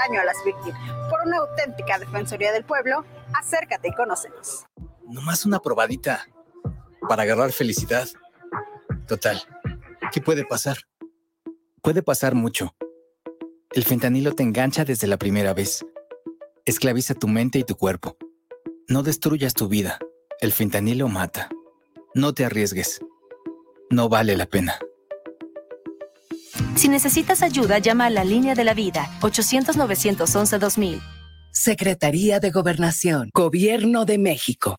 daño a las víctimas. Por una auténtica Defensoría del Pueblo, acércate y conócenos. Nomás una probadita para agarrar felicidad. Total, ¿qué puede pasar? Puede pasar mucho. El fentanilo te engancha desde la primera vez. Esclaviza tu mente y tu cuerpo. No destruyas tu vida. El fentanilo mata. No te arriesgues. No vale la pena. Si necesitas ayuda, llama a la línea de la vida 800-911-2000. Secretaría de Gobernación, Gobierno de México.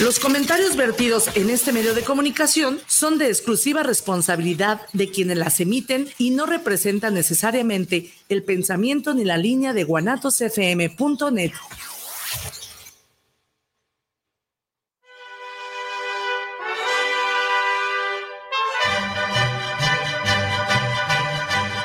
Los comentarios vertidos en este medio de comunicación son de exclusiva responsabilidad de quienes las emiten y no representan necesariamente el pensamiento ni la línea de guanatosfm.net.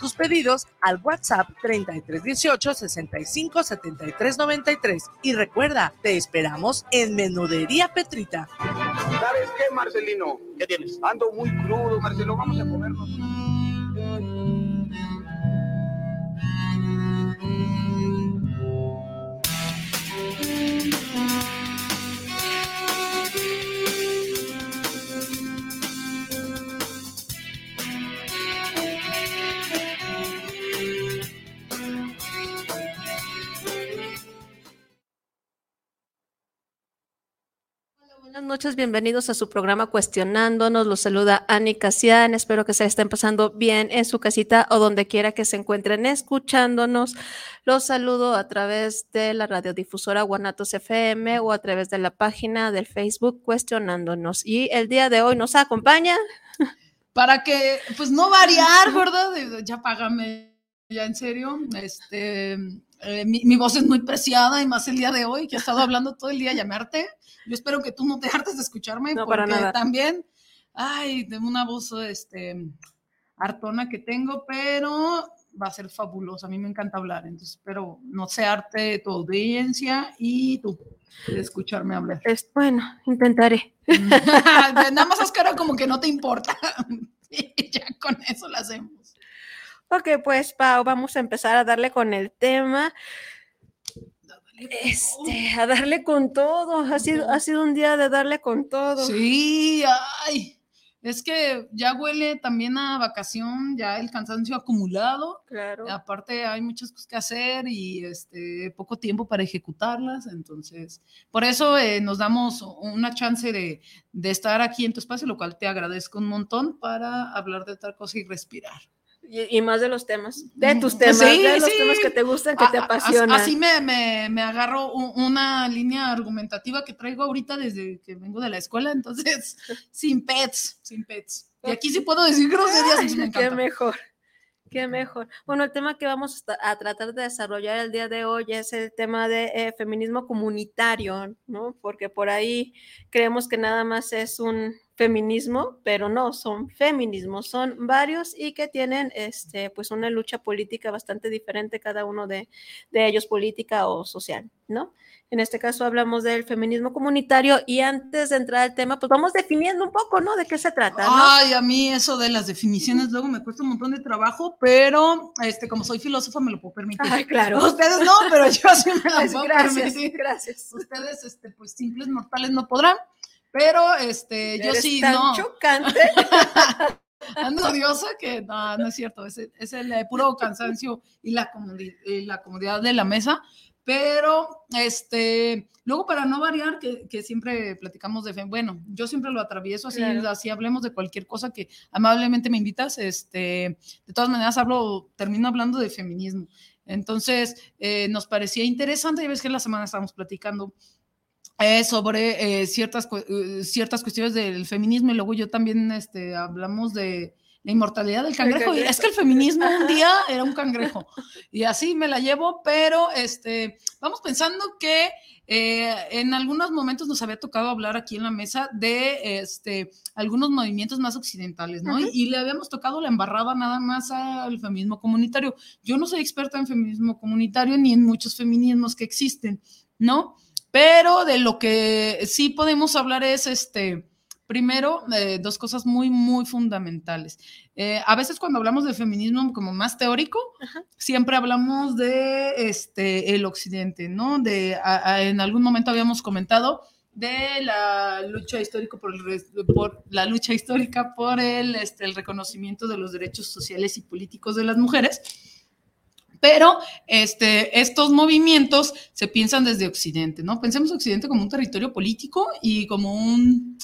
tus pedidos al WhatsApp 3318 65 73 93. Y recuerda, te esperamos en Menudería Petrita. ¿Sabes qué, Marcelino? ¿Qué tienes? Ando muy crudo, Marcelo. Vamos a comernos. Buenas noches, bienvenidos a su programa Cuestionándonos. Los saluda Ani Casian. Espero que se estén pasando bien en su casita o donde quiera que se encuentren escuchándonos. Los saludo a través de la radiodifusora Guanatos FM o a través de la página del Facebook Cuestionándonos. Y el día de hoy nos acompaña. Para que, pues no variar, ¿verdad? Ya págame, ya en serio. Este, eh, mi, mi, voz es muy preciada y más el día de hoy, que he estado hablando todo el día llamarte. Yo espero que tú no te hartes de escucharme, no, porque para nada. también, ay, de una voz este, hartona que tengo, pero va a ser fabulosa. A mí me encanta hablar, entonces espero no searte tu audiencia y tú de escucharme hablar. Es, bueno, intentaré. Nada más cara como que no te importa. y ya con eso lo hacemos. Ok, pues Pau, vamos a empezar a darle con el tema. Este, a darle con todo. Ha sido, ha sido un día de darle con todo. Sí, ay. Es que ya huele también a vacación, ya el cansancio acumulado. Claro. Aparte hay muchas cosas que hacer y este poco tiempo para ejecutarlas. Entonces, por eso eh, nos damos una chance de, de estar aquí en tu espacio, lo cual te agradezco un montón para hablar de otra cosa y respirar. Y, y, más de los temas, de tus temas, sí, de los sí. temas que te gustan, que te apasionan. Así me, me, me agarro una línea argumentativa que traigo ahorita desde que vengo de la escuela, entonces, sin pets, sin pets. Y aquí sí puedo decir groserías. Ay, me qué mejor. Qué mejor. Bueno, el tema que vamos a tratar de desarrollar el día de hoy es el tema de eh, feminismo comunitario, ¿no? Porque por ahí creemos que nada más es un feminismo, pero no, son feminismos, son varios y que tienen este, pues una lucha política bastante diferente cada uno de, de ellos, política o social, ¿no? En este caso hablamos del feminismo comunitario y antes de entrar al tema, pues vamos definiendo un poco, ¿no? De qué se trata. ¿no? Ay, a mí eso de las definiciones luego me cuesta un montón de trabajo, pero este, como soy filósofa me lo puedo permitir. Ay, claro. Ustedes no, pero yo sí me lo puedo gracias, permitir. Gracias. Ustedes, este, pues simples mortales no podrán. Pero este, yo Eres sí, tan no. chocante. Ando odiosa que no, no es cierto, es, es el eh, puro cansancio y la, y la comodidad de la mesa. Pero, este, luego para no variar, que, que siempre platicamos de, bueno, yo siempre lo atravieso así, Claro. así hablemos de cualquier cosa que amablemente me invitas, este, de todas maneras hablo, termino hablando de feminismo. Entonces, eh, nos parecía interesante, ya ves que la semana estábamos platicando eh, sobre eh, ciertas, eh, ciertas cuestiones del feminismo y luego yo también este, hablamos de la inmortalidad del cangrejo. Y es que el feminismo un día era un cangrejo. Y así me la llevo, pero este, vamos pensando que eh, en algunos momentos nos había tocado hablar aquí en la mesa de este, algunos movimientos más occidentales, ¿no? y, y le habíamos tocado la embarrada nada más al feminismo comunitario. Yo no soy experta en feminismo comunitario ni en muchos feminismos que existen, ¿no? Pero de lo que sí podemos hablar es este Primero, eh, dos cosas muy, muy fundamentales. Eh, a veces cuando hablamos de feminismo como más teórico, siempre hablamos de este, el occidente, ¿no? De, en algún momento habíamos comentado de la lucha histórica por, el, por la lucha histórica por el, este, el reconocimiento de los derechos sociales y políticos de las mujeres. Pero este, estos movimientos se piensan desde Occidente, ¿no? Pensemos Occidente como un territorio político y como un,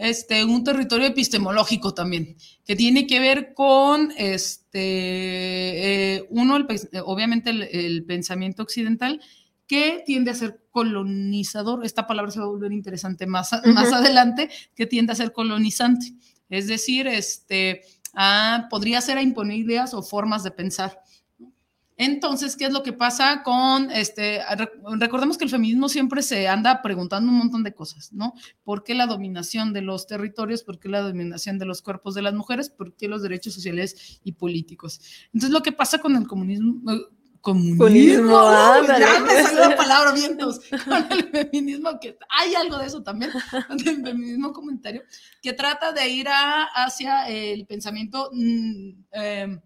este, un territorio epistemológico también, que tiene que ver con, este, eh, uno, obviamente el, pensamiento occidental, que tiende a ser colonizador, esta palabra se va a volver interesante más, más adelante, que tiende a ser colonizante, es decir, este, podría ser a imponer ideas o formas de pensar. Entonces, ¿qué es lo que pasa con este? Recordemos que el feminismo siempre se anda preguntando un montón de cosas, ¿no? ¿Por qué la dominación de los territorios? ¿Por qué la dominación de los cuerpos de las mujeres? ¿Por qué los derechos sociales y políticos? Entonces, lo que pasa con el comunismo. Eh, comunismo, ah, ya me salió la palabra vientos con el feminismo que hay algo de eso también del feminismo comunitario que trata de ir hacia el pensamiento mm, eh,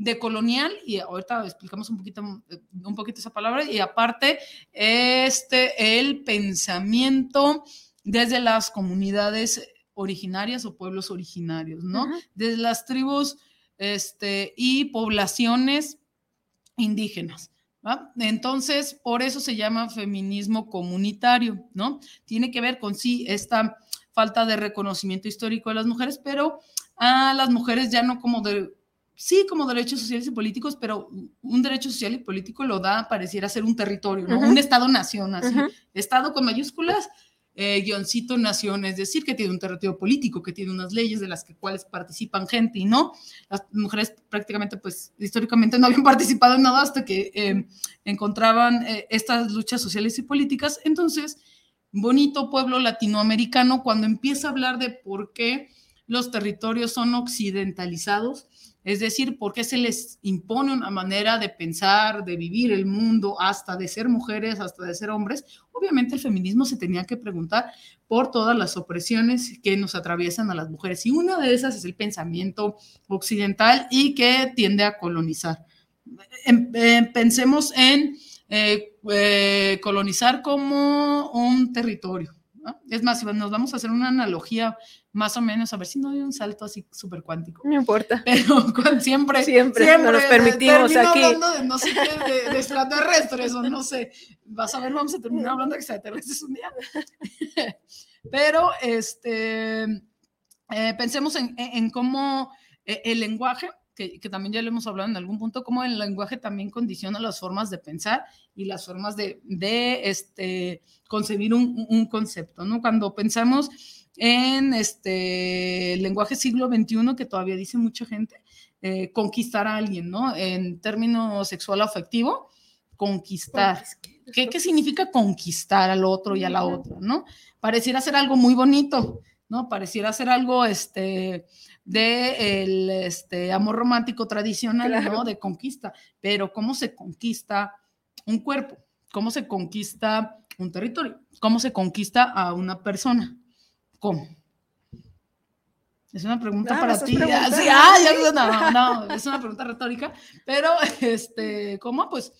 de colonial, y ahorita explicamos un poquito, un poquito esa palabra, y aparte, este, el pensamiento desde las comunidades originarias o pueblos originarios, ¿no? Desde las tribus este, y poblaciones indígenas. ¿va? Entonces, por eso se llama feminismo comunitario, ¿no? Tiene que ver con sí esta falta de reconocimiento histórico de las mujeres, pero a las mujeres ya no como de sí como derechos sociales y políticos, pero un derecho social y político lo da, pareciera ser un territorio, ¿no? Un Estado-nación, así. Estado con mayúsculas, eh, guioncito nación, es decir, que tiene un territorio político, que tiene unas leyes de las que cuales participan gente y no. Las mujeres prácticamente, pues, históricamente no habían participado en nada hasta que em, encontraban eh, estas luchas sociales y políticas. Entonces, bonito pueblo latinoamericano, cuando empieza a hablar de por qué los territorios son occidentalizados, es decir, ¿por qué se les impone una manera de pensar, de vivir el mundo, hasta de ser mujeres, hasta de ser hombres? Obviamente el feminismo se tenía que preguntar por todas las opresiones que nos atraviesan a las mujeres. Y una de esas es el pensamiento occidental y que tiende a colonizar. Em, em, pensemos en eh, eh, colonizar como un territorio. Es más, nos vamos a hacer una analogía más o menos, a ver si no hay un salto así súper cuántico. No importa. Pero siempre, siempre, siempre nos permitimos aquí. hablando de no sé qué, de, extraterrestres o no sé. Vas a ver, vamos a terminar hablando de extraterrestres un día. Pero, este, eh, pensemos en, en cómo eh, el lenguaje que, también ya lo hemos hablado en algún punto, cómo el lenguaje también condiciona las formas de pensar y las formas de, de este, concebir un, un, concepto, ¿no? Cuando pensamos en este lenguaje siglo XXI, que todavía dice mucha gente, eh, conquistar a alguien, ¿no? En términos sexual afectivo, conquistar. ¿Qué, ¿Qué significa conquistar al otro y a la otra, ¿no? Pareciera ser algo muy bonito, ¿no? Pareciera ser algo, este, de el este, amor romántico tradicional, ¿no? De conquista. Pero ¿cómo se conquista un cuerpo? ¿Cómo se conquista un territorio? ¿Cómo se conquista a una persona? ¿Cómo? Es una pregunta ah, para ti. Ah, sí, ah, ya, no, no, es una pregunta retórica, pero este, ¿cómo? Pues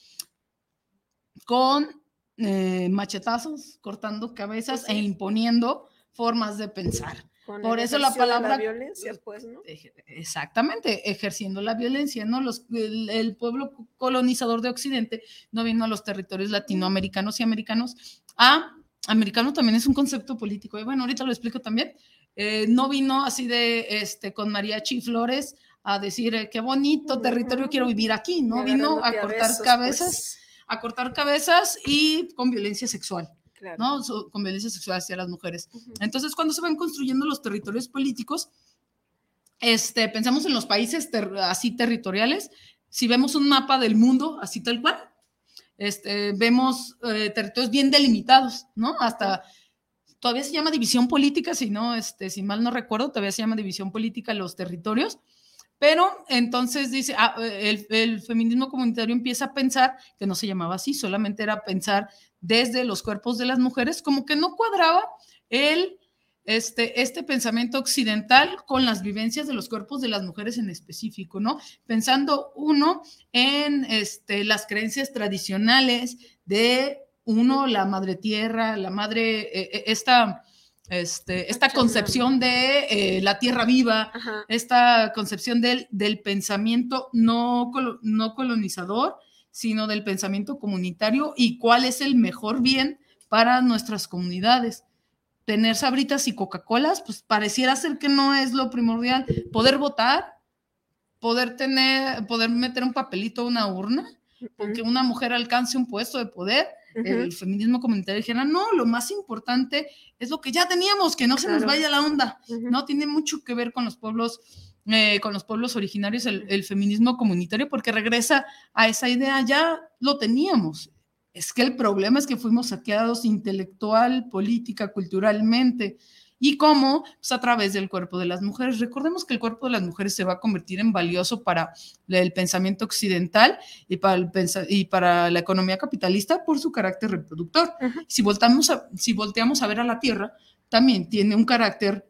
con eh, machetazos, cortando cabezas pues e imponiendo formas de pensar. Por eso la palabra... La violencia, pues, ¿no? Exactamente, ejerciendo la violencia, ¿no? Los, el, pueblo colonizador de Occidente no vino a los territorios latinoamericanos y americanos. Ah, americano también es un concepto político. Y bueno, ahorita lo explico también. Eh, no vino así de, este, con mariachi flores a decir, eh, qué bonito territorio, quiero vivir aquí, ¿no? Vino a cortar cabezas, pues. a cortar cabezas y con violencia sexual. ¿no? con violencia sexual hacia las mujeres. Entonces, cuando se van construyendo los territorios políticos, este, pensamos en los países ter- así territoriales, si vemos un mapa del mundo así tal cual, este, vemos eh, territorios bien delimitados, ¿no? Hasta todavía se llama división política, si no, este, si mal no recuerdo, todavía se llama división política los territorios. Pero entonces dice, ah, el, el feminismo comunitario empieza a pensar que no se llamaba así, solamente era pensar desde los cuerpos de las mujeres, como que no cuadraba el, este, este pensamiento occidental con las vivencias de los cuerpos de las mujeres en específico, ¿no? Pensando uno en este, las creencias tradicionales de uno, la madre tierra, la madre, eh, eh, esta, este, esta concepción de eh, la tierra viva, Ajá. esta concepción del, del pensamiento no, no colonizador, sino del pensamiento comunitario y cuál es el mejor bien para nuestras comunidades. Tener sabritas y Coca-Colas, pues pareciera ser que no es lo primordial. Poder votar, poder tener, poder meter un papelito a una urna, porque una mujer alcance un puesto de poder, el feminismo comunitario dijera, no, lo más importante es lo que ya teníamos, que no se nos vaya la onda. No tiene mucho que ver con los pueblos, eh, con los pueblos originarios, el, el feminismo comunitario, porque regresa a esa idea, ya lo teníamos. Es que el problema es que fuimos saqueados intelectual, política, culturalmente. ¿Y cómo? Pues a través del cuerpo de las mujeres. Recordemos que el cuerpo de las mujeres se va a convertir en valioso para el pensamiento occidental y para, el pensa- y para la economía capitalista por su carácter reproductor. Si, voltamos a- si volteamos a ver a la Tierra, también tiene un carácter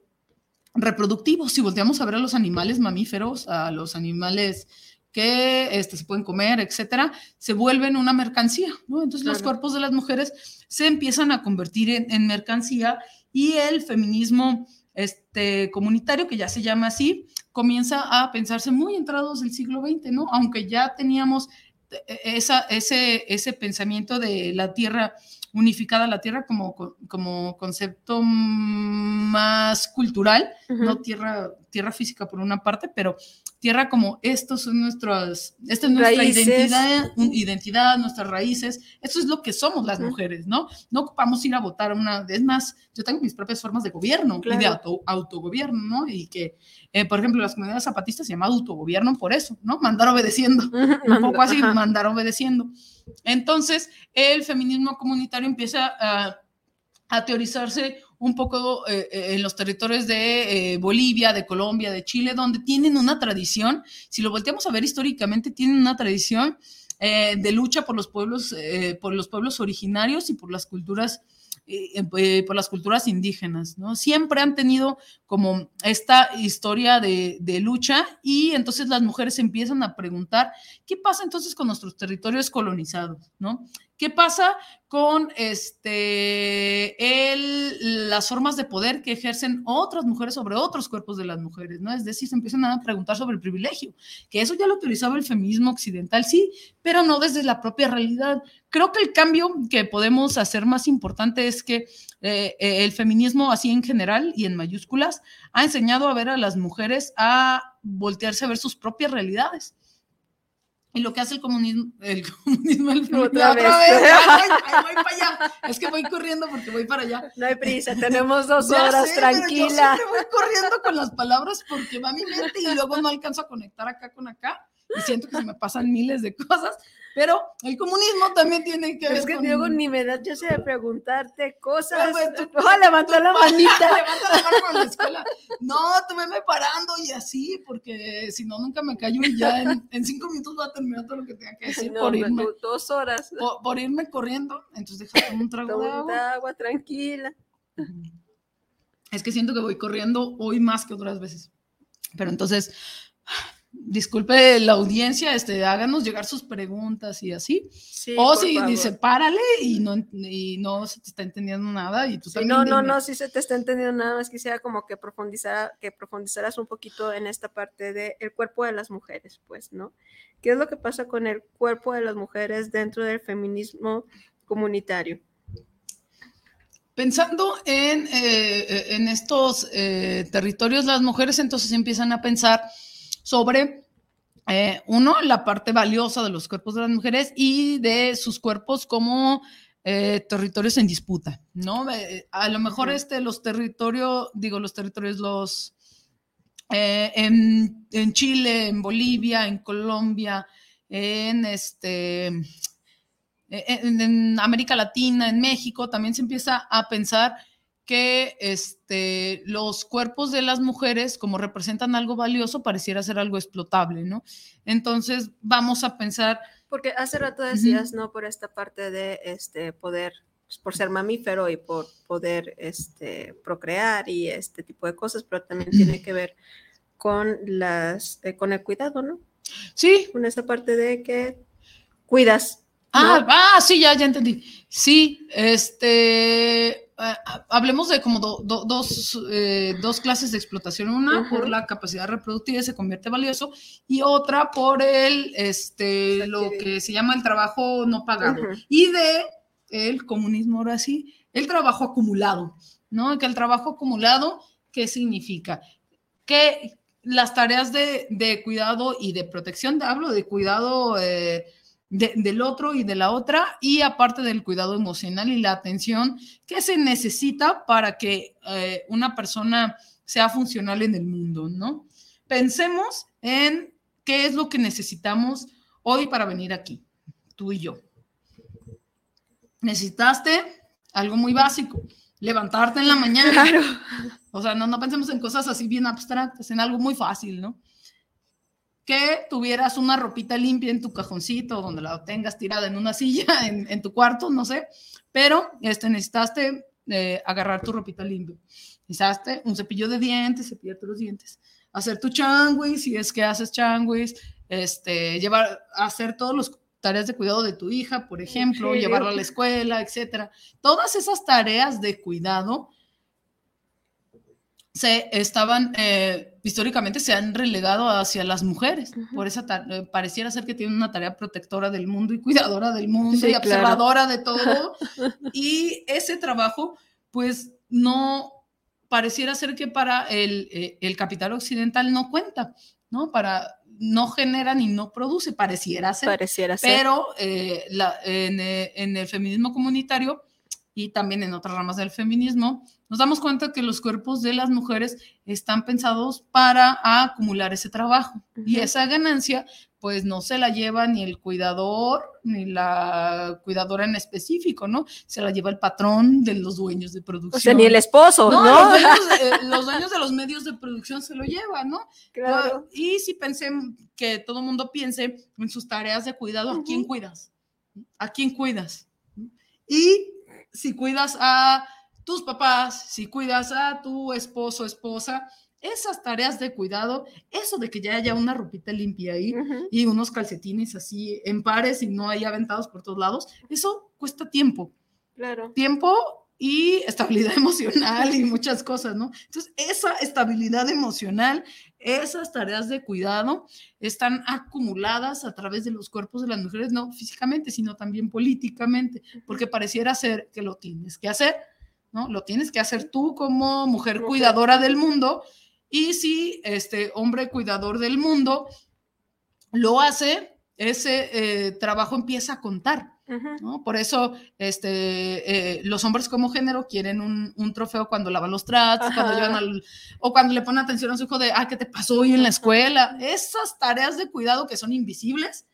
reproductivo. Si volteamos a ver a los animales mamíferos, a los animales que este, se pueden comer, etcétera, se vuelven una mercancía, ¿no? Entonces los cuerpos de las mujeres se empiezan a convertir en, en mercancía y el feminismo este, comunitario, que ya se llama así, comienza a pensarse muy entrados del siglo XX, ¿no? Aunque ya teníamos eh, esa, ese, ese pensamiento de la tierra unificada, la tierra como, co- como concepto más cultural, no tierra, tierra física por una parte, pero tierra como estos son nuestras, esta es nuestra Raíces. identidad, nuestras raíces, esto es lo que somos las mujeres, ¿no? No ocupamos ir a votar una, es más, yo tengo mis propias formas de gobierno y de auto- autogobierno, ¿no? Y que, eh, por ejemplo, las comunidades zapatistas se llama autogobierno por eso, ¿no? Mandar obedeciendo un poco así, Ajá. mandar obedeciendo. Entonces, el feminismo comunitario empieza a, a teorizarse un poco eh, eh, en los territorios de eh, Bolivia, de Colombia, de Chile, donde tienen una tradición, si lo volteamos a ver históricamente, tienen una tradición de lucha por los pueblos, por los pueblos originarios y por las culturas, por las culturas indígenas, ¿no? Siempre han tenido como esta historia de, de lucha y entonces las mujeres empiezan a preguntar, ¿qué pasa entonces con nuestros territorios colonizados, ¿no? ¿Qué pasa con este, el, las formas de poder que ejercen otras mujeres sobre otros cuerpos de las mujeres, ¿no? Es decir, se empiezan a preguntar sobre el privilegio, que eso ya lo utilizaba el feminismo occidental, sí, pero no desde la propia realidad. Creo que el cambio que podemos hacer más importante es que eh, el feminismo, así en general y en mayúsculas, ha enseñado a ver a las mujeres a voltearse a ver sus propias realidades. Y lo que hace el comunismo, el comunismo, el feminismo, Otra vez. ahí voy, ahí voy para allá. Es que voy corriendo porque voy para allá. No hay prisa, tenemos dos horas, sé, pero Yo tranquila. voy corriendo con las palabras porque va mi mente y luego no alcanzo a conectar acá con acá y siento que se me pasan miles de cosas. Pero el comunismo también tiene que ver Es que con... Diego ni me da chance de preguntarte cosas. Pero, pues, tú- Ojalá levantó la manita. Levanta la mano con la escuela. No, tú veme parando y así, porque si no, nunca me callo y ya en, en cinco minutos va a terminar todo lo que tenga que decir No, por, irme, dos horas. por, por irme corriendo. Entonces, déjame un trago de Toma agua. agua, tranquila. Es que siento que voy corriendo hoy más que otras veces. Pero entonces, disculpe la audiencia, este, háganos llegar sus preguntas y así. Sí, o si favor. dice, párale y no, y no se te está entendiendo nada y tú Sí, también no, no, dime. no, sí se te está entendiendo nada más quisiera como que profundizara, que profundizaras un poquito en esta parte del cuerpo de las mujeres, pues, ¿no? ¿Qué es lo que pasa con el cuerpo de las mujeres dentro del feminismo comunitario? Pensando en, eh, en estos eh, territorios, las mujeres entonces empiezan a pensar sobre, eh, uno, la parte valiosa de los cuerpos de las mujeres y de sus cuerpos como eh, territorios en disputa, ¿no? Eh, a lo mejor este, los territorios, digo, los territorios, los, en, en Chile, en Bolivia, en Colombia, en este en, en, América Latina, en México, también se empieza a pensar que este, los cuerpos de las mujeres, como representan algo valioso, pareciera ser algo explotable, ¿no? Entonces, vamos a pensar... Porque hace rato decías, ¿no? Por esta parte de este poder, pues, por ser mamífero y por poder este, procrear y este tipo de cosas, pero también tiene que ver con, las, eh, con el cuidado, ¿no? Sí. Con esta parte de que cuidas Ah, ah, sí, ya, ya entendí. Sí, este, uh, hablemos de como do, do, dos, eh, dos, clases de explotación. Una uh -huh. por la capacidad reproductiva y se convierte valioso y otra por el, este, lo que se llama el trabajo no pagado. Uh -huh. Y de el comunismo, ahora sí, el trabajo acumulado, ¿no? Que el trabajo acumulado, ¿qué significa? Que las tareas de, de cuidado y de protección, hablo de cuidado... Eh, de, del otro y de la otra, y aparte del cuidado emocional y la atención que se necesita para que eh, una persona sea funcional en el mundo, ¿no? Pensemos en qué es lo que necesitamos hoy para venir aquí, tú y yo. Necesitaste algo muy básico, levantarte en la mañana. Claro. O sea, no, no pensemos en cosas así bien abstractas, en algo muy fácil, ¿no? Que tuvieras una ropita limpia en tu cajoncito, donde la tengas tirada en una silla, en, en tu cuarto, no sé, pero este, necesitaste eh, agarrar tu ropita limpia. Necesitaste un cepillo de dientes, cepillarte los dientes, hacer tu changuis, si es que haces changuis, este, llevar, hacer todos los tareas de cuidado de tu hija, por ejemplo, sí. llevarla a la escuela, etcétera. Todas esas tareas de cuidado se estaban, eh, históricamente se han relegado hacia las mujeres, uh -huh. por esa eh, pareciera ser que tienen una tarea protectora del mundo y cuidadora del mundo sí, y observadora claro. de todo, y ese trabajo, pues no, pareciera ser que para el, eh, el capital occidental no cuenta, ¿no? Para, no genera ni no produce, pareciera ser, pareciera ser. pero la, en, en el feminismo comunitario y también en otras ramas del feminismo, nos damos cuenta que los cuerpos de las mujeres están pensados para acumular ese trabajo uh -huh. y esa ganancia pues no se la lleva ni el cuidador ni la cuidadora en específico, ¿no? Se la lleva el patrón de los dueños de producción. O sea, ni el esposo, ¿no? ¿no? Los, dueños de, los, dueños de, los medios de producción se lo llevan, ¿no? Claro. Y si pensé que todo el mundo piense en sus tareas de cuidado, ¿a quién cuidas? ¿A quién cuidas? Y si cuidas a tus papás, si cuidas a tu esposo, esposa, esas tareas de cuidado, eso de que ya haya una ropita limpia ahí uh -huh. y unos calcetines así en pares y no hay aventados por todos lados, eso cuesta tiempo. Claro. Tiempo y estabilidad emocional y muchas cosas, ¿no? Entonces, esa estabilidad emocional, esas tareas de cuidado están acumuladas a través de los cuerpos de las mujeres, no físicamente, sino también políticamente, porque pareciera ser que lo tienes que hacer, ¿no? Lo tienes que hacer tú como mujer cuidadora del mundo y si este hombre cuidador del mundo lo hace, ese eh, trabajo empieza a contar. Uh -huh. ¿no? Por eso este, eh, los hombres como género quieren un, un trofeo cuando lavan los trastes, cuando llevan al, o cuando le ponen atención a su hijo de, ah, ¿qué te pasó hoy en la escuela? Esas tareas de cuidado que son invisibles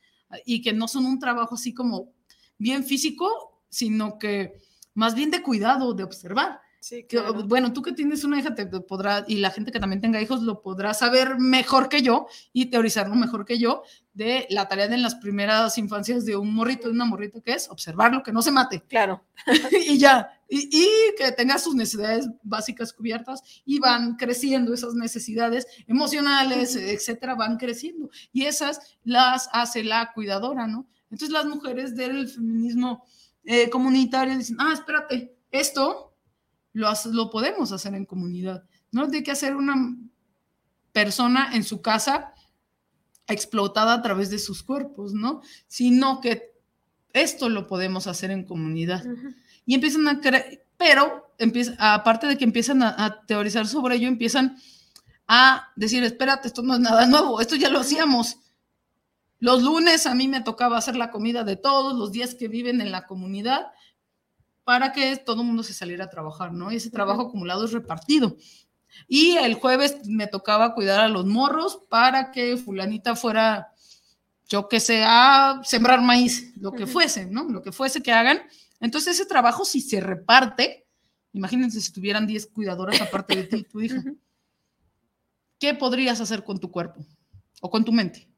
y que no son un trabajo así como bien físico, sino que más bien de cuidado, de observar. Sí, claro. que, bueno, tú que tienes una hija te podrá, y la gente que también tenga hijos lo podrá saber mejor que yo y teorizarlo mejor que yo de la tarea de en las primeras infancias de un morrito, de una morrita que es observarlo, que no se mate. Claro. y ya, y, y, que tenga sus necesidades básicas cubiertas y van creciendo esas necesidades emocionales, etcétera, van creciendo. Y esas las hace la cuidadora, ¿no? Entonces las mujeres del feminismo eh, comunitario dicen, ah, espérate, esto lo, lo podemos hacer en comunidad. No tiene que hacer una persona en su casa explotada a través de sus cuerpos, ¿no? Sino que esto lo podemos hacer en comunidad. Uh -huh. Y empiezan a creer, pero empieza, aparte de que empiezan a, a, teorizar sobre ello, empiezan a decir, espérate, esto no es nada nuevo, esto ya lo hacíamos. Los lunes a mí me tocaba hacer la comida de todos los días que viven en la comunidad para que todo el mundo se saliera a trabajar, ¿no? Y ese trabajo acumulado es repartido. Y el jueves me tocaba cuidar a los morros para que fulanita fuera, yo que sé, a sembrar maíz, lo que fuese, ¿no? Lo que fuese que hagan. Entonces ese trabajo si se reparte, imagínense si tuvieran 10 cuidadoras aparte de ti, tu hija. ¿Qué podrías hacer con tu cuerpo o con tu mente?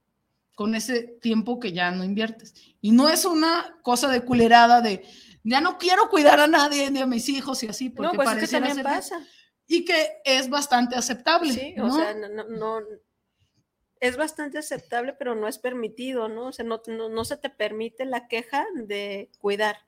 Con ese tiempo que ya no inviertes. Y no es una cosa de culerada de, ya no quiero cuidar a nadie, ni a mis hijos y así, porque No, pues es que pasa. Y que es bastante aceptable. Sí, ¿no? o sea, no- es bastante aceptable, pero no es permitido, ¿no? O sea, no, no, no se te permite la queja de cuidar.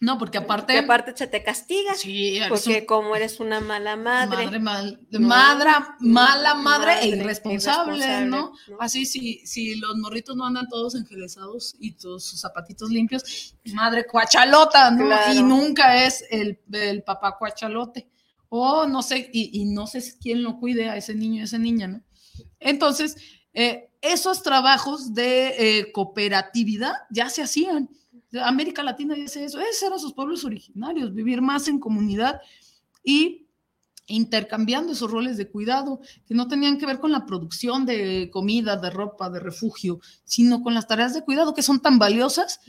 No, porque aparte, Que aparte se te castiga, sí, porque un- como eres una mala madre. madre, mal- ¿no? madre, mala madre, e Madre, irresponsable, irresponsable, ¿no? ¿no? Así, si, si los morritos no andan todos engelesados y todos sus zapatitos limpios, madre cuachalota, ¿no? Claro. Y nunca es el, el papá cuachalote. O no sé, y, y no sé quién lo cuide a ese niño, a esa niña, ¿no? Entonces, eh, esos trabajos de eh, cooperatividad ya se hacían. América Latina dice eso, esos eran sus pueblos originarios, vivir más en comunidad y intercambiando esos roles de cuidado que no tenían que ver con la producción de comida, de ropa, de refugio, sino con las tareas de cuidado que son tan valiosas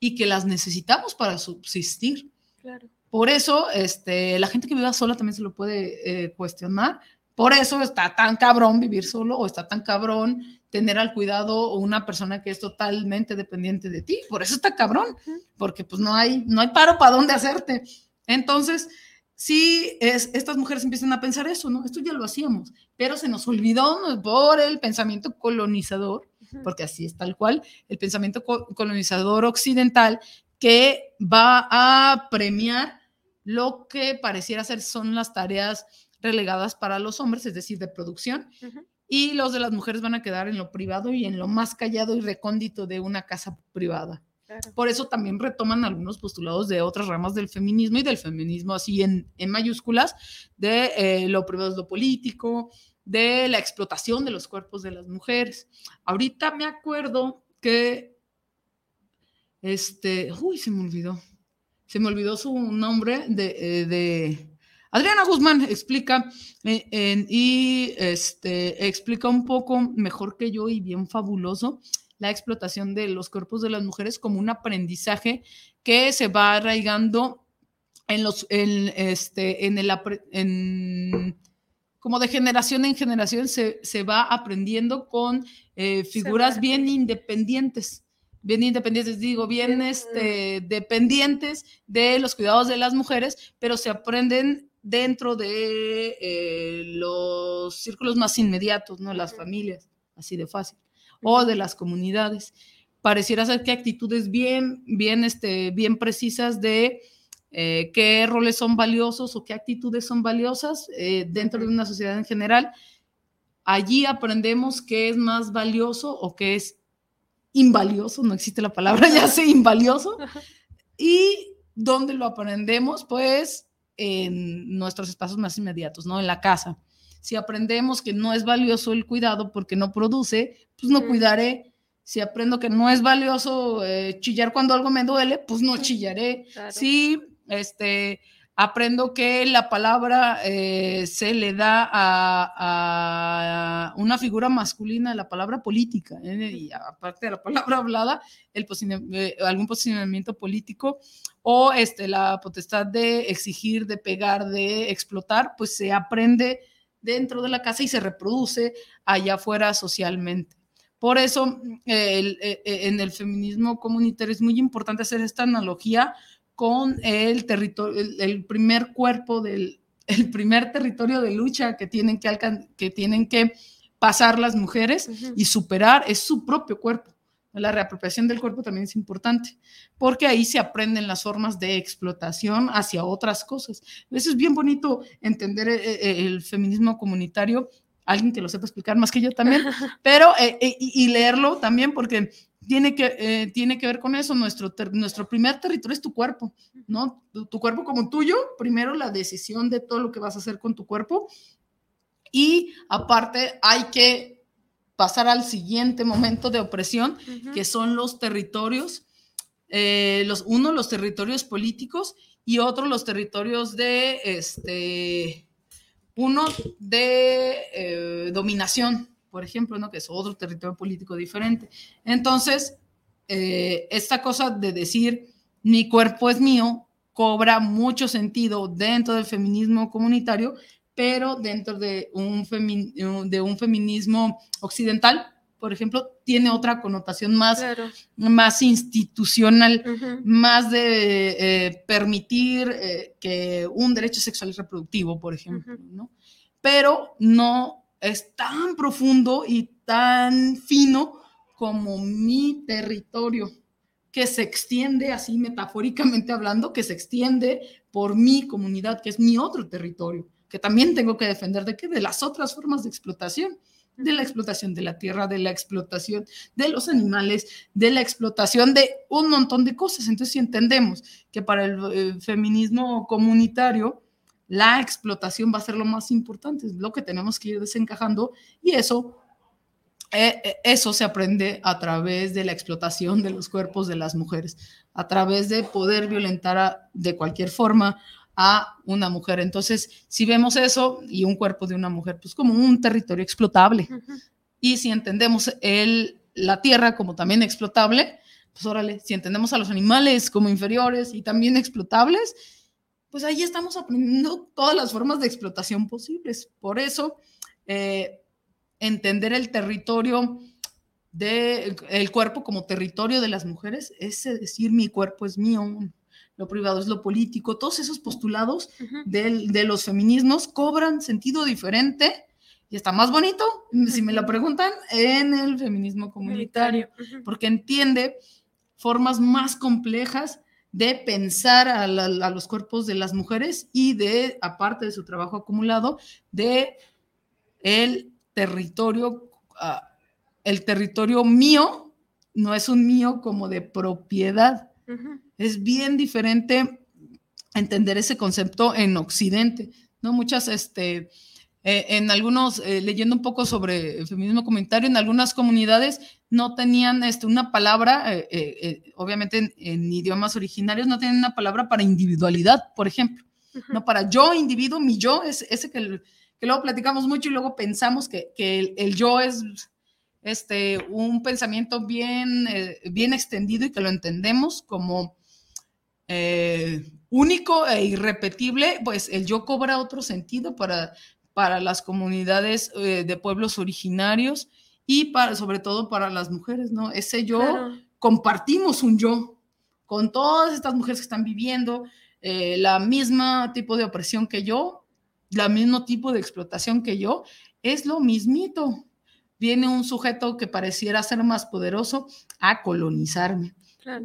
y que las necesitamos para subsistir. Claro. Por eso, este, la gente que viva sola también se lo puede eh, cuestionar. Por eso está tan cabrón vivir solo o está tan cabrón tener al cuidado una persona que es totalmente dependiente de ti. Por eso está cabrón, porque pues no hay, no hay paro para dónde hacerte. Entonces, sí, es, estas mujeres empiezan a pensar eso, ¿no? Esto ya lo hacíamos, pero se nos olvidó por el pensamiento colonizador, porque así es tal cual, el pensamiento co- colonizador occidental que va a premiar lo que pareciera ser son las tareas relegadas para los hombres, es decir, de producción, Ujú. Y los de las mujeres van a quedar en lo privado y en lo más callado y recóndito de una casa privada. Claro. Por eso también retoman algunos postulados de otras ramas del feminismo y del feminismo así en, en mayúsculas, de eh, lo privado es lo político, de la explotación de los cuerpos de las mujeres. Ahorita me acuerdo que, este, uy, se me olvidó, se me olvidó su nombre de, eh, de Adriana Guzmán explica eh, en- y este, explica un poco mejor que yo y bien fabuloso la explotación de los cuerpos de las mujeres como un aprendizaje que se va arraigando en los, en, este, en el, en, como de generación en generación se, se va aprendiendo con eh, figuras bien independientes, bien independientes, digo, bien Bien, este, dependientes de los cuidados de las mujeres, pero se aprenden dentro de eh, los círculos más inmediatos, ¿no? Las familias, así de fácil, o de las comunidades. Pareciera ser que actitudes bien, bien, este, bien precisas de eh, qué roles son valiosos o qué actitudes son valiosas eh, dentro de una sociedad en general. Allí aprendemos qué es más valioso o qué es invalioso, no existe la palabra, ya sé, invalioso. ¿Y dónde lo aprendemos? Pues en nuestros espacios más inmediatos, ¿no? En la casa. Si aprendemos que no es valioso el cuidado porque no produce, pues no cuidaré. Si aprendo que no es valioso eh, chillar cuando algo me duele, pues no chillaré. Claro. Si este, aprendo que la palabra eh, se le da a, a una figura masculina, la palabra política, ¿eh? y aparte de la palabra hablada, el eh, algún posicionamiento político o este, la potestad de exigir, de pegar, de explotar, pues se aprende dentro de la casa y se reproduce allá afuera socialmente. Por eso, eh, el- eh, eh, en el feminismo comunitario es muy importante hacer esta analogía con el territorio, el, el primer cuerpo del, el primer territorio de lucha que tienen que, alcan- que tienen que pasar las mujeres y superar es su propio cuerpo. La reapropiación del cuerpo también es importante, porque ahí se aprenden las formas de explotación hacia otras cosas. Eso es bien bonito entender eh, eh, el feminismo comunitario, alguien que lo sepa explicar más que yo también, pero eh, eh, y, leerlo también porque tiene que, eh, tiene que ver con eso. Nuestro, ter- nuestro primer territorio es tu cuerpo, ¿no? Tu, tu cuerpo como tuyo, primero la decisión de todo lo que vas a hacer con tu cuerpo y aparte hay que pasar al siguiente momento de opresión, que son los territorios, los, uno los territorios políticos y otro los territorios de, este, uno de eh, dominación, por ejemplo, ¿no? que es otro territorio político diferente. Entonces, eh, esta cosa de decir mi cuerpo es mío cobra mucho sentido dentro del feminismo comunitario, pero dentro de un, de un feminismo occidental, por ejemplo, tiene otra connotación más, más institucional, más de eh, permitir eh, que un derecho sexual y reproductivo, por ejemplo, ¿no? Pero no es tan profundo y tan fino como mi territorio, que se extiende, así metafóricamente hablando, que se extiende por mi comunidad, que es mi otro territorio, que también tengo que defender de qué? De las otras formas de explotación de la explotación de la tierra, de la explotación de los animales, de la explotación de un montón de cosas. Entonces, si entendemos que para el, el feminismo comunitario, la explotación va a ser lo más importante, es lo que tenemos que ir desencajando y eso eh, eh, eso se aprende a través de la explotación de los cuerpos de las mujeres, a través de poder violentar de cualquier forma a una mujer. Entonces, si vemos eso y un cuerpo de una mujer, pues como un territorio explotable. Y si entendemos el, la tierra como también explotable, pues órale, si entendemos a los animales como inferiores y también explotables, pues ahí estamos aprendiendo todas las formas de explotación posibles. Por eso, eh, entender el territorio del el cuerpo como territorio de las mujeres es decir, mi cuerpo es mío, lo privado es lo político, todos esos postulados de los feminismos cobran sentido diferente y está más bonito, si me lo preguntan, en el feminismo comunitario, porque entiende formas más complejas de pensar a, a, los cuerpos de las mujeres y de, aparte de su trabajo acumulado, de el territorio, ah, el territorio mío no es un mío como de propiedad. Es bien diferente entender ese concepto en Occidente, ¿no? Muchas, este, eh, en algunos, eh, leyendo un poco sobre el feminismo comunitario, en algunas comunidades no tenían este, una palabra, eh, obviamente en, idiomas originarios, no tenían una palabra para individualidad, por ejemplo, ¿no? Para yo, individuo, mi yo, es ese que que luego platicamos mucho y luego pensamos que, que el, yo es este, un pensamiento bien, eh, bien extendido y que lo entendemos como eh, único e irrepetible, pues el yo cobra otro sentido para, para las comunidades eh, de pueblos originarios y para, sobre todo para las mujeres, ¿no? Ese yo, compartimos un yo con todas estas mujeres que están viviendo la misma tipo de opresión que yo, el mismo tipo de explotación que yo, es lo mismito. Viene un sujeto que pareciera ser más poderoso a colonizarme.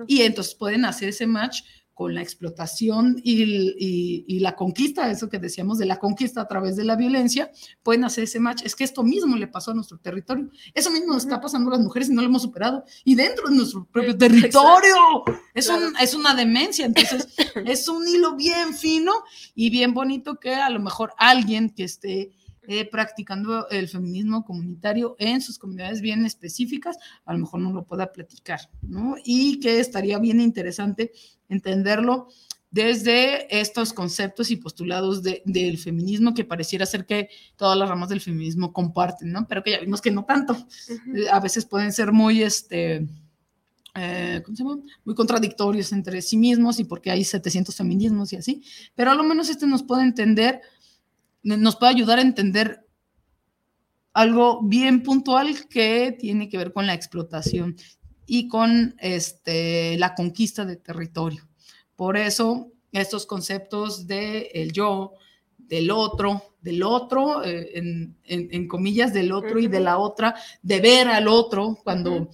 Y entonces pueden hacer ese match con la explotación y, la conquista, eso que decíamos de la conquista a través de la violencia, pueden hacer ese match. Es que esto mismo le pasó a nuestro territorio. Eso mismo nos está pasando a las mujeres y no lo hemos superado. Y dentro de nuestro propio territorio. Es, es una demencia. Entonces, es un hilo bien fino y bien bonito que a lo mejor alguien que esté eh, practicando el feminismo comunitario en sus comunidades bien específicas, a lo mejor no lo pueda platicar, ¿no? Y que estaría bien interesante entenderlo desde estos conceptos y postulados del feminismo que pareciera ser que todas las ramas del feminismo comparten, ¿no? Pero que ya vimos que no tanto. A veces pueden ser muy, este, eh, ¿cómo se llama? Muy contradictorios entre sí mismos y porque hay 700 feminismos y así. Pero a lo menos este nos puede entender nos puede ayudar a entender algo bien puntual que tiene que ver con la explotación y con este, la conquista de territorio. Por eso, estos conceptos de el yo, del otro, del otro, eh, en, comillas, del otro y de la otra, de ver al otro, cuando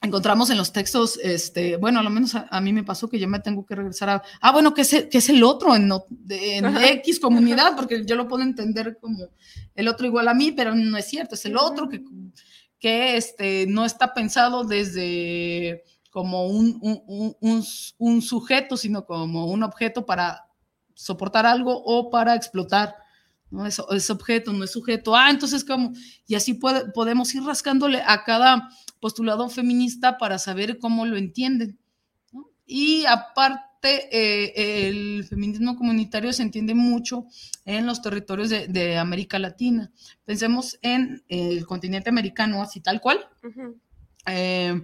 encontramos en los textos, este, bueno, a lo menos a, mí me pasó que yo me tengo que regresar a, ah, bueno, ¿qué es, es el otro en, X comunidad? Porque yo lo puedo entender como el otro igual a mí, pero no es cierto, es el otro que, que este, no está pensado desde como un, un, un, sujeto, sino como un objeto para soportar algo o para explotar. ¿No? Es, es objeto, no es sujeto. Ah, entonces, como, y así puede, podemos ir rascándole a cada postulado feminista para saber cómo lo entienden. Y aparte, eh, el feminismo comunitario se entiende mucho en los territorios de, de América Latina. Pensemos en el continente americano, así tal cual. Eh,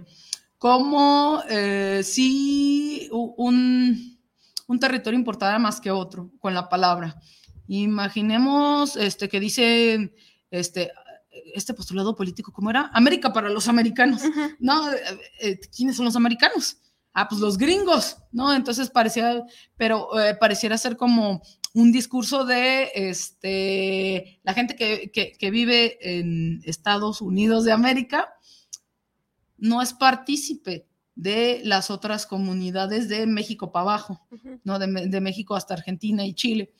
como eh, si un, un territorio importara más que otro con la palabra. Imaginemos este, que dice este, este postulado político, ¿cómo era? América para los americanos. No, eh, eh, ¿quiénes son los americanos? Ah, pues los gringos, ¿no? Entonces parecía, pero eh, pareciera ser como un discurso de este, la gente que, que- que vive en Estados Unidos de América no es partícipe de las otras comunidades de México para abajo. ¿no? De, de México hasta Argentina y Chile.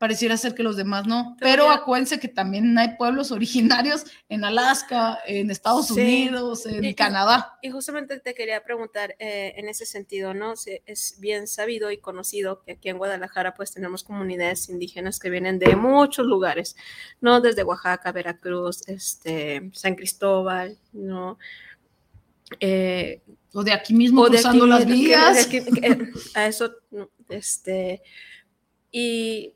Pareciera ser que los demás no, Pero ya- acuérdense que también hay pueblos originarios en Alaska, en Estados Sí. Unidos, en Y- Canadá. Y justamente te quería preguntar eh, en ese sentido, ¿no? Es bien sabido y conocido que aquí en Guadalajara pues tenemos comunidades indígenas que vienen de muchos lugares, ¿no? Desde Oaxaca, Veracruz, este, San Cristóbal, ¿no? Eh, O de aquí mismo o de cruzando aquí- las de vías. aquí- que- a eso, este, y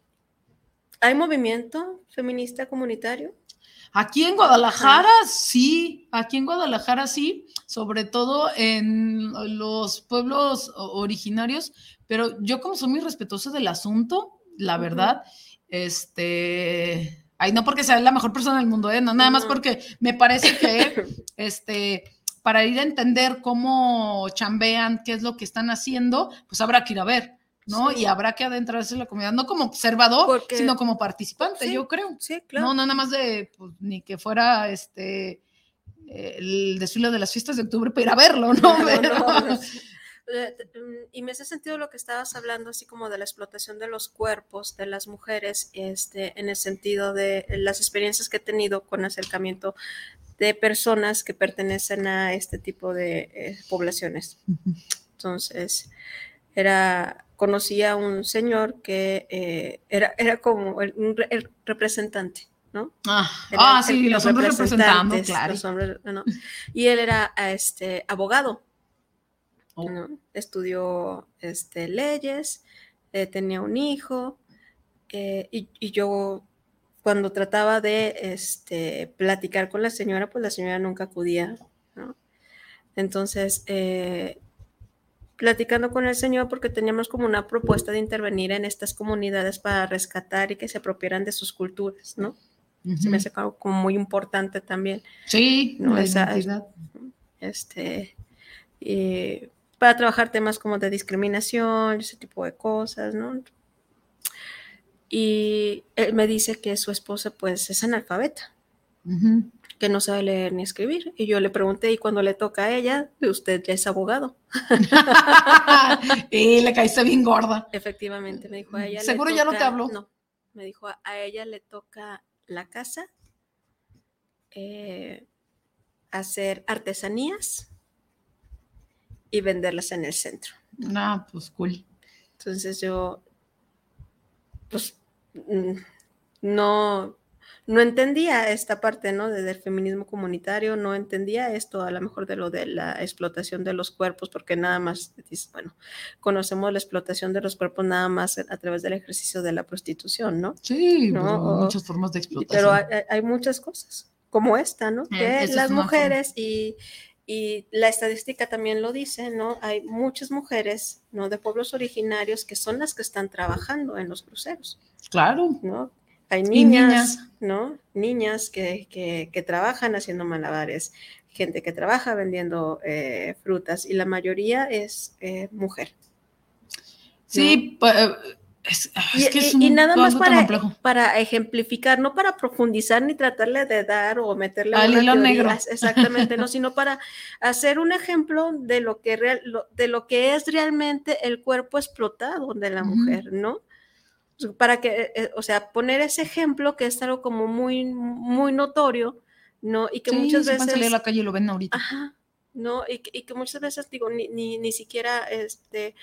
hay movimiento feminista comunitario. Aquí en Guadalajara sí, aquí en Guadalajara sí, sobre todo en los pueblos originarios, pero yo como soy muy respetuosa del asunto, la verdad, este, ay, no porque sea la mejor persona del mundo, ¿eh? no, nada más porque me parece que, este, para ir a entender cómo chambean, qué es lo que están haciendo, pues habrá que ir a ver, ¿no? Sí. Y habrá que adentrarse en la comunidad, no como observador, Porque- sino como participante, Sí, yo creo. Sí, claro. No, no, nada más de, pues, ni que fuera este el desfile de las fiestas de octubre para ir a verlo, ¿no? No, Pero- no, no. Eh, t- Y me hace sentido lo que estabas hablando, así como de la explotación de los cuerpos de las mujeres, este, en el sentido de las experiencias que he tenido con acercamiento de personas que pertenecen a este tipo de eh, poblaciones. Entonces, era, conocí a un señor que eh, era, era como el, representante, ¿no? Ah, ah, el- sí, los hombres representando, representantes, claro. los hombres, ¿no? Y él era este, abogado. Oh. ¿no? Estudió este, leyes, eh, tenía un hijo, eh, y, y yo cuando trataba de este, platicar con la señora, pues la señora nunca acudía, ¿no? Entonces, eh, platicando con el señor, porque teníamos como una propuesta de intervenir en estas comunidades para rescatar y que se apropiaran de sus culturas, ¿no? Se me hace algo como muy importante también Sí, No, esa- este, y para trabajar temas como de discriminación, ese tipo de cosas, ¿no? Y él me dice que su esposa pues es analfabeta, Ujú. Que no sabe leer ni escribir. Y yo le pregunté, ¿y cuando le toca a ella? Usted ya es abogado. y le caíste bien gorda. Efectivamente, me dijo a ella. Seguro ya no te habló. No, me dijo a, a ella le toca la casa, eh, hacer artesanías y venderlas en el centro. Ah, pues cool. Entonces yo, pues, mm, no, no entendía esta parte, ¿no? de- del feminismo comunitario, no entendía esto a lo mejor de lo de la explotación de los cuerpos, porque nada más, bueno, conocemos la explotación de los cuerpos nada más a través del ejercicio de la prostitución, ¿no? Sí, No, pues, o- muchas formas de explotación. Pero hay, muchas cosas, como esta, ¿no? Que las mujeres y, y la estadística también lo dice, ¿no? Hay muchas mujeres, ¿no? De pueblos originarios que son las que están trabajando en los cruceros, Claro. ¿no? Hay niñas, niñas. ¿no? Niñas que, que- que trabajan haciendo malabares, gente que trabaja vendiendo eh, frutas y la mayoría es eh, mujer. Sí, pues, eh, es, Y, es que y- es y un- nada más para, para ejemplificar, no para profundizar ni tratarle de dar o meterle Al hilo negro. exactamente, no, sino para hacer un ejemplo de lo que real, lo- de lo que es realmente el cuerpo explotado de la mujer, ¿no? Para que, eh, o sea, poner ese ejemplo que es algo como muy, muy notorio, ¿no? Y que Sí, muchas van a salir a veces la calle y lo ven ahorita. Ajá, ¿no? Y, que- y que muchas veces, digo, ni, ni, ni siquiera este,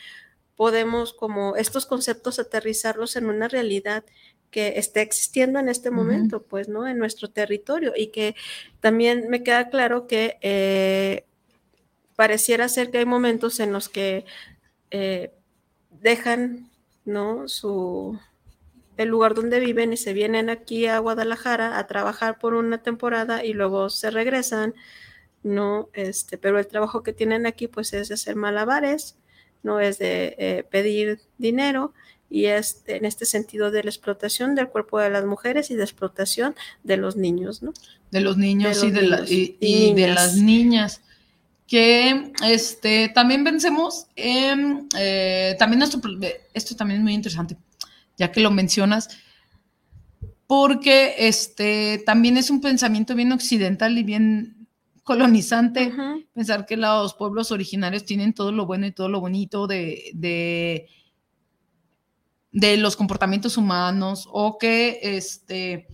podemos como estos conceptos aterrizarlos en una realidad que esté existiendo en este momento, pues, ¿no? En nuestro territorio. Y que también me queda claro que eh, pareciera ser que hay momentos en los que eh, dejan, ¿no? Su, el lugar donde viven y se vienen aquí a Guadalajara a trabajar por una temporada y luego se regresan, ¿no? Este, pero el trabajo que tienen aquí pues es de hacer malabares, no es de eh, pedir dinero y es en este sentido de la explotación del cuerpo de las mujeres y de explotación de los niños, ¿no? De los niños, De y, de la- y- y y de las niñas. Que este, también pensemos en, eh, también eh, esto también es muy interesante, ya que lo mencionas, porque este, también es un pensamiento bien occidental y bien colonizante pensar que los pueblos originarios tienen todo lo bueno y todo lo bonito de, de, de los comportamientos humanos o que este,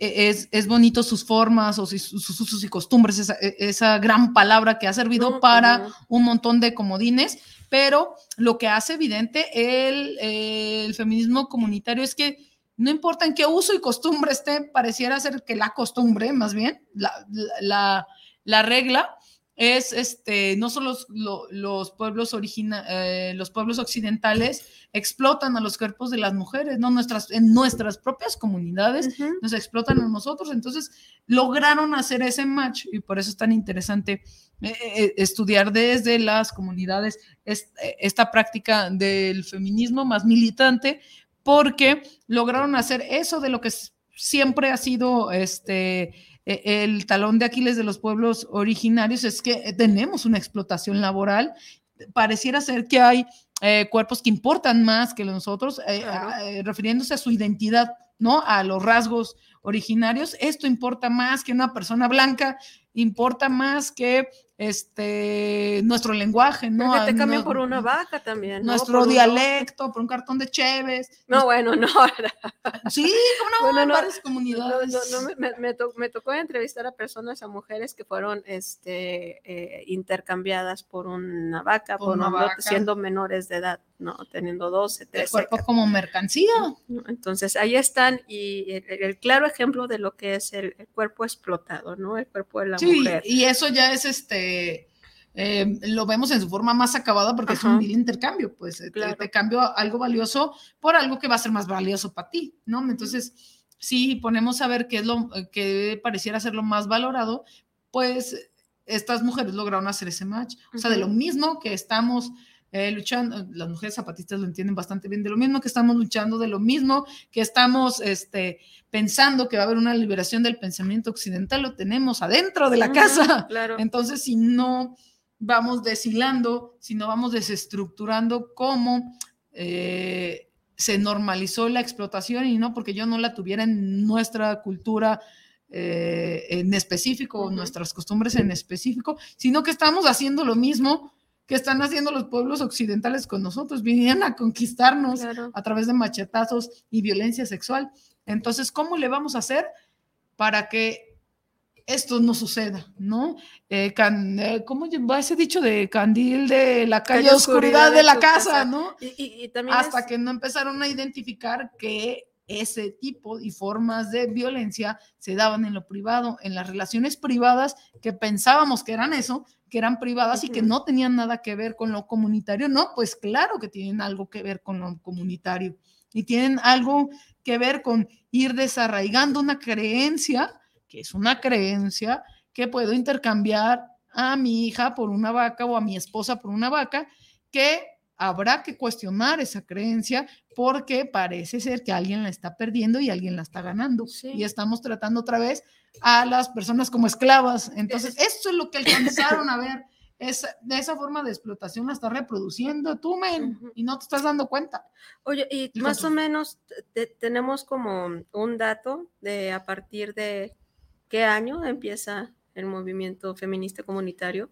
es, es bonito sus formas o sus, usos y costumbres, esa, e- esa gran palabra que ha servido No, para no. un montón de comodines, pero lo que hace evidente el, el feminismo comunitario es que no importa en qué uso y costumbre esté, pareciera ser que la costumbre, más bien, la, la, la regla es este, no solo los, lo- los pueblos origina, eh, los pueblos occidentales explotan a los cuerpos de las mujeres, no nuestras, en nuestras propias comunidades nos explotan a nosotros. Entonces lograron hacer ese match y por eso es tan interesante eh, eh, estudiar desde las comunidades es- esta práctica del feminismo más militante, porque lograron hacer eso de lo que siempre ha sido este el talón de Aquiles de los pueblos originarios, es que eh, tenemos una explotación laboral. Pareciera ser que hay eh, cuerpos que importan más que nosotros, eh, Claro. a- eh, refiriéndose a su identidad, ¿no? A los rasgos originarios. Esto importa más que una persona blanca, importa más que este nuestro lenguaje, Pero ¿no? que te cambian no- por una vaca también. ¿no? Nuestro Por un- dialecto, por un cartón de Cheves. No, bueno, no. Sí, como no, Bueno, en no, varias comunidades. me, me- me to- me tocó entrevistar a personas, a mujeres que fueron este, eh, intercambiadas por una vaca, Por por una vaca. siendo menores de edad, ¿no? Teniendo 12, el 13. cuerpo como mercancía. Entonces, ahí están y el, el claro ejemplo de lo que es el, el cuerpo explotado, ¿no? El cuerpo de la Sí, mujer. y eso ya es este, eh, lo vemos en su forma más acabada porque es un vil intercambio, pues eh, te- cambio algo valioso por algo que va a ser más valioso para ti, ¿no? Entonces, si ponemos a ver qué es lo que pareciera ser lo más valorado, pues estas mujeres lograron hacer ese match. O sea, de lo mismo que estamos eh, luchando, las mujeres zapatistas lo entienden bastante bien, de lo mismo que estamos luchando, de lo mismo que estamos este, pensando que va a haber una liberación del pensamiento occidental, lo tenemos adentro de la casa. Claro. Entonces, si no vamos deshilando, si no vamos desestructurando cómo eh, se normalizó la explotación y no porque yo no la tuviera en nuestra cultura eh, en específico, Ujú. nuestras costumbres en específico, sino que estamos haciendo lo mismo que están haciendo los pueblos occidentales con nosotros, vinieron a conquistarnos Claro. a través de machetazos y violencia sexual. Entonces, ¿cómo le vamos a hacer para que esto no suceda? ¿No? Eh, can- eh, ¿Cómo va ese dicho de candil de la calle, Calle oscuridad, oscuridad de de la casa, casa. ¿no? Y, y- y también Hasta es- que no empezaron a identificar que ese tipo y formas de violencia se daban en lo privado, en las relaciones privadas que pensábamos que eran eso, que eran privadas y que no tenían nada que ver con lo comunitario. No, pues claro que tienen algo que ver con lo comunitario y tienen algo que ver con ir desarraigando una creencia, que es una creencia que puedo intercambiar a mi hija por una vaca o a mi esposa por una vaca, que habrá que cuestionar esa creencia porque parece ser que alguien la está perdiendo y alguien la está ganando. Sí. Y estamos tratando otra vez a las personas como esclavas. Entonces, esto es lo que alcanzaron a ver. Esa, de esa forma de explotación la está reproduciendo tú, men, y no te estás dando cuenta. Oye, y Digo más tú. o menos te- tenemos como un dato de a partir de qué año empieza el movimiento feminista comunitario.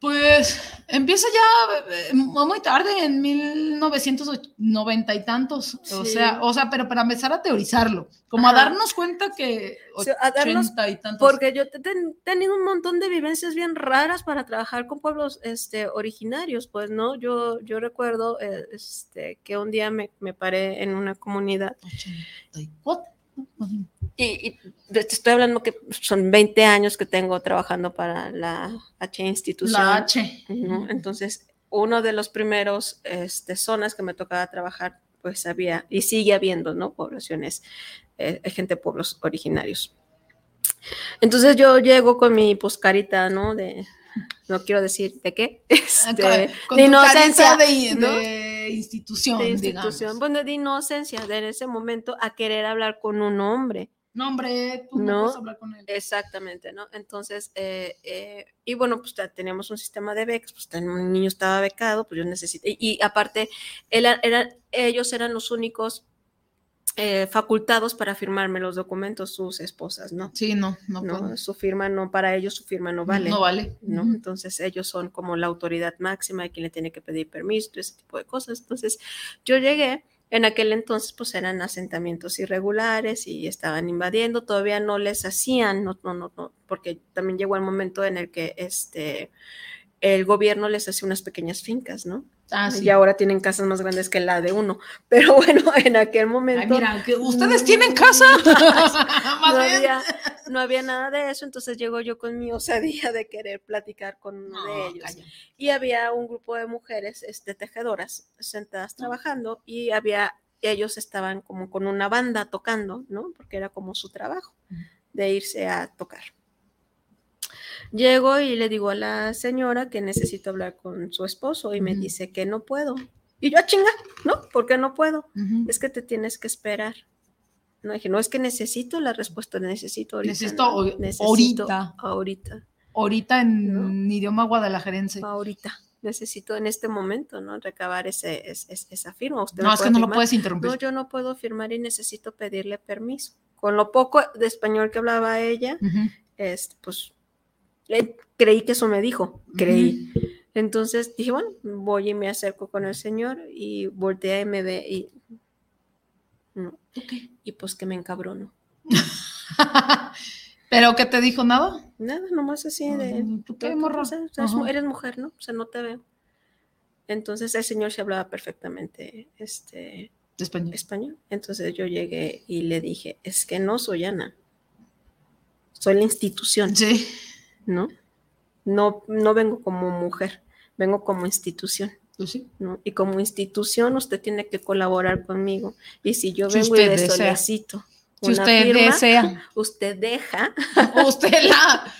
Pues empieza ya eh, muy tarde, en 1990 y tantos, o sea, o sea, pero para empezar a teorizarlo, como a darnos cuenta que O sea, a darnos- 80 y tantos. Porque yo he ten- tenido un montón de vivencias bien raras para trabajar con pueblos este, originarios, pues, ¿no? Yo, yo recuerdo eh, este, que un día me, me paré en una comunidad 84, ¿no? Y, y te estoy hablando que son 20 años que tengo trabajando para la H institución. La H. ¿no? Entonces, uno de los primeros este, zonas que me tocaba trabajar, pues había y sigue habiendo, ¿no? Poblaciones, eh, gente de pueblos originarios. Entonces yo llego con mi pues carita, ¿no? De, no quiero decir de qué, este, Con- con de inocencia, carita de, ¿no? De institución, digamos. institución, bueno, de inocencia, de en ese momento a querer hablar con un hombre. No, hombre, tú no, No. puedes hablar con él. Exactamente, ¿no? Entonces, eh, eh, y bueno, pues teníamos un sistema de becas, pues un niño estaba becado, pues yo necesité, y, y aparte, era- eran- ellos eran los únicos eh, facultados para firmarme los documentos, sus esposas, ¿no? Sí, no, no, ¿no? Su firma no, para ellos su firma no vale. No vale. ¿no? Entonces ellos son como la autoridad máxima de quien le tiene que pedir permiso, ese tipo de cosas. Entonces yo llegué, en aquel entonces pues eran asentamientos irregulares y estaban invadiendo, todavía no les hacían, no, no, no, no, porque también llegó el momento en el que este, el gobierno les hacía unas pequeñas fincas, ¿no? Ah, sí. Y ahora tienen casas más grandes que la de uno. Pero bueno, en aquel momento... Ay, mira, que ustedes tienen casa. No había, no había nada de eso, entonces llego yo con mi osadía de querer platicar con uno de ellos. calla. Y había un grupo de mujeres este, tejedoras sentadas trabajando y había, ellos estaban como con una banda tocando, ¿no? Porque era como su trabajo de irse a tocar. Llego y le digo a la señora que necesito hablar con su esposo y me dice que no puedo. Y yo, "Ah, chinga, ¿no? ¿Por qué no puedo? Es que te tienes que esperar. No dije, no es que necesito la respuesta, necesito ahorita. Necesito no, hoy- necesito ahorita. Ahorita, Ahorita en idioma guadalajarense. ahorita. Necesito en este momento, ¿no? Recabar ese, es- es- esa firma. Usted No, es que no lo puedes interrumpir. No, yo no puedo firmar y necesito pedirle permiso. Con lo poco de español que hablaba ella, este, pues creí que eso me dijo, creí. Entonces dije, bueno, voy y me acerco con el señor y voltea y me ve y... no. Y pues que me encabrono. ¿Pero qué te dijo nada? Nada, nomás así de... ¿Tú qué, "Tú, morra? o sea, o sea, es Ajá. mu- eres mujer, ¿no? O sea, no te veo. Entonces el señor se hablaba perfectamente este, Español. español. Entonces yo llegué y le dije, es que no soy Ana. Soy la institución, Sí. ¿No? No, no vengo como mujer, vengo como institución. Pues sí. ¿no? Y como institución usted tiene que colaborar conmigo. Y si yo Si vengo y le desea. solicito Si una usted firma, desea, usted deja usted la,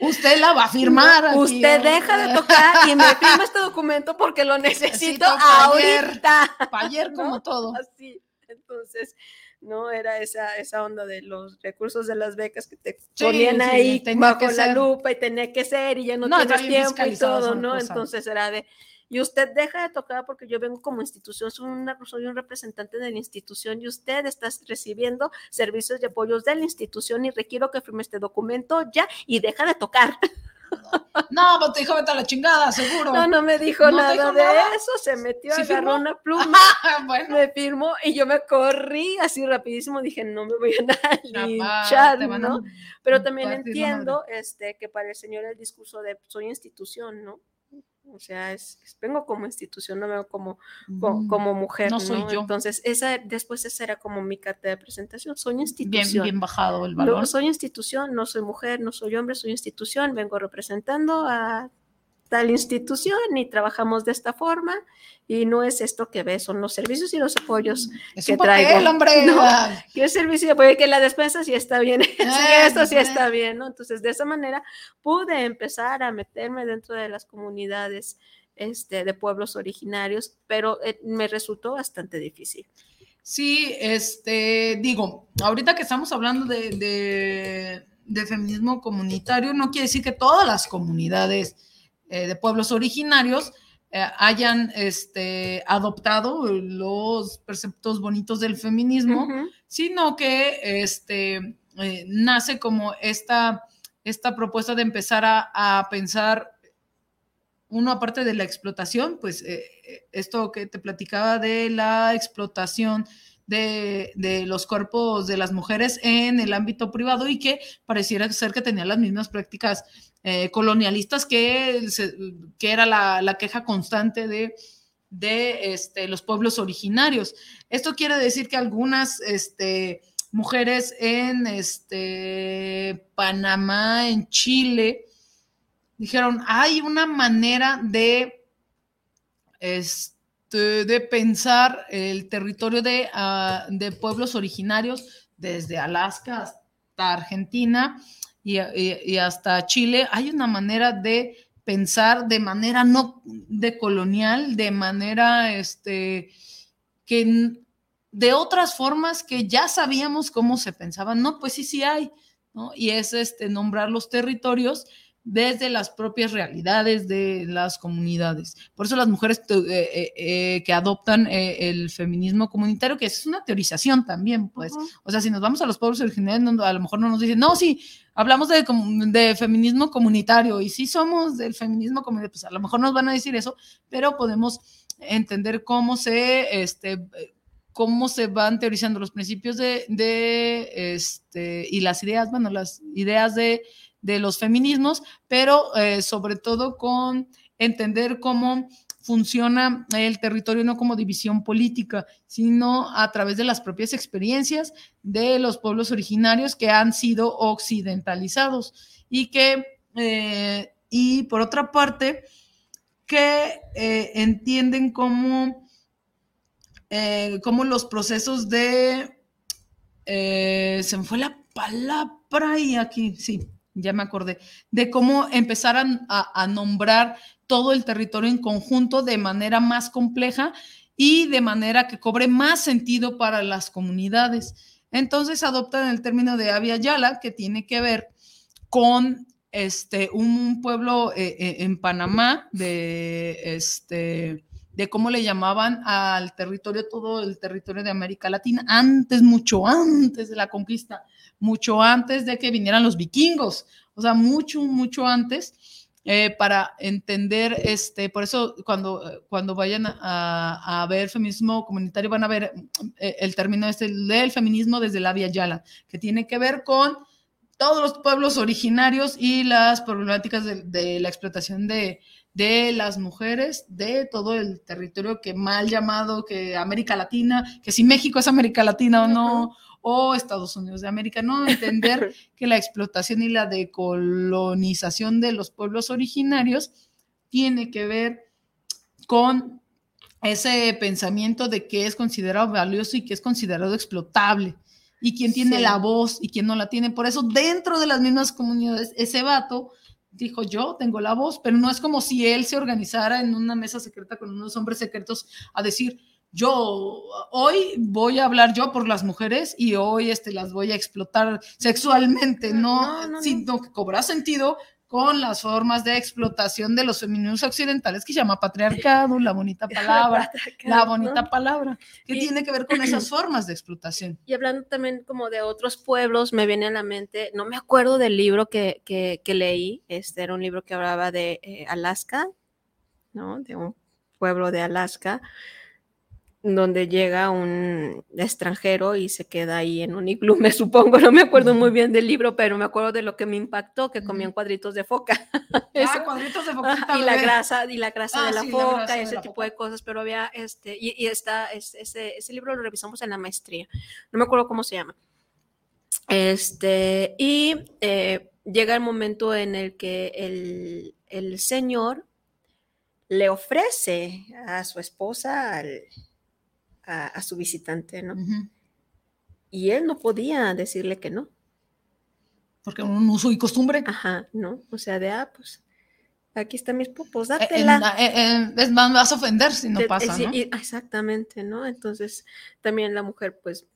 usted la va a firmar. Usted deja de tocar y me firma este documento porque lo necesito Necesito pa' ayer. ahorita. Pa' ayer como ¿no? todo. Así. Entonces, no era esa, esa onda de los recursos de las becas que te Sí, ponían sí, ahí bajo la ser. lupa y tenía que ser y ya no, No, bien tiempo y todo, ¿no? cosa. Entonces era de, y usted deja de tocar porque yo vengo como institución, soy, una, soy un representante de la institución y usted está recibiendo servicios y apoyos de la institución y requiero que firme este documento ya y deja de tocar. No, pues te dijo vete a la chingada, seguro. No, no me dijo ¿No te nada dijo de nada? eso, se metió, ¿Sí agarró firmó? una pluma, Ah, bueno. me firmó y yo me corrí así rapidísimo, dije, no me voy a linchar, ¿no? Pero también entiendo este, que para el señor el discurso de soy institución, ¿no? O sea, es, vengo como institución, no vengo como, co- Mm, como mujer, no ¿no? soy yo. Entonces, esa, después esa era como mi carta de presentación, soy Bien, institución. bien bajado el No, valor. soy institución, no soy mujer, no soy hombre, soy institución, vengo representando a tal institución y trabajamos de esta forma y no es esto que ves, son los servicios y los apoyos. es que un papel, traigo. hombre. No. Ah, Que el servicio y apoyo, que la despensa sí está bien, sí, Ah, esto sí está bien, ¿no? Entonces, de esa manera pude empezar a meterme dentro de las comunidades este, de pueblos originarios, pero eh, me resultó bastante difícil. Sí, este, digo, ahorita que estamos hablando de, de- de feminismo comunitario, no quiere decir que todas las comunidades eh, de pueblos originarios eh, hayan este, adoptado los preceptos bonitos del feminismo, sino que este, eh, nace como esta, esta propuesta de empezar a, a pensar, uno aparte de la explotación, pues esto que te platicaba de la explotación de, de los cuerpos de las mujeres en el ámbito privado y que pareciera ser que tenía las mismas prácticas eh, colonialistas que, que era la, la queja constante de, de este, los pueblos originarios. Esto quiere decir que algunas este, mujeres en este, Panamá, en Chile, dijeron, hay una manera de este, de pensar el territorio de, ah, de pueblos originarios desde Alaska hasta Argentina y, y- hasta Chile. Hay una manera de pensar de manera no de colonial, de manera este, que de otras formas que ya sabíamos cómo se pensaban. No, pues sí, sí hay, ¿no? Y es este, nombrar los territorios desde las propias realidades de las comunidades. Por eso las mujeres eh, eh, eh, que adoptan eh, el feminismo comunitario, que es una teorización también, pues, o sea, si nos vamos a los pueblos originarios, no- a lo mejor no nos dicen, no, sí, hablamos de, feminismo comunitario y sí somos del feminismo comunitario, pues a lo mejor nos van a decir eso, pero podemos entender cómo se, este, cómo se van teorizando los principios de, de, este, y las ideas, bueno, las ideas de, de los feminismos, pero eh, sobre todo con entender cómo funciona el territorio no como división política, sino a través de las propias experiencias de los pueblos originarios que han sido occidentalizados. Y que, eh, y por otra parte, que eh, entienden cómo, cómo los procesos de, se me fue la palabra y aquí, sí, ya me acordé, de cómo empezar a, nombrar todo el territorio en conjunto de manera más compleja y de manera que cobre más sentido para las comunidades. Entonces adoptan el término de Avia Yala, que tiene que ver con este, un pueblo eh, eh, en Panamá de, este, de cómo le llamaban al territorio, todo el territorio de América Latina, antes, mucho antes de la conquista, mucho antes de que vinieran los vikingos, o sea, mucho, mucho antes. eh, para entender, este, por eso cuando, cuando vayan a, a ver feminismo comunitario van a ver eh, el término este del feminismo desde la Via Yala, que tiene que ver con todos los pueblos originarios y las problemáticas de la explotación de, de las mujeres de todo el territorio que mal llamado que América Latina, que si México es América Latina o no, o Estados Unidos de América, no entender que la explotación y la decolonización de los pueblos originarios tiene que ver con ese pensamiento de que es considerado valioso y que es considerado explotable y quién tiene Sí. la voz y quién no la tiene. Por eso dentro de las mismas comunidades, ese vato dijo yo tengo la voz, pero no es como si él se organizara en una mesa secreta con unos hombres secretos a decir yo hoy voy a hablar yo por las mujeres y hoy este, las voy a explotar sexualmente, no, No, no, no. sino que cobra sentido con las formas de explotación de los femeninos occidentales que se llama patriarcado, la bonita palabra, la bonita ¿no? palabra, que Y- tiene que ver con esas formas de explotación. Y hablando también como de otros pueblos, me viene a la mente, no me acuerdo del libro que, que, que leí, este era un libro que hablaba de eh, Alaska, ¿no? De un pueblo de Alaska, donde llega un extranjero y se queda ahí en un iglú, me supongo, no me acuerdo muy bien del libro, pero me acuerdo de lo que me impactó, que comían cuadritos de foca. Eso. Ah, cuadritos de foquita, y la grasa y la grasa Ah, de la sí, la foca de ese la tipo foca. de cosas pero había este y, y está es- ese, ese libro lo revisamos en la maestría no me acuerdo cómo se llama este y eh, llega el momento en el que el, el señor le ofrece a su esposa al- a, a su visitante no y él no podía decirle que no Porque un uso y costumbre. ajá no o sea de ah pues aquí está mis pupos Eh, dátela en- en- es más, me vas a ofender si no pasa, ¿no? y- exactamente, ¿no? Entonces, también la mujer, pues,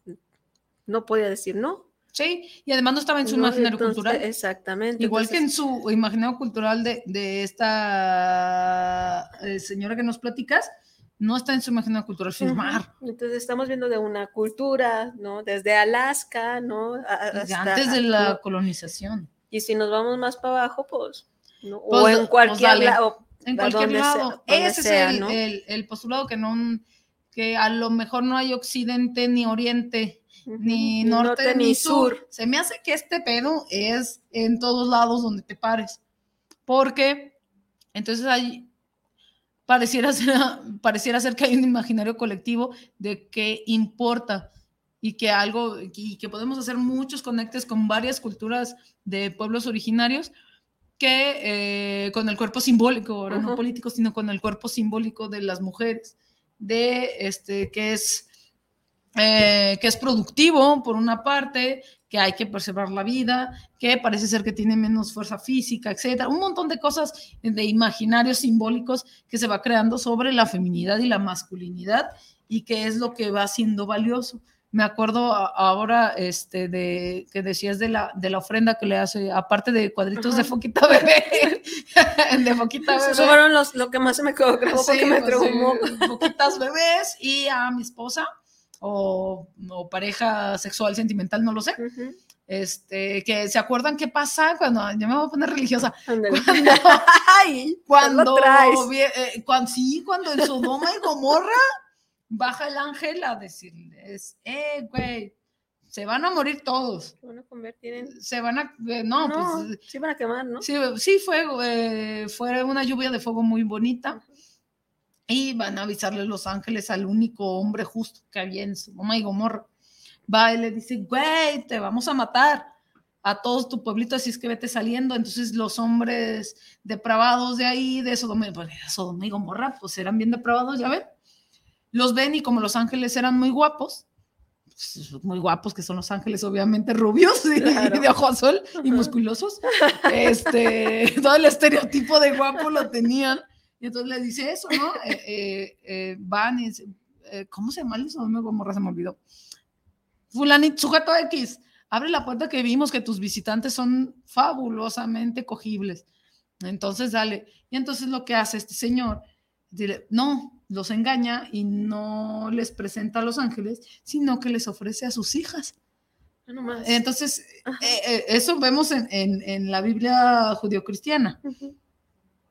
no podía decir no. Sí, y además no estaba en su ¿no? imaginario Entonces, cultural. Exactamente. Igual que en su imaginario cultural de, de esta eh, señora que nos platicas, no está en su imaginario cultural firmar. Entonces, estamos viendo de una cultura, ¿no? Desde Alaska, ¿no? Desde hasta- antes de la ¿no? colonización. Y si nos vamos más para abajo, pues, ¿no? Pues, o en pues, cualquier dale. lado. En cualquier sea- lado. donde Ese sea, es el, ¿no? el- el postulado que no que a lo mejor no hay occidente ni oriente, ni norte, ni sur. Se me hace que este pedo es en todos lados donde te pares. Porque entonces hay pareciera ser, pareciera ser que hay un imaginario colectivo de que importa y que algo y que podemos hacer muchos conectes con varias culturas de pueblos originarios que eh, con el cuerpo simbólico, ahora no político, sino con el cuerpo simbólico de las mujeres, de este, que es, eh, que es productivo por una parte, que hay que preservar la vida, que parece ser que tiene menos fuerza física, etcétera, un montón de cosas de imaginarios simbólicos que se va creando sobre la feminidad y la masculinidad y que es lo que va siendo valioso. Me acuerdo ahora este, de que decías de la, de la ofrenda que le hace, aparte de cuadritos de Ajá. foquita bebé, de foquita bebé. Esos fueron los, lo que más se me quedó grabado Sí, porque me pues, sí, poquitas bebés y a mi esposa o, o pareja sexual sentimental, no lo sé. Ujú. Este, que se acuerdan qué pasa cuando yo me voy a poner religiosa. Cuando, Ay, cuando, eh, cuando sí, cuando en Sodoma y Gomorra baja el ángel a decirles, eh, güey, se van a morir todos. Se van a convertir en. Se van a, eh, no, No, pues sí van a quemar, ¿no? Sí, sí fue, eh, fue una lluvia de fuego muy bonita. Y van a avisarle los ángeles al único hombre justo que había en Sodoma y Gomorra. Va y le dice, güey, te vamos a matar a todo tu pueblito, así es que vete saliendo. Entonces los hombres depravados de ahí, de Sodoma, pues, Sodoma y Gomorra, pues eran bien depravados, ya ven. Los ven y como los ángeles eran muy guapos, pues, muy guapos que son los ángeles, obviamente rubios y, Claro. de ojo azul y musculosos, este, todo el estereotipo de guapo lo tenían. Y entonces le dice eso, ¿no? Eh, eh, eh, van y dice, eh, ¿cómo se llama el y Gomorra? Se me olvidó. Fulanito, sujeto X, abre la puerta que vimos que tus visitantes son fabulosamente cogibles. Entonces, dale. Y entonces lo que hace este señor, dile, no, los engaña y no les presenta a los ángeles, sino que les ofrece a sus hijas. No nomás. Entonces, eh, eh, eso vemos en, en- en la Biblia judio-cristiana.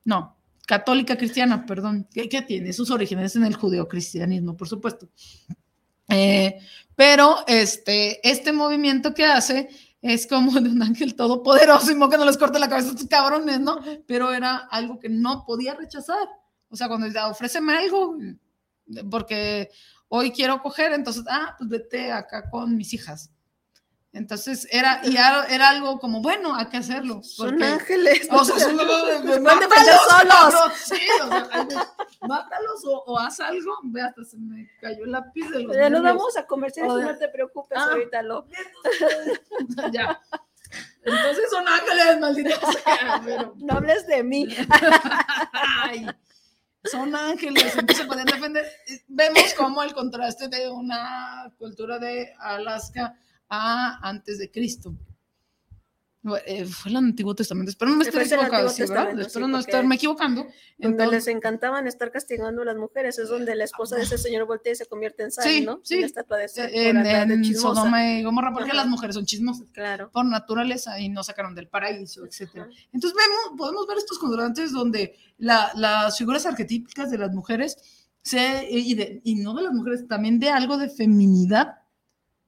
No, católica cristiana, perdón. ¿Qué, qué tiene? Sus orígenes en el judeocristianismo, por supuesto. Eh, pero este, este movimiento que hace es como de un ángel todopoderoso y que no les corte la cabeza a estos cabrones, ¿no? Pero era algo que no podía rechazar. O sea, cuando decía, ofréceme algo, porque hoy quiero coger, entonces, ah, pues vete acá con mis hijas. Entonces era, y era, era algo como, bueno, hay que hacerlo. Son porque- ángeles. o sea, son, mátalos, solos. sí, o sea, mátalos o, o haz algo. Ve, hasta se me cayó el lápiz de los Ya nos vamos a comerciales, no te preocupes, Ah. ahorita lo. ya. Entonces son ángeles, malditos sea, pero- No hables de mí. Ay, son ángeles, entonces pueden defender. Vemos como el contraste de una cultura de Alaska a antes de Cristo. Eh, fue el Antiguo Testamento, espero no me el equivocando, Antiguo sí, espero sí, no estarme equivocando. Donde Entonces, les encantaban estar castigando a las mujeres, es donde la esposa de ese señor voltea y se convierte en sal, Sí, ¿no? sí. De en, de en chismosa. Sodoma y Gomorra, porque Ajá. las mujeres son chismosas Claro. por naturaleza y no sacaron del paraíso, etcétera. Ajá. Entonces vemos, podemos ver estos contrastes donde la- las figuras arquetípicas de las mujeres se, y, de- y no de las mujeres, también de algo de feminidad,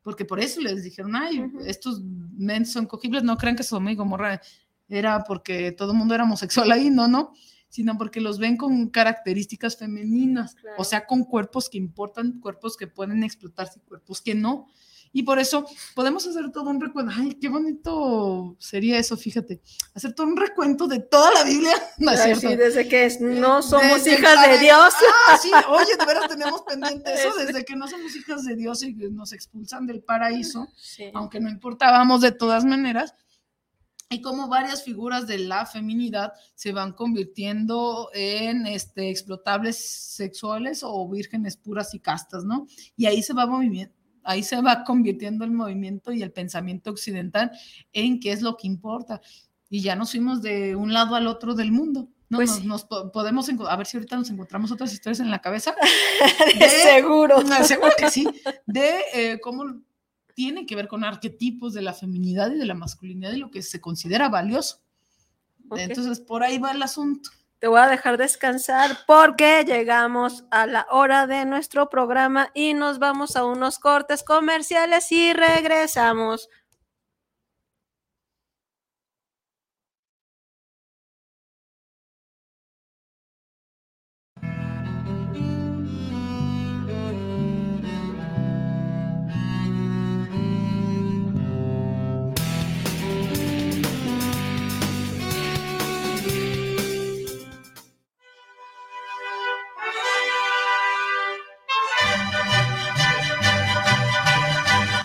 porque por eso les dijeron, ay, estos men son cogibles, no crean que Sodoma y Gomorra era porque todo el mundo era homosexual ahí, no, no, sino porque los ven con características femeninas, Claro. o sea, con cuerpos que importan, cuerpos que pueden explotarse, cuerpos que no. Y por eso podemos hacer todo un recuento. Ay, qué bonito sería eso, fíjate. Hacer todo un recuento de toda la Biblia. No es Ay, cierto. sí, desde que es- no somos Desde hijas de Dios. Ah, sí, oye, de veras tenemos pendiente eso, desde que no somos hijas de Dios y nos expulsan del paraíso, Sí. aunque no importábamos de todas maneras, y como varias figuras de la feminidad se van convirtiendo en este, explotables sexuales o vírgenes puras y castas, ¿no? Y ahí se va moviendo. Ahí se va convirtiendo el movimiento y el pensamiento occidental en qué es lo que importa. Y ya nos fuimos de un lado al otro del mundo. ¿no? Pues nos, podemos, a ver si ahorita nos encontramos otras historias en la cabeza. De seguro. Seguro que sí, de eh, cómo tiene que ver con arquetipos de la feminidad y de la masculinidad y lo que se considera valioso. Entonces, por ahí va el asunto. Te voy a dejar descansar porque llegamos a la hora de nuestro programa y nos vamos a unos cortes comerciales y regresamos.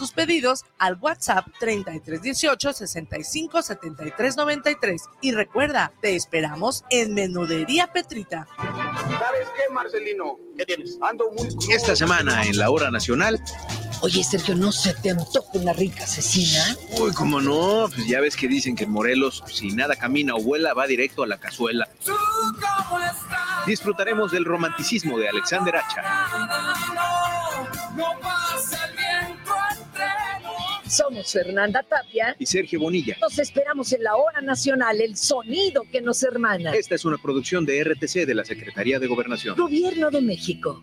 tus pedidos al WhatsApp 3318 65 73 93. Y recuerda, te esperamos en Menudería Petrita. ¿Sabes qué, Marcelino? ¿Qué tienes? Ando muy. Esta semana en la hora nacional, Oye, Sergio, ¿no se te antoja una rica asesina? uy, cómo no, pues ya ves que dicen que en Morelos, si nada camina o vuela, va directo a la cazuela. Disfrutaremos del romanticismo de Alexander Hacha. Somos Fernanda Tapia. y Sergio Bonilla. Nos esperamos en la hora nacional, el sonido que nos hermana. Esta es una producción de RTC de la Secretaría de Gobernación. Gobierno de México.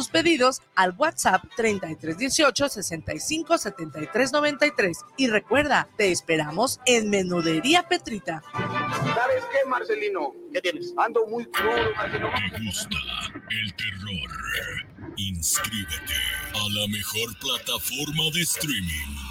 tus pedidos al WhatsApp 3318 65 73 93 y recuerda, te esperamos en Menudería Petrita. ¿Sabes qué, Marcelino? ¿Qué tienes? Ando muy crudo, Marcelino. ¿Te gusta el terror? Inscríbete a la mejor plataforma de streaming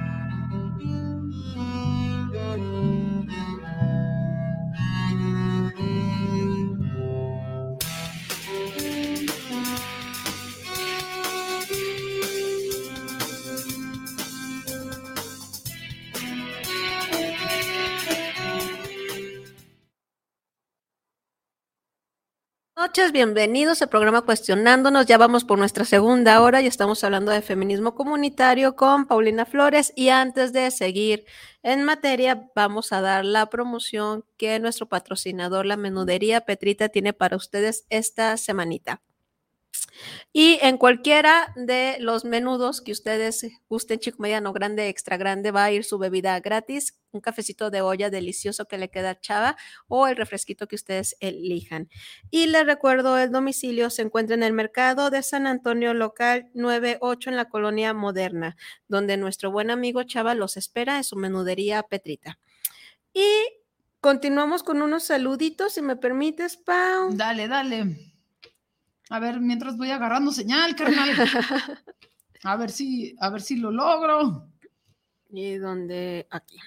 Noches, bienvenidos al programa Cuestionándonos. Ya vamos por nuestra segunda hora y estamos hablando de feminismo comunitario con Paulina Flores. Y antes de seguir en materia, vamos a dar la promoción que nuestro patrocinador, la menudería Petrita, tiene para ustedes esta semanita. Y en cualquiera de los menudos que ustedes gusten, chico, mediano, grande, extra grande, va a ir su bebida gratis, un cafecito de olla delicioso que le queda chava o el refresquito que ustedes elijan. Y les recuerdo, el domicilio se encuentra en el mercado de San Antonio local 98 en la colonia moderna, donde nuestro buen amigo Chava los espera en su menudería Petrita. Y continuamos con unos saluditos, si me permites, Pau. Dale, dale. A ver, mientras voy agarrando señal, carnal. A ver si, a ver si lo logro. Y donde aquí.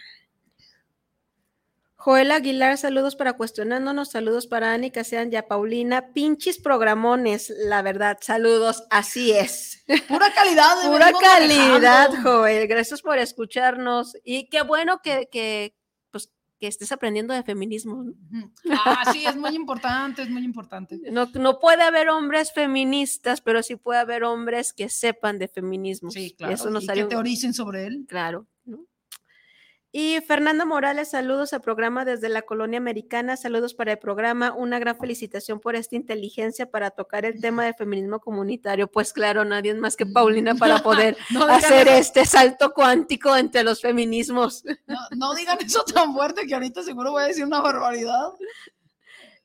Joel Aguilar, saludos para cuestionándonos, saludos para Ani Casean y a Paulina, pinches programones, la verdad, saludos, así es. Pura calidad. de Pura calidad, manejando. Joel, gracias por escucharnos y qué bueno que, que, que estés aprendiendo de feminismo. ¿no? Ah, sí, es muy importante, es muy importante. No, no puede haber hombres feministas, pero sí puede haber hombres que sepan de feminismo. Sí, claro. Eso nos y que un- teoricen sobre él. Claro. Y Fernando Morales, saludos al programa desde la colonia americana, saludos para el programa, una gran felicitación por esta inteligencia para tocar el tema de feminismo comunitario. Pues claro, nadie es más que Paulina para poder No hacer eso. este salto cuántico entre los feminismos. No, no digan eso tan fuerte que ahorita seguro voy a decir una barbaridad.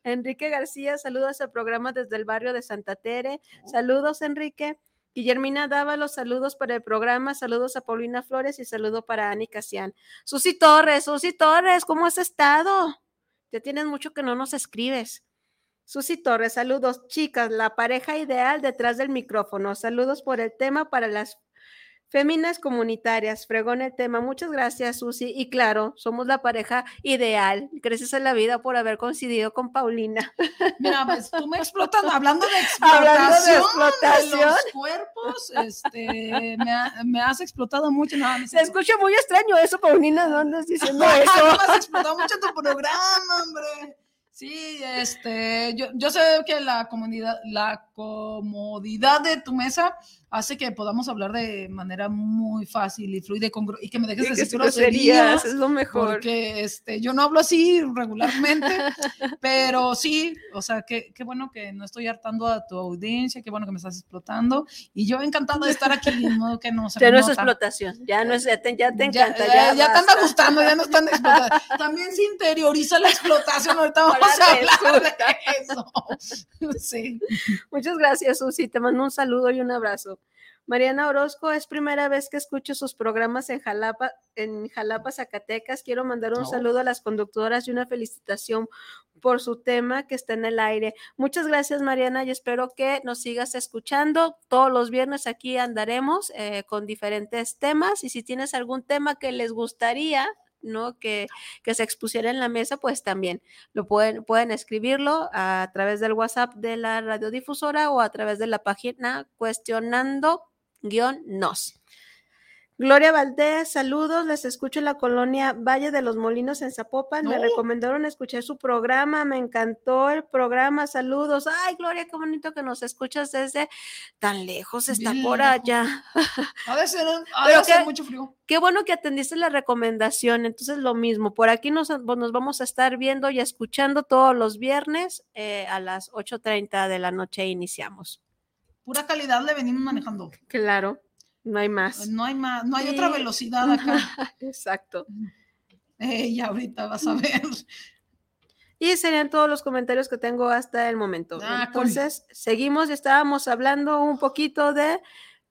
Enrique García, saludos al programa desde el barrio de Santa Tere. Saludos, Enrique. Guillermina Dávalos, saludos para el programa, saludos a Paulina Flores y saludo para Ani Casian. Susi Torres, Susi Torres, ¿cómo has estado? Ya tienes mucho que no nos escribes. Susi Torres, saludos, chicas, la pareja ideal detrás del micrófono. Saludos por el tema para las féminas comunitarias. Fregón el tema. Muchas gracias, Susi. Y claro, somos la pareja ideal. Gracias a la vida por haber coincidido con Paulina. Mira, pues tú me explotas hablando de Hablando explotación. de explotación. los cuerpos, este, me, ha- me has explotado mucho. No, no Se escucha muy extraño eso, Paulina, no andas diciendo eso. no me has explotado mucho tu programa, hombre. Sí, este, yo, yo sé que la comunidad, la comodidad de tu mesa hace que podamos hablar de manera muy fácil y fluida y, y que me dejes de decir groserías, es lo mejor. Porque este, yo no hablo así regularmente, pero sí, o sea, qué qué bueno que no estoy hartando a tu audiencia, qué bueno que me estás explotando y yo encantada de estar aquí, de modo que no se Ya es explotación, ya no es, ya te, ya te Ya, encanta. ya, ya te anda gustando, ya no están explotando. También se interioriza la explotación. Ahorita vamos Ahora a hablar de eso. Sí. Muchas gracias, Susi. Te mando un saludo y un abrazo. Mariana Orozco, es primera vez que escucho sus programas en Jalapa, en Jalapa, Zacatecas. Quiero mandar un Oh. saludo a las conductoras y una felicitación por su tema que está en el aire. Muchas gracias, Mariana, y espero que nos sigas escuchando. Todos los viernes aquí andaremos eh, con diferentes temas y si tienes algún tema que les gustaría ¿no? Que, que se expusiera en la mesa, pues también lo pueden, pueden escribirlo a través del WhatsApp de la radiodifusora o a través de la página cuestionando-nos. Gloria Valdés, saludos, les escucho en la colonia Valle de los Molinos en Zapopan. Me Oh. recomendaron escuchar su programa, me encantó el programa, saludos. Ay, Gloria, qué bonito que nos escuchas desde tan lejos, está Bien por lejos. allá. Ha Pero de hacer qué- mucho frío. Qué bueno que atendiste la recomendación. Entonces, lo mismo, por aquí nos, pues, nos vamos a estar viendo y escuchando todos los viernes eh, a las 8.30 de la noche iniciamos. Pura calidad le venimos manejando. Claro, no hay más. No hay más, no hay Sí. otra velocidad acá. Exacto. Ey, ahorita vas a ver. Y serían todos los comentarios que tengo hasta el momento. Ah, cool. Entonces, seguimos y estábamos hablando un poquito de,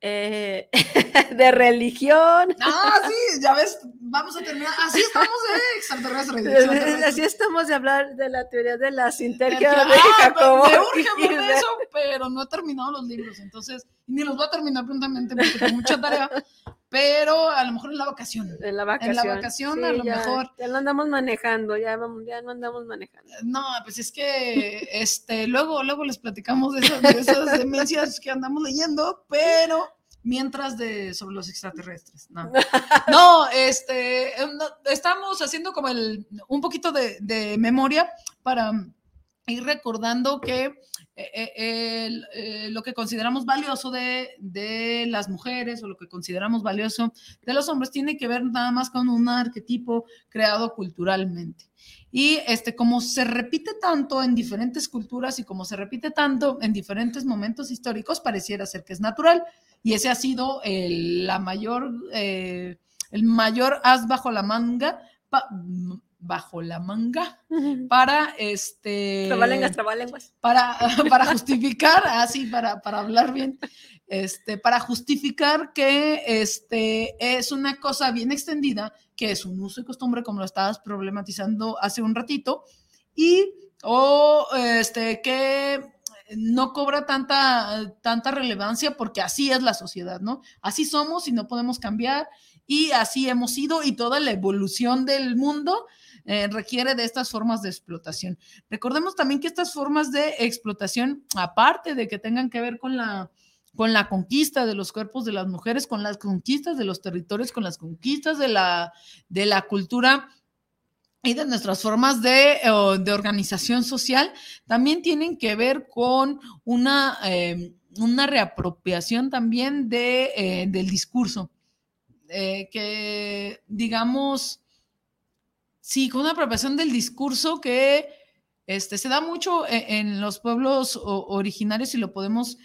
eh, de religión. Ah, sí, ya ves, vamos a terminar. Así estamos de extraterrestres. de extraterrestres. Así estamos de hablar de la teoría de la sintergia de ah, Jacobo. me urge hablar de eso, pero no he terminado los libros, entonces ni los voy a terminar prontamente porque tengo mucha tarea, pero a lo mejor en la vacación. En la vacación. En la vacación, a Sí, lo ya- mejor. Ya lo andamos manejando, ya, vamos, ya no andamos manejando. No, pues es que este, luego, luego les platicamos de esas, de esas demencias que andamos leyendo, pero mientras de sobre los extraterrestres. No, no este, em, estamos haciendo como el, un poquito de, de memoria para ir recordando que eh, eh, eh, lo que consideramos valioso de, de las mujeres o lo que consideramos valioso de los hombres tiene que ver nada más con un arquetipo creado culturalmente. Y este, como se repite tanto en diferentes culturas y como se repite tanto en diferentes momentos históricos, pareciera ser que es natural. Y ese ha sido el, la mayor, eh, el mayor as bajo la manga, pa- bajo la manga, para este Trabalenguas, trabalenguas. para, para justificar, así, para, para hablar bien, este, para justificar que este, es una cosa bien extendida, que es un uso y costumbre, como lo estabas problematizando hace un ratito, y o este, que no cobra tanta, tanta relevancia porque así es la sociedad, ¿no? Así somos y no podemos cambiar y así hemos ido y toda la evolución del mundo eh, requiere de estas formas de explotación. Recordemos también que estas formas de explotación, aparte de que tengan que ver con la, con la conquista de los cuerpos de las mujeres, con las conquistas de los territorios, con las conquistas de la, de la cultura y de nuestras formas de, de organización social, también tienen que ver con una, eh, una reapropiación también de, eh, del discurso. que, digamos, Sí, con una apropiación del discurso que este, se da mucho e, en, los pueblos originarios y lo podemos,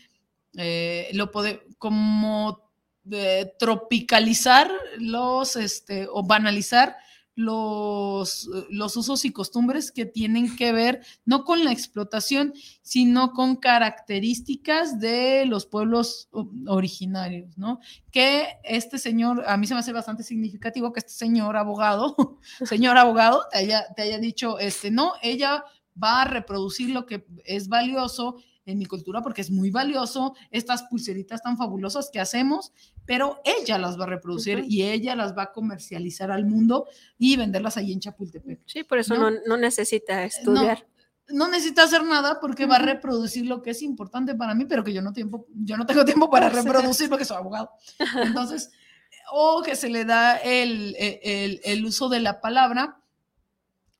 eh, lo como eh, tropicalizar los, este, o banalizar los, los usos y costumbres que tienen que ver no con la explotación, sino con características de los pueblos originarios, ¿no? Que este señor, a mí se me hace bastante significativo que este señor abogado, señor abogado, te haya, te haya dicho, este, no, ella va a reproducir lo que es valioso en mi cultura porque es muy valioso, estas pulseritas tan fabulosas que hacemos, pero ella las va a reproducir y ella las va a comercializar al mundo y venderlas ahí en Chapultepec. Sí, por eso no, no, necesita estudiar. No, necesita hacer nada porque va a reproducir lo que es importante para mí, pero que yo no, tiempo, yo no tengo tiempo para reproducir porque soy abogado. Entonces, o que se le da el, el, el uso de la palabra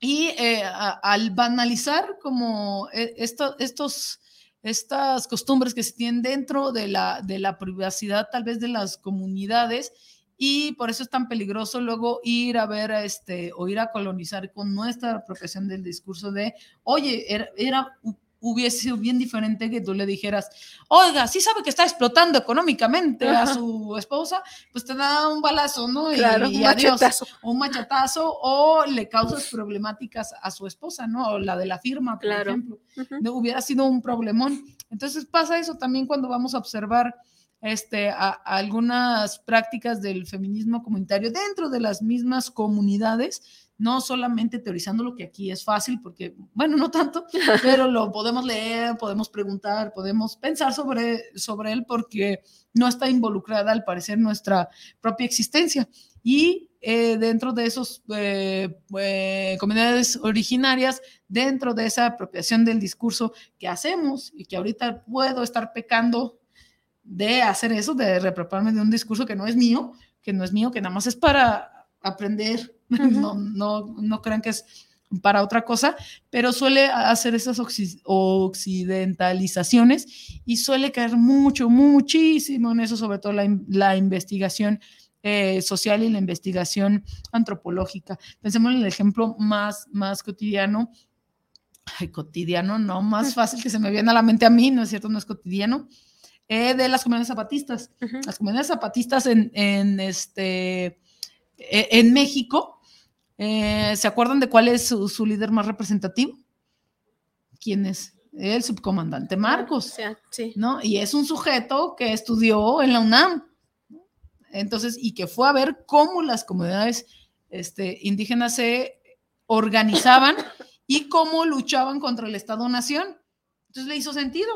y eh, al banalizar como eh, esto, estos estas costumbres que se tienen dentro de la, de la privacidad tal vez de las comunidades y por eso es tan peligroso luego ir a ver a este o ir a colonizar con nuestra apropiación del discurso de, oye, era, era hubiese sido bien diferente que tú le dijeras, oiga, sí sabe que está explotando económicamente a su esposa, pues te da un balazo, ¿no? Y, claro, un machetazo. un machetazo, o le causas problemáticas a su esposa, ¿no? O la de la firma, por ejemplo. No hubiera sido un problemón. Entonces pasa eso también cuando vamos a observar este, a, algunas prácticas del feminismo comunitario dentro de las mismas comunidades no solamente teorizando lo que aquí es fácil, porque, bueno, no tanto, pero lo podemos leer, podemos preguntar, podemos pensar sobre, sobre él, porque no está involucrada, al parecer, nuestra propia existencia. Y eh, dentro de esas eh, eh, comunidades originarias, dentro de esa apropiación del discurso que hacemos y que ahorita puedo estar pecando de hacer eso, de reproparme de un discurso que no es mío, que no es mío, que nada más es para aprender no, no, no crean que es para otra cosa, pero suele hacer esas occidentalizaciones y suele caer mucho, muchísimo en eso, sobre todo la, investigación eh, social y la investigación antropológica. Pensemos en el ejemplo más, más cotidiano, ay, cotidiano, no, más fácil que se me viene a la mente a mí, ¿no es cierto? No es cotidiano, eh, de las comunidades zapatistas. Las comunidades zapatistas en, en este e, en México. Eh, ¿Se acuerdan de cuál es su, líder más representativo? ¿Quién es? El subcomandante Marcos, ¿no? Y es un sujeto que estudió en la UNAM, entonces, y que fue a ver cómo las comunidades este, indígenas se organizaban y cómo luchaban contra el Estado-Nación. Entonces le hizo sentido,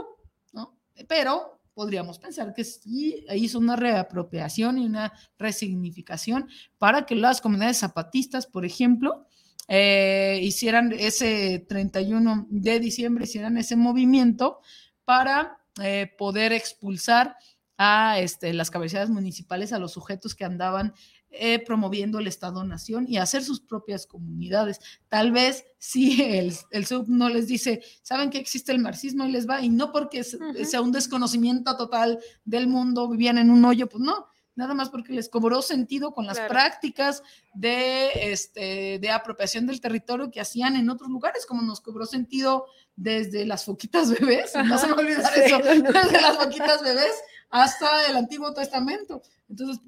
¿no? Pero podríamos pensar que sí hizo una reapropiación y una resignificación para que las comunidades zapatistas, por ejemplo, eh, hicieran ese 31 de diciembre, hicieran ese movimiento para eh, poder expulsar a este, las cabeceras municipales, a los sujetos que andaban eh, promoviendo el Estado-Nación y hacer sus propias comunidades. Tal vez si el, el, sub no les dice, saben que existe el marxismo y les va, y no porque sea un desconocimiento total del mundo, vivían en un hoyo, pues no, nada más porque les cobró sentido con las prácticas de, este, de apropiación del territorio que hacían en otros lugares, como nos cobró sentido desde las foquitas bebés, no se me eso, desde las foquitas bebés hasta el Antiguo Testamento. Entonces,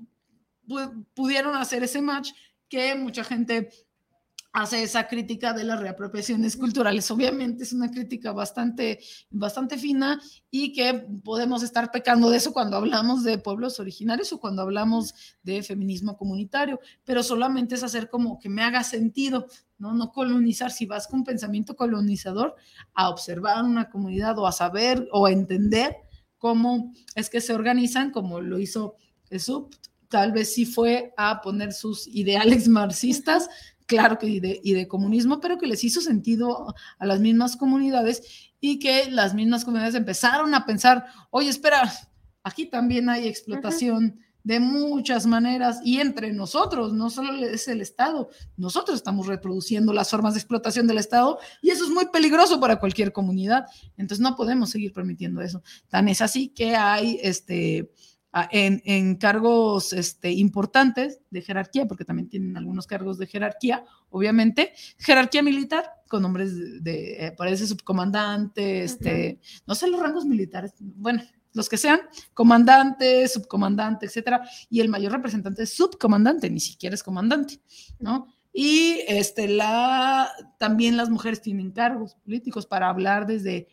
pudieron hacer ese match que mucha gente hace esa crítica de las reapropiaciones culturales. Obviamente es una crítica bastante, bastante fina y que podemos estar pecando de eso cuando hablamos de pueblos originarios o cuando hablamos de feminismo comunitario, pero solamente es hacer como que me haga sentido, ¿no? No colonizar, si vas con pensamiento colonizador, a observar una comunidad o a saber o a entender cómo es que se organizan, como lo hizo Esup tal vez sí fue a poner sus ideales marxistas, claro que y de, y de comunismo, pero que les hizo sentido a las mismas comunidades y que las mismas comunidades empezaron a pensar, oye, espera, aquí también hay explotación de muchas maneras y entre nosotros, no solo es el Estado, nosotros estamos reproduciendo las formas de explotación del Estado y eso es muy peligroso para cualquier comunidad. Entonces no podemos seguir permitiendo eso. Tan es así que hay este, en, en, cargos este, importantes de jerarquía, porque también tienen algunos cargos de jerarquía, obviamente, jerarquía militar, con nombres de, de eh, parece subcomandante, este, no sé los rangos militares, bueno, los que sean, comandante, subcomandante, etcétera, y el mayor representante es subcomandante, ni siquiera es comandante, ¿no? Y este, la, también las mujeres tienen cargos políticos para hablar desde,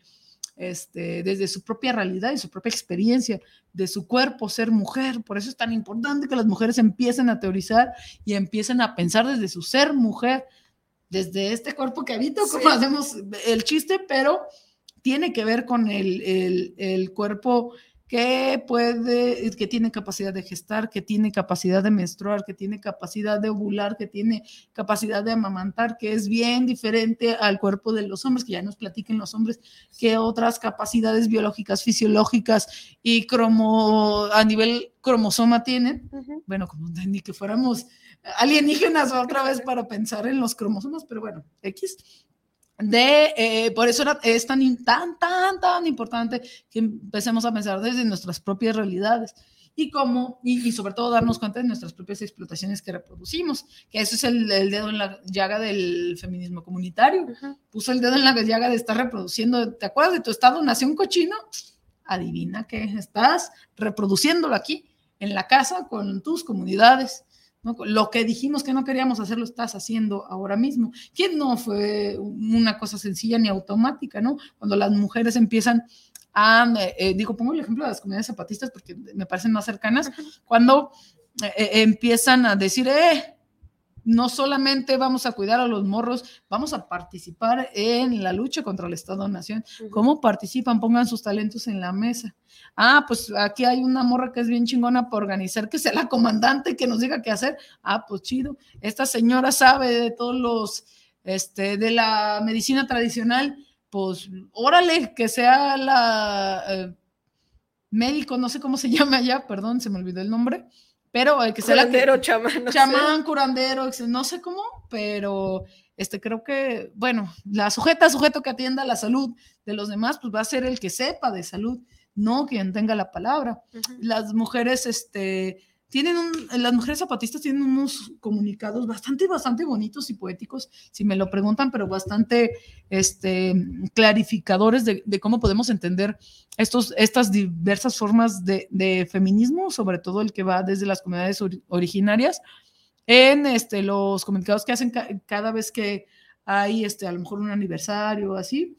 este, desde su propia realidad y su propia experiencia, de su cuerpo, ser mujer. Por eso es tan importante que las mujeres empiecen a teorizar y empiecen a pensar desde su ser mujer, desde este cuerpo que habito, como hacemos el chiste, pero tiene que ver con el, el, el, cuerpo que puede, que tiene capacidad de gestar, que tiene capacidad de menstruar, que tiene capacidad de ovular, que tiene capacidad de amamantar, que es bien diferente al cuerpo de los hombres, que ya nos platiquen los hombres que otras capacidades biológicas, fisiológicas y cromo, a nivel cromosoma tienen. Uh -huh. Bueno, como ni que fuéramos alienígenas otra vez para pensar en los cromosomas, pero bueno, X de, eh, por eso era, es tan, tan, tan, tan importante que empecemos a pensar desde nuestras propias realidades y cómo, y, y, sobre todo darnos cuenta de nuestras propias explotaciones que reproducimos, que eso es el, el dedo en la llaga del feminismo comunitario. Puso el dedo en la llaga de estar reproduciendo, ¿te acuerdas de tu estado nació un cochino? Adivina que estás reproduciéndolo aquí, en la casa, con tus comunidades. ¿No? Lo que dijimos que no queríamos hacer lo estás haciendo ahora mismo. ¿Quién no fue una cosa sencilla ni automática, ¿no? Cuando las mujeres empiezan a, eh, digo, pongo el ejemplo de las comunidades zapatistas porque me parecen más cercanas, cuando eh, empiezan a decir, eh, no solamente vamos a cuidar a los morros, vamos a participar en la lucha contra el Estado-Nación. ¿Cómo participan? Pongan sus talentos en la mesa. Ah, pues aquí hay una morra que es bien chingona para organizar, que sea la comandante que nos diga qué hacer. Ah, pues chido. Esta señora sabe de todos los, este, de la medicina tradicional, pues órale, que sea la eh, médico, no sé cómo se llama allá, perdón, se me olvidó el nombre pero el que sea curandero, la que, chamán, no chamán, sé. curandero, no sé cómo, pero este creo que, bueno, la sujeta, sujeto que atienda la salud de los demás, pues va a ser el que sepa de salud, no quien tenga la palabra. Uh -huh. Las mujeres, este, tienen un, las mujeres zapatistas tienen unos comunicados bastante, bastante bonitos y poéticos, si me lo preguntan, pero bastante este, clarificadores de, cómo podemos entender estos, estas diversas formas de, feminismo, sobre todo el que va desde las comunidades or, originarias, en este, los comunicados que hacen ca cada vez que hay este, a lo mejor un aniversario así,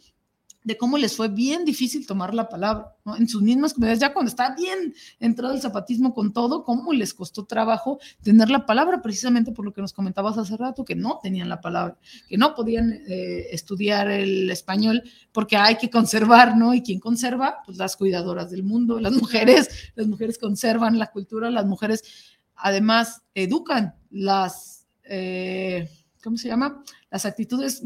de cómo les fue bien difícil tomar la palabra, ¿no? En sus mismas comunidades, ya cuando está bien entrado el zapatismo con todo, cómo les costó trabajo tener la palabra, precisamente por lo que nos comentabas hace rato, que no tenían la palabra, que no podían eh, estudiar el español, porque hay que conservar, ¿no? Y quien conserva, pues las cuidadoras del mundo, las mujeres, las mujeres conservan la cultura, las mujeres además educan las, eh, ¿cómo se llama? Las actitudes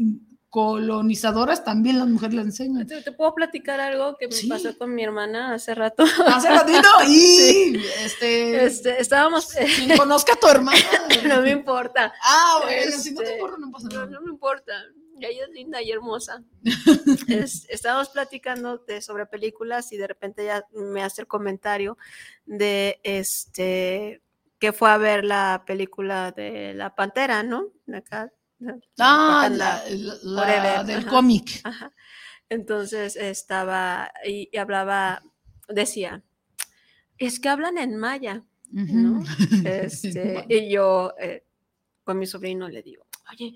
colonizadoras también las mujeres le enseñan. ¿Te, te puedo platicar algo que me sí. pasó con mi hermana hace rato? Hace ratito y sí. este, este, estábamos quien conozca a tu hermana. no me importa. Ah, bueno, este, si no te importa no pasa nada. No, no me importa. Ella es linda y hermosa. es, estábamos platicando de, sobre películas y de repente ella me hace el comentario de este que fue a ver la película de la Pantera, ¿no? Acá, Ah, la, la, la del cómic. Entonces estaba y, y, hablaba, decía, es que hablan en maya, uh -huh. ¿no? Este, y yo eh, con mi sobrino le digo, oye,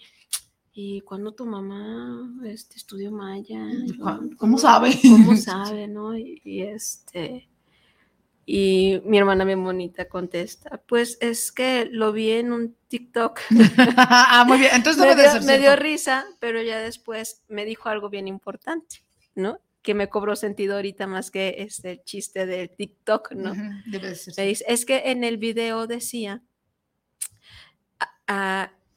¿y cuando tu mamá este, estudió maya? ¿Cómo, ¿Cómo sabe? ¿Cómo sabe, no? Y, y este y mi hermana bien bonita contesta, pues es que lo vi en un TikTok. ah, muy bien, entonces me, dio, me dio risa, pero ya después me dijo algo bien importante, ¿no? que me cobró sentido ahorita más que este chiste del TikTok, ¿no? Ujú, debe de ser. Me dice, es que en el video decía,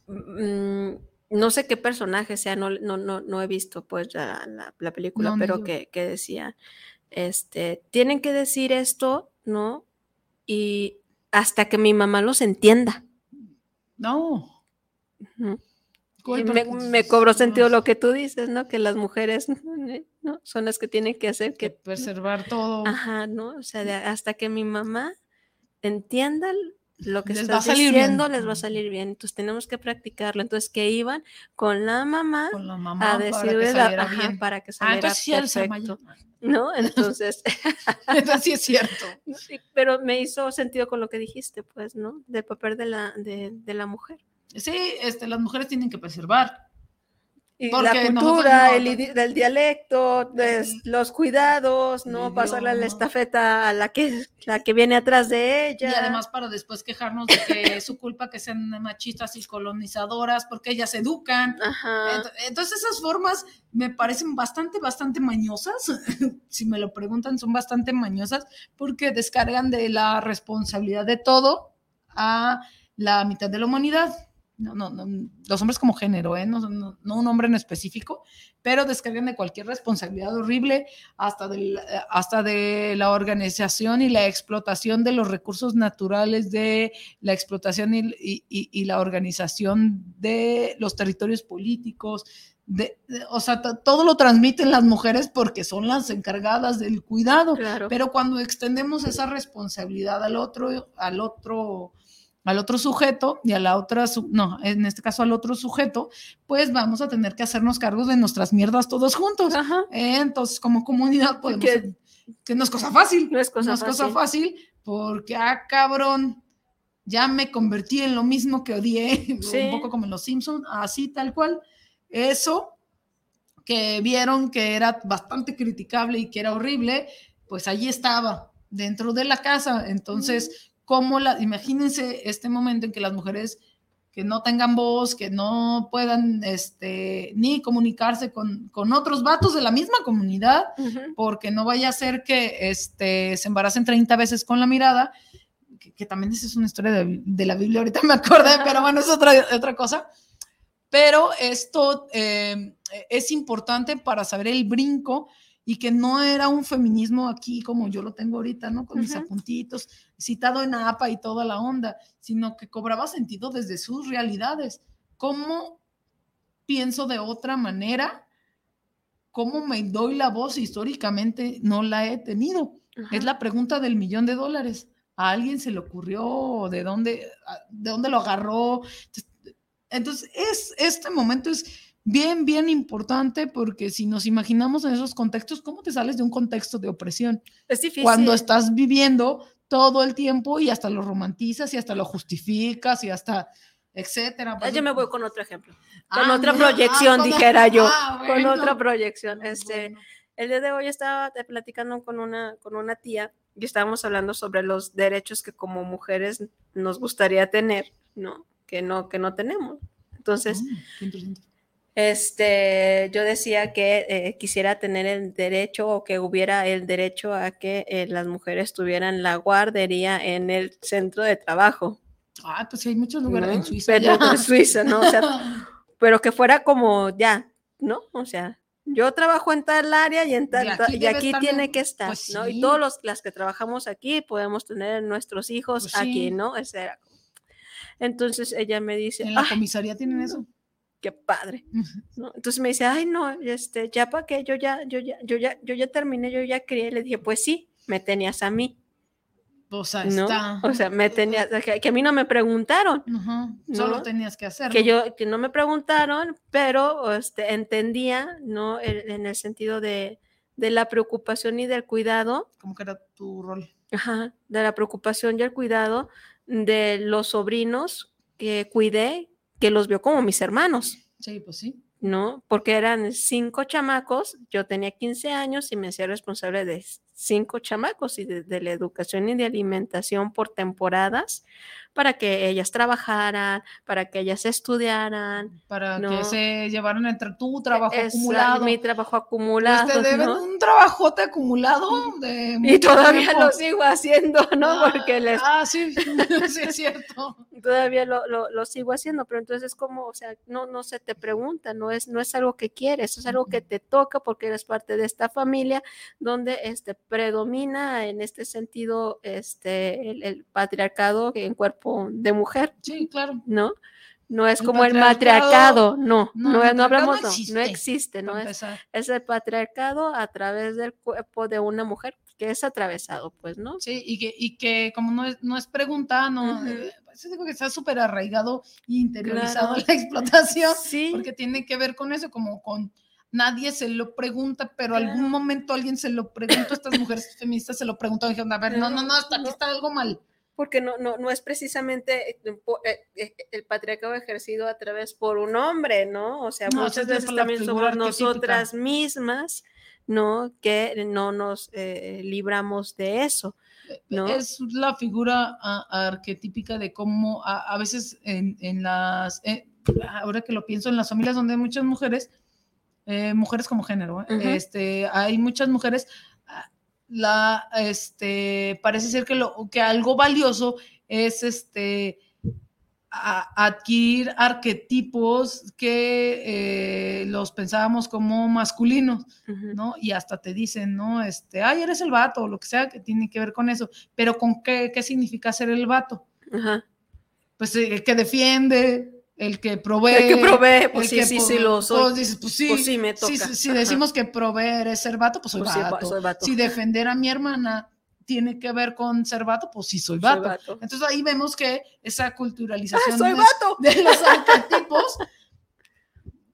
mm, no sé qué personaje sea, no, no, no, no he visto pues la, la- la película, No, pero que, que decía, este, tienen que decir esto, ¿no? Y hasta que mi mamá los entienda. No. Ujú. ¿Cuál Y me, me cobró sentido lo que tú dices, ¿no? Que las mujeres ¿no? son las que tienen que hacer que... Preservar todo. Ajá, ¿no? O sea, de- hasta que mi mamá entienda lo que Les estás bien. diciendo, les va a salir bien. Entonces tenemos que practicarlo. Entonces que iban con la mamá, Con la mamá a para que decirle la- ajá, bien. para que Ah, saliera entonces sí eres perfecto. Amaya. ¿No? Entonces, Entonces sí es cierto. pero me hizo sentido con lo que dijiste, pues, ¿no? Del papel de la, de, de la mujer. Sí, este, las mujeres tienen que preservar. Y Porque la cultura, no, el, del dialecto, los cuidados, ¿no? Pasarle la estafeta a la que, la que viene atrás de ella. Y además para después quejarnos de que es su culpa que sean machistas y colonizadoras porque ellas educan. Ajá. Entonces esas formas me parecen bastante, bastante mañosas. si me lo preguntan, son bastante mañosas porque descargan de la responsabilidad de todo a la mitad de la humanidad. No, no, no, los hombres como género, ¿eh? no, no- no un hombre en específico, pero descargan de cualquier responsabilidad horrible hasta, del, hasta de la organización y la explotación de los recursos naturales, de la explotación y, y- y- y la organización de los territorios políticos. De, de- o sea, to- todo lo transmiten las mujeres porque son las encargadas del cuidado, Claro. pero cuando extendemos esa responsabilidad al otro, al otro, al otro sujeto y a la otra, no, en este caso al otro sujeto, pues vamos a tener que hacernos cargos de nuestras mierdas todos juntos. Eh, entonces, como comunidad, podemos. Que- que no es cosa fácil. No es cosa no es cosa fácil. fácil, porque, ah, cabrón, ya me convertí en lo mismo que odié, Sí. un poco como en los Simpsons, así tal cual. Eso que vieron que era bastante criticable y que era horrible, pues allí estaba, dentro de la casa. Entonces, ¿cómo la, imagínense este momento en que las mujeres que no tengan voz, que no puedan este, ni comunicarse con, con otros vatos de la misma comunidad, porque no vaya a ser que este, se embaracen 30 veces con la mirada, que, que también esa es una historia de, de la Biblia, ahorita me acordé, pero bueno, es otra, otra cosa. Pero esto eh, es importante para saber el brinco y que no era un feminismo aquí como yo lo tengo ahorita, ¿no? Con mis Ujú. apuntitos, citado en APA y toda la onda, sino que cobraba sentido desde sus realidades. ¿Cómo pienso de otra manera? ¿Cómo me doy la voz? Históricamente no la he tenido. Es la pregunta del millón de dólares. ¿A alguien se le ocurrió? ¿De dónde, de dónde lo agarró? Entonces, es, este momento es bien, bien importante porque si nos imaginamos en esos contextos, ¿cómo te sales de un contexto de opresión? Es difícil. Cuando estás viviendo todo el tiempo y hasta lo romantizas y hasta lo justificas y hasta, etcétera. Ah, Pues, Yo me voy con otro ejemplo. Con Ah, otra mira, ah, proyección, con- dijera yo. ah, Con bueno. otra proyección. Este, El día de hoy estaba platicando con una, con una tía y estábamos hablando sobre los derechos que como mujeres nos gustaría tener, ¿no? Que no, que no tenemos. Entonces, interesante. Este, yo decía que eh, quisiera tener el derecho o que hubiera el derecho a que eh, las mujeres tuvieran la guardería en el centro de trabajo. Ah, pues hay muchos lugares ¿no? en Suiza. Pero ya. en Suiza, ¿no? O sea, pero que fuera como ya, ¿no? O sea, yo trabajo en tal área y en tal, Y aquí y tiene bien. que estar, Pues ¿no? Y todos los las que trabajamos aquí podemos tener nuestros hijos Pues aquí, sí. ¿no? Ese era Entonces ella me dice, En la "Ay, comisaría tienen eso. Qué padre. ¿no? Entonces me dice, ay, no, este, ya para qué, yo ya, yo ya, yo ya, yo ya terminé, yo ya crié. Le dije, pues sí, me tenías a mí. O sea, ¿no? está. O sea, me tenías, que, que a mí no me preguntaron. Solo ¿no? tenías que hacerlo. que yo que no me preguntaron, pero este, entendía, ¿no? El- en el sentido de, de la preocupación y del cuidado, Como que era tu rol. ajá, de la preocupación y el cuidado de los sobrinos que cuidé, que los vio como mis hermanos, Sí, pues sí. ¿no? Porque eran cinco chamacos, yo tenía 15 años y me hacía responsable de cinco chamacos y de, de la educación y de alimentación por temporadas para que ellas trabajaran, para que ellas estudiaran. Para ¿no? que se llevaran entre tu trabajo Esa- acumulado. Mi trabajo Pues acumulado. te deben ¿no? un trabajote acumulado de Y todavía tiempo. lo sigo haciendo, ¿no? Ah, Porque les, Ah, sí, sí es cierto. todavía lo, lo, lo sigo haciendo, pero entonces es como, o sea, no, no se te pregunta, no es, no es algo que quieres, es algo que te toca porque eres parte de esta familia donde este, predomina en este sentido este, el, el patriarcado en cuerpo de mujer, Sí, claro. ¿no? No es El como el matriarcado, no, No, no, no hablamos, no, no no existe, existe, no es, es el patriarcado a través del cuerpo de una mujer que es atravesado, pues, ¿no? Sí, y que, y que como no es, no es pregunta, no, eh, por eso digo que está súper arraigado e interiorizado Claro. la explotación, Sí. porque tiene que ver con eso, como con nadie se lo pregunta, pero Claro. algún momento alguien se lo preguntó, estas mujeres feministas se lo preguntaron, dijeron, a ver, no, no, no, hasta aquí está algo mal. porque no, no, no es precisamente eh, eh, eh, el patriarcado ejercido a través por un hombre, ¿no? O sea, No, muchas veces también somos nosotras mismas, ¿no? Que no nos eh, libramos de eso, ¿no? Es la figura a- arquetípica de cómo a, a veces en, en las, eh, ahora que lo pienso, en las familias donde hay muchas mujeres, eh, mujeres como género, ¿eh? Este, hay muchas mujeres, la, este, parece ser que, lo, que algo valioso es este, a- adquirir arquetipos que eh, los pensábamos como masculinos. ¿no? Y hasta te dicen, ¿no? Este, ay, eres el vato, o lo que sea que tiene que ver con eso. Pero ¿con qué, qué significa ser el vato? Ajá. Pues eh, el que defiende, el que provee. El que provee, pues sí, sí, sí lo soy. pues dices, pues sí, Pues sí, me toca. si decimos que proveer es ser vato, pues soy, Pues sí, vato. soy vato. Si defender a mi hermana tiene que ver con ser vato, pues sí soy Soy vato. Entonces ahí vemos que esa culturalización ¡Ah, soy de- vato! de los arquetipos,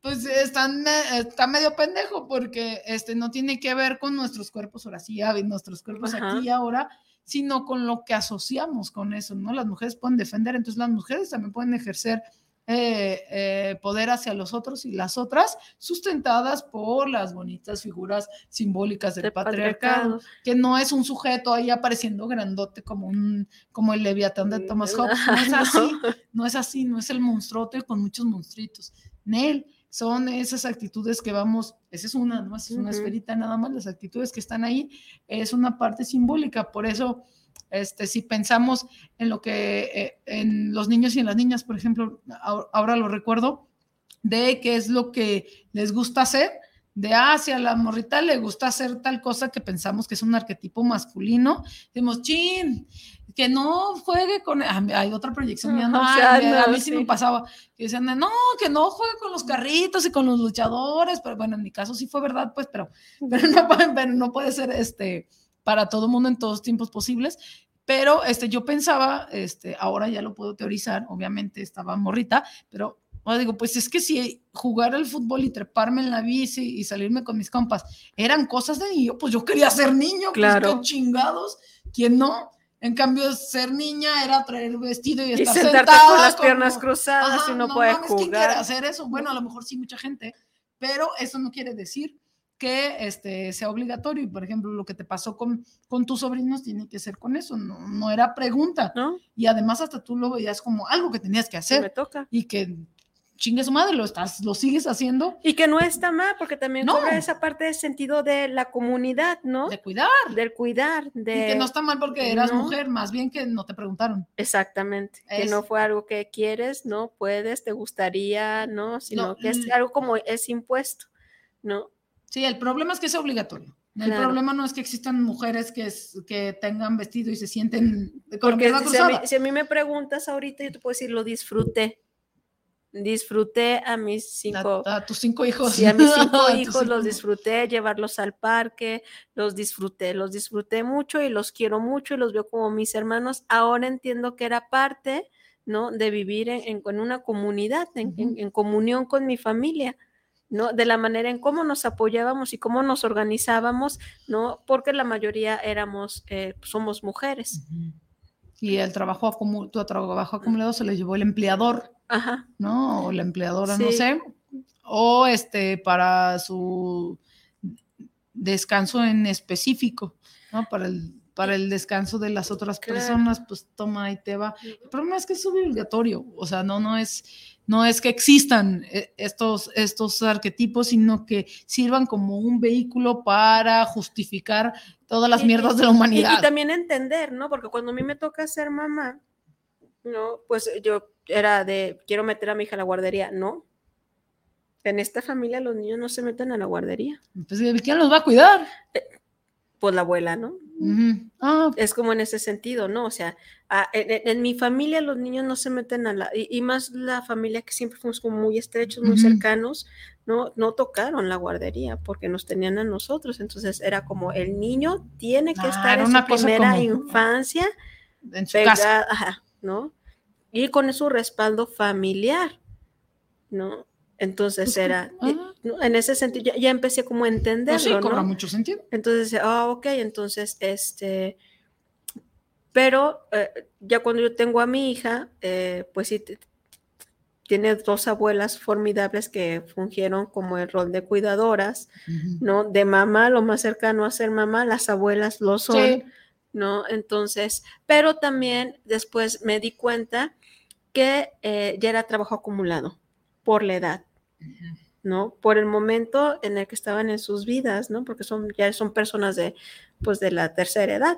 pues están, está medio pendejo porque este, no tiene que ver con nuestros cuerpos ahora sí, nuestros cuerpos Ajá. aquí y ahora, sino con lo que asociamos con eso, ¿no? Las mujeres pueden defender, entonces las mujeres también pueden ejercer eh, eh, poder hacia los otros y las otras, sustentadas por las bonitas figuras simbólicas del Del patriarcado, patriarcado. que no es un sujeto ahí apareciendo grandote como un como el leviatán de Thomas Hobbes, no es así, no es así, no es el monstruote con muchos monstruitos. Nel, son esas actitudes que vamos, esa es una, ¿no? Esa es una Ujú. esferita nada más, las actitudes que están ahí, es una parte simbólica, por eso, este, si pensamos en lo que, eh, en los niños y en las niñas, por ejemplo, ahora, lo recuerdo, de qué es lo que les gusta hacer, de ah, si a la morrita le gusta hacer tal cosa que pensamos que es un arquetipo masculino, decimos, chin, que no juegue con, ah, hay otra proyección, mía, no, O sea, ay, me- a no, mí sí, me pasaba, que decían, no, que no juegue con los carritos y con los luchadores, pero bueno, en mi caso sí fue verdad, pues, pero, pero, no, puede- pero no puede ser este, para todo mundo en todos tiempos posibles. Pero este, yo pensaba, este, ahora ya lo puedo teorizar, obviamente estaba morrita, pero ahora digo, pues es que si jugar al fútbol y treparme en la bici y salirme con mis compas eran cosas de niño, pues yo quería ser niño, pues Claro. qué chingados, ¿quién no? En cambio, ser niña era traer vestido y Y estar sentarte sentada con las como- piernas cruzadas y no, no puede mames, ¿quién quiere jugar. hacer eso? Bueno, a lo mejor sí mucha gente, pero eso no quiere decir que este, sea obligatorio. Y por ejemplo, lo que te pasó con, con tus sobrinos tiene que ser con eso, no, no era pregunta. ¿No? Y además hasta tú lo veías como algo que tenías que Se me hacer toca. y que chingue su madre, lo, estás, lo sigues haciendo Y que no está mal, porque también No. cobra esa parte del sentido de la comunidad, ¿no? de cuidar. Del cuidar, de... Y que no está mal porque eras No. mujer, más bien que no te preguntaron. Exactamente, que no fue algo que quieres, no puedes, te gustaría, no, sino No, que es mm. algo como es impuesto, ¿no? Sí, el problema es que sea obligatorio. El Claro. problema no es que existan mujeres que, es- que tengan vestido y se sienten con Porque si a, mí, si a mí me preguntas ahorita, yo te puedo decir, lo disfruté. Disfruté a mis cinco, A, a tus cinco hijos. sí, a mis cinco hijos cinco- los disfruté, llevarlos al parque, los disfruté, los disfruté mucho y los quiero mucho y los veo como mis hermanos. Ahora entiendo que era parte, ¿no? De vivir en, en- en una comunidad, en comunión con mi familia. ¿No? De la manera en cómo nos apoyábamos y cómo nos organizábamos, ¿no? Porque la mayoría éramos, eh, somos mujeres. Y el trabajo, acumu- tu trabajo acumulado se lo llevó el empleador, Ajá. ¿no? O la empleadora, no sé. O este, para su descanso en específico. ¿no? Para el, para el descanso de las otras Claro. personas, pues toma y te va. El problema es que es obligatorio, o sea, no, no es, no es que existan eh, estos, estos arquetipos, sino que sirvan como un vehículo para justificar todas las Y- mierdas de la y- humanidad. Y, también entender, ¿no? Porque cuando a mí me toca ser mamá, ¿no? Pues yo era de, quiero meter a mi hija a la guardería, no. En esta familia los niños no se meten a la guardería. Pues, ¿quién los va a cuidar? Pues la abuela, ¿no? Ah, Es como en ese sentido, ¿no? O sea, a- en, mi familia los niños no se meten a la, y, y más la familia que siempre fuimos como muy estrechos, muy cercanos, no, no tocaron la guardería porque nos tenían a nosotros. Entonces era como el niño tiene que Ah, estar en una su primera como- infancia en su casa. pegada, ajá, ¿no? Y con su respaldo familiar, ¿no? Entonces Pues, era, ah. eh, ¿no? en ese sentido, ya, ya empecé como a entenderlo, Pues sí, cobra ¿no? mucho sentido. Entonces, ah, ok, entonces, este, pero eh, ya cuando yo tengo a mi hija, eh, pues sí, tiene dos abuelas formidables que fungieron como el rol de cuidadoras, ¿no? De mamá, lo más cercano a ser mamá, las abuelas lo son, Sí. ¿no? Entonces, pero también después me di cuenta que eh, ya era trabajo acumulado por la edad, ¿no? Por el momento en el que estaban en sus vidas, ¿no? Porque son, ya son personas de, pues, de la tercera edad,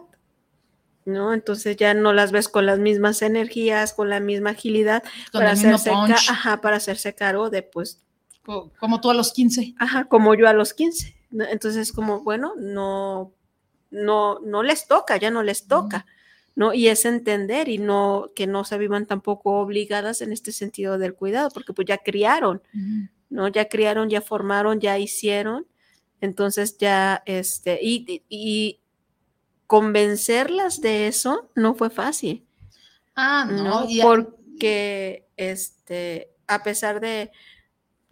¿no? Entonces ya no las ves con las mismas energías, con la misma agilidad Con para hacerse, ajá, para hacerse cargo de, pues, Co- Como tú a los 15. Ajá, como yo a los 15. ¿no? Entonces, como, bueno, no, no, no les toca, ya no les toca, ¿no? Y es entender y no, que no se vivan tampoco obligadas en este sentido del cuidado, porque pues ya criaron, ¿no? Ya criaron, ya formaron, ya hicieron. Entonces ya, este, y, y- convencerlas de eso no fue fácil. Ah, ¿no? no. Porque, este, a pesar de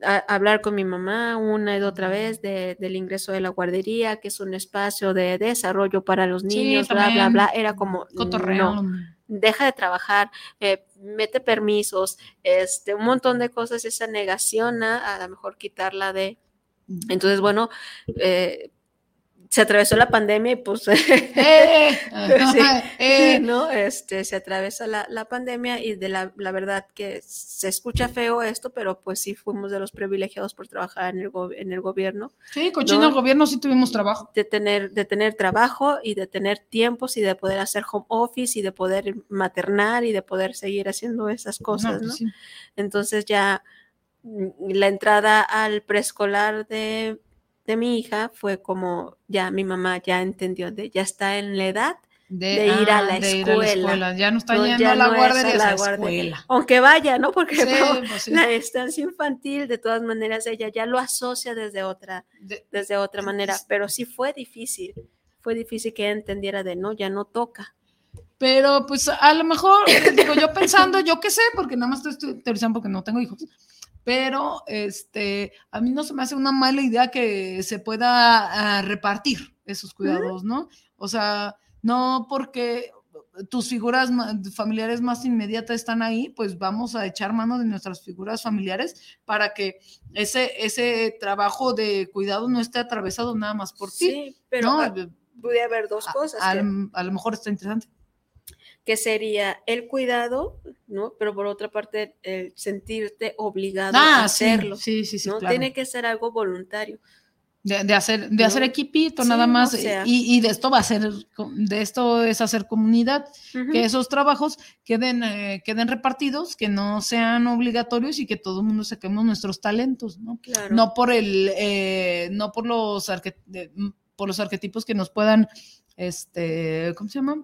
a- hablar con mi mamá una y otra vez de- del ingreso de la guardería, que es un espacio de desarrollo para los Sí, niños, bla, bla, bla, era como, Cotorreo. no, deja de trabajar, eh, mete permisos, este, un montón de cosas, esa negación a, a lo mejor quitarla de... Entonces, bueno, eh, se atravesó la pandemia y pues... ¡Eh! Sí, ¡Eh! ¿no? Este, se atraviesa la, la pandemia y de la, la verdad que se escucha feo esto, pero pues sí fuimos de los privilegiados por trabajar en el, go- en el gobierno. Sí, cochino ¿no? gobierno sí tuvimos trabajo. De tener, de tener trabajo y de tener tiempos y de poder hacer home office y de poder maternar y de poder seguir haciendo esas cosas, pues ¿no? sí. Entonces ya mm, la entrada al preescolar de, de mi hija fue como, ya mi mamá ya entendió, de, ya está en la edad de, ir a ah, la de ir escuela. Ya no está ¿no? yendo a la no guardería, es la a la guardería. escuela. Aunque vaya, ¿no? Porque Sí, no, pues sí. la estancia infantil, de todas maneras, ella ya lo asocia desde otra, desde otra manera, pero sí fue difícil, fue difícil que ella entendiera de, no, ya no toca. Pero pues a lo mejor, digo yo pensando, yo qué sé, porque nada más estoy teorizando porque no tengo hijos, pero este, a mí no se me hace una mala idea que se pueda ah, repartir esos cuidados, ¿no? O sea, no porque tus figuras familiares más inmediatas están ahí, pues vamos a echar mano de nuestras figuras familiares para que ese, ese trabajo de cuidado no esté atravesado nada más por ti. Sí, pero ¿no? puede haber dos cosas. a, que- a lo mejor está interesante. Que sería el cuidado, ¿no? Pero por otra parte, el sentirte obligado Ah, a sí, hacerlo. sí, sí, sí, ¿no? claro. Tiene que ser algo voluntario. De, de hacer, de ¿no? hacer equipito Sí, nada más o sea. y, y de esto va a ser de esto es hacer comunidad que esos trabajos queden eh, queden repartidos que no sean obligatorios y que todo el mundo saquemos nuestros talentos no Claro. no por el eh, no por los por los arquetipos que nos puedan este cómo se llama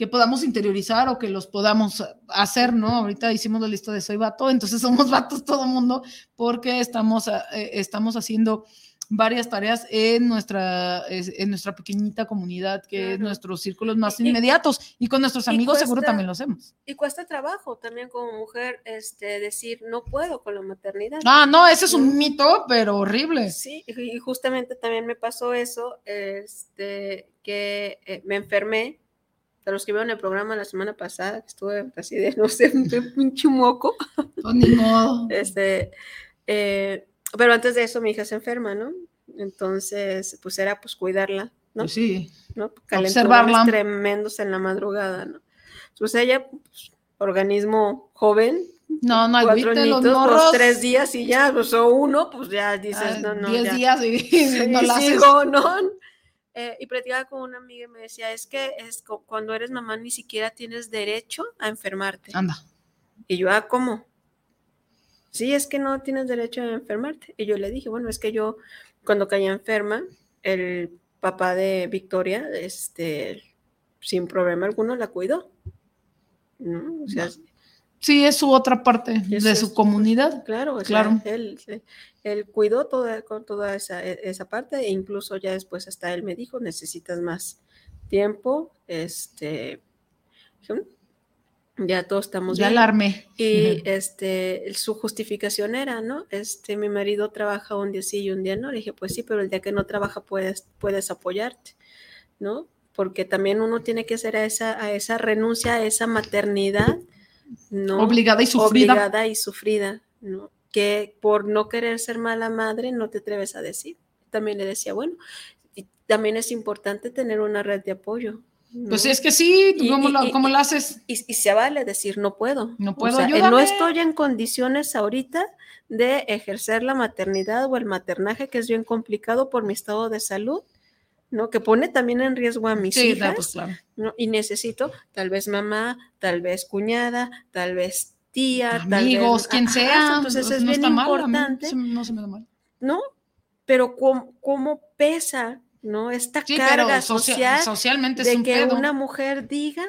que podamos interiorizar o que los podamos hacer, ¿no? Ahorita hicimos la lista de soy vato, entonces somos vatos todo el mundo porque estamos, eh, estamos haciendo varias tareas en nuestra, es- en nuestra pequeñita comunidad, que es nuestros círculos más Y- inmediatos. Y con nuestros amigos seguro también lo hacemos. Y cuesta trabajo también como mujer este, decir, no puedo con la maternidad. Ah, no, ese es un mito, pero horrible. Sí, y y justamente también me pasó eso, este, que eh, me enfermé. Los que vieron el programa la semana pasada, que estuve así de, no sé, un pinche moco. Pues ni modo. Este, eh, pero antes de eso mi hija se enferma, ¿no? Entonces, pues era pues cuidarla ¿no? Pues sí. ¿no? Observarla. Tremendos en la madrugada, ¿no? Pues ella, pues, organismo joven, No, no, cuatro agüite los añitos, pues, morros. tres días y ya, pues, o uno, pues ya dices, Ah, no, no. diez ya. días y- Sí, no la haces. sigo, ¿no? Eh, y platicaba con una amiga y me decía, es que es cuando eres mamá ni siquiera tienes derecho a enfermarte. Anda. Y yo, ah, ¿cómo? Sí, es que no tienes derecho a enfermarte. Y yo le dije, bueno, es que yo cuando caí enferma, el papá de Victoria, este, sin problema alguno, la cuidó. ¿no? O sea, Sí, es su otra parte de es- su comunidad. Claro, sea, Claro. él, él cuidó toda, con toda esa, e- esa parte e incluso ya después hasta él me dijo, necesitas más tiempo, este, dije, "Mm, ya todos estamos Ya bien". la armé. Y este, su justificación era, ¿no? Este, mi marido trabaja un día sí y un día no. Le dije, pues sí, pero el día que no trabaja puedes, puedes apoyarte, ¿no? Porque también uno tiene que hacer a esa, a esa renuncia, a esa maternidad, ¿no? Obligada y sufrida. Obligada y sufrida, ¿no? Que por no querer ser mala madre no te atreves a decir. También le decía, bueno, y también es importante tener una red de apoyo. Pues ¿no? es que sí, ¿tú Y- ¿cómo, y- lo, cómo lo haces? Y, se vale decir, no puedo. No O puedo, sea, eh, no estoy en condiciones ahorita de ejercer la maternidad o el maternaje, que es bien complicado por mi estado de salud, ¿no? Que pone también en riesgo a mis Sí, no, hijas, pues claro. ¿no? Y necesito tal vez mamá, tal vez cuñada, tal vez tía, Amigos, tal quien sea. entonces pues, es no bien está importante, no se me da mal. ¿no? Pero cómo, cómo pesa, ¿no? Esta Sí, carga socia- social socialmente es de un que pedo. una mujer diga,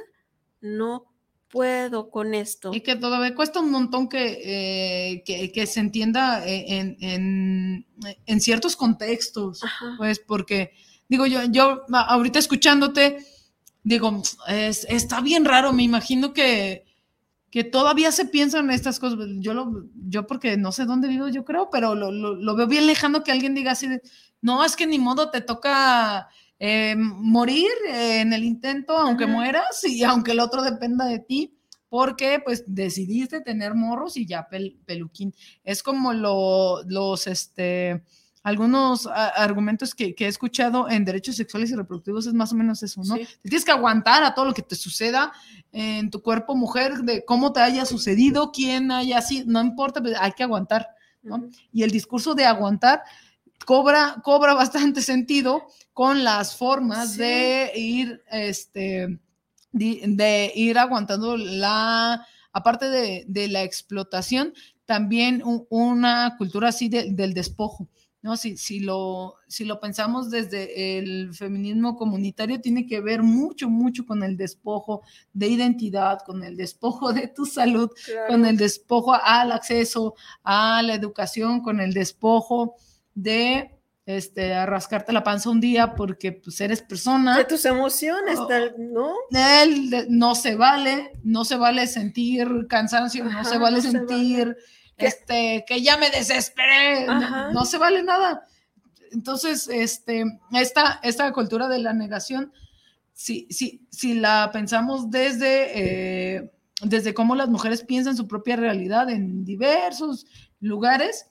no puedo con esto. Y que todavía cuesta un montón que, eh, que, que se entienda en, en- en ciertos contextos, pues porque, digo, yo, yo ahorita escuchándote, digo, es- está bien raro, me imagino que, que todavía se piensan estas cosas, yo, lo, yo porque no sé dónde vivo, yo creo, pero lo, lo- lo veo bien lejano que alguien diga así, de, no, es que ni modo te toca... eh, morir eh, en el intento, aunque Ajá. mueras y aunque el otro dependa de ti, porque pues decidiste tener morros y ya pel- peluquín. Es como lo- los, este, algunos a- argumentos que, que he escuchado en derechos sexuales y reproductivos es más o menos eso, ¿no? Sí. Te tienes que aguantar a todo lo que te suceda en tu cuerpo mujer, de cómo te haya sucedido, quién haya sido, no importa, pues, hay que aguantar, ¿no? Y el discurso de aguantar cobra, cobra bastante sentido con las formas Sí. de ir, este, de, de ir aguantando la, aparte de, de la explotación, también una cultura así de- del despojo. ¿No? Si, si, lo, si lo pensamos desde el feminismo comunitario, tiene que ver mucho, mucho con el despojo de identidad, con el despojo de tu salud, con el despojo al acceso a la educación, con el despojo de este, a rascarte la panza un día porque pues, eres persona. De tus emociones, Oh. tal, ¿no? Él no se vale, no se vale sentir cansancio, no se vale no se sentir Que- este que ya me desesperé, no- se vale nada. Entonces, este, esta, esta cultura de la negación, si, si, si la pensamos desde, eh, desde cómo las mujeres piensan su propia realidad en diversos lugares,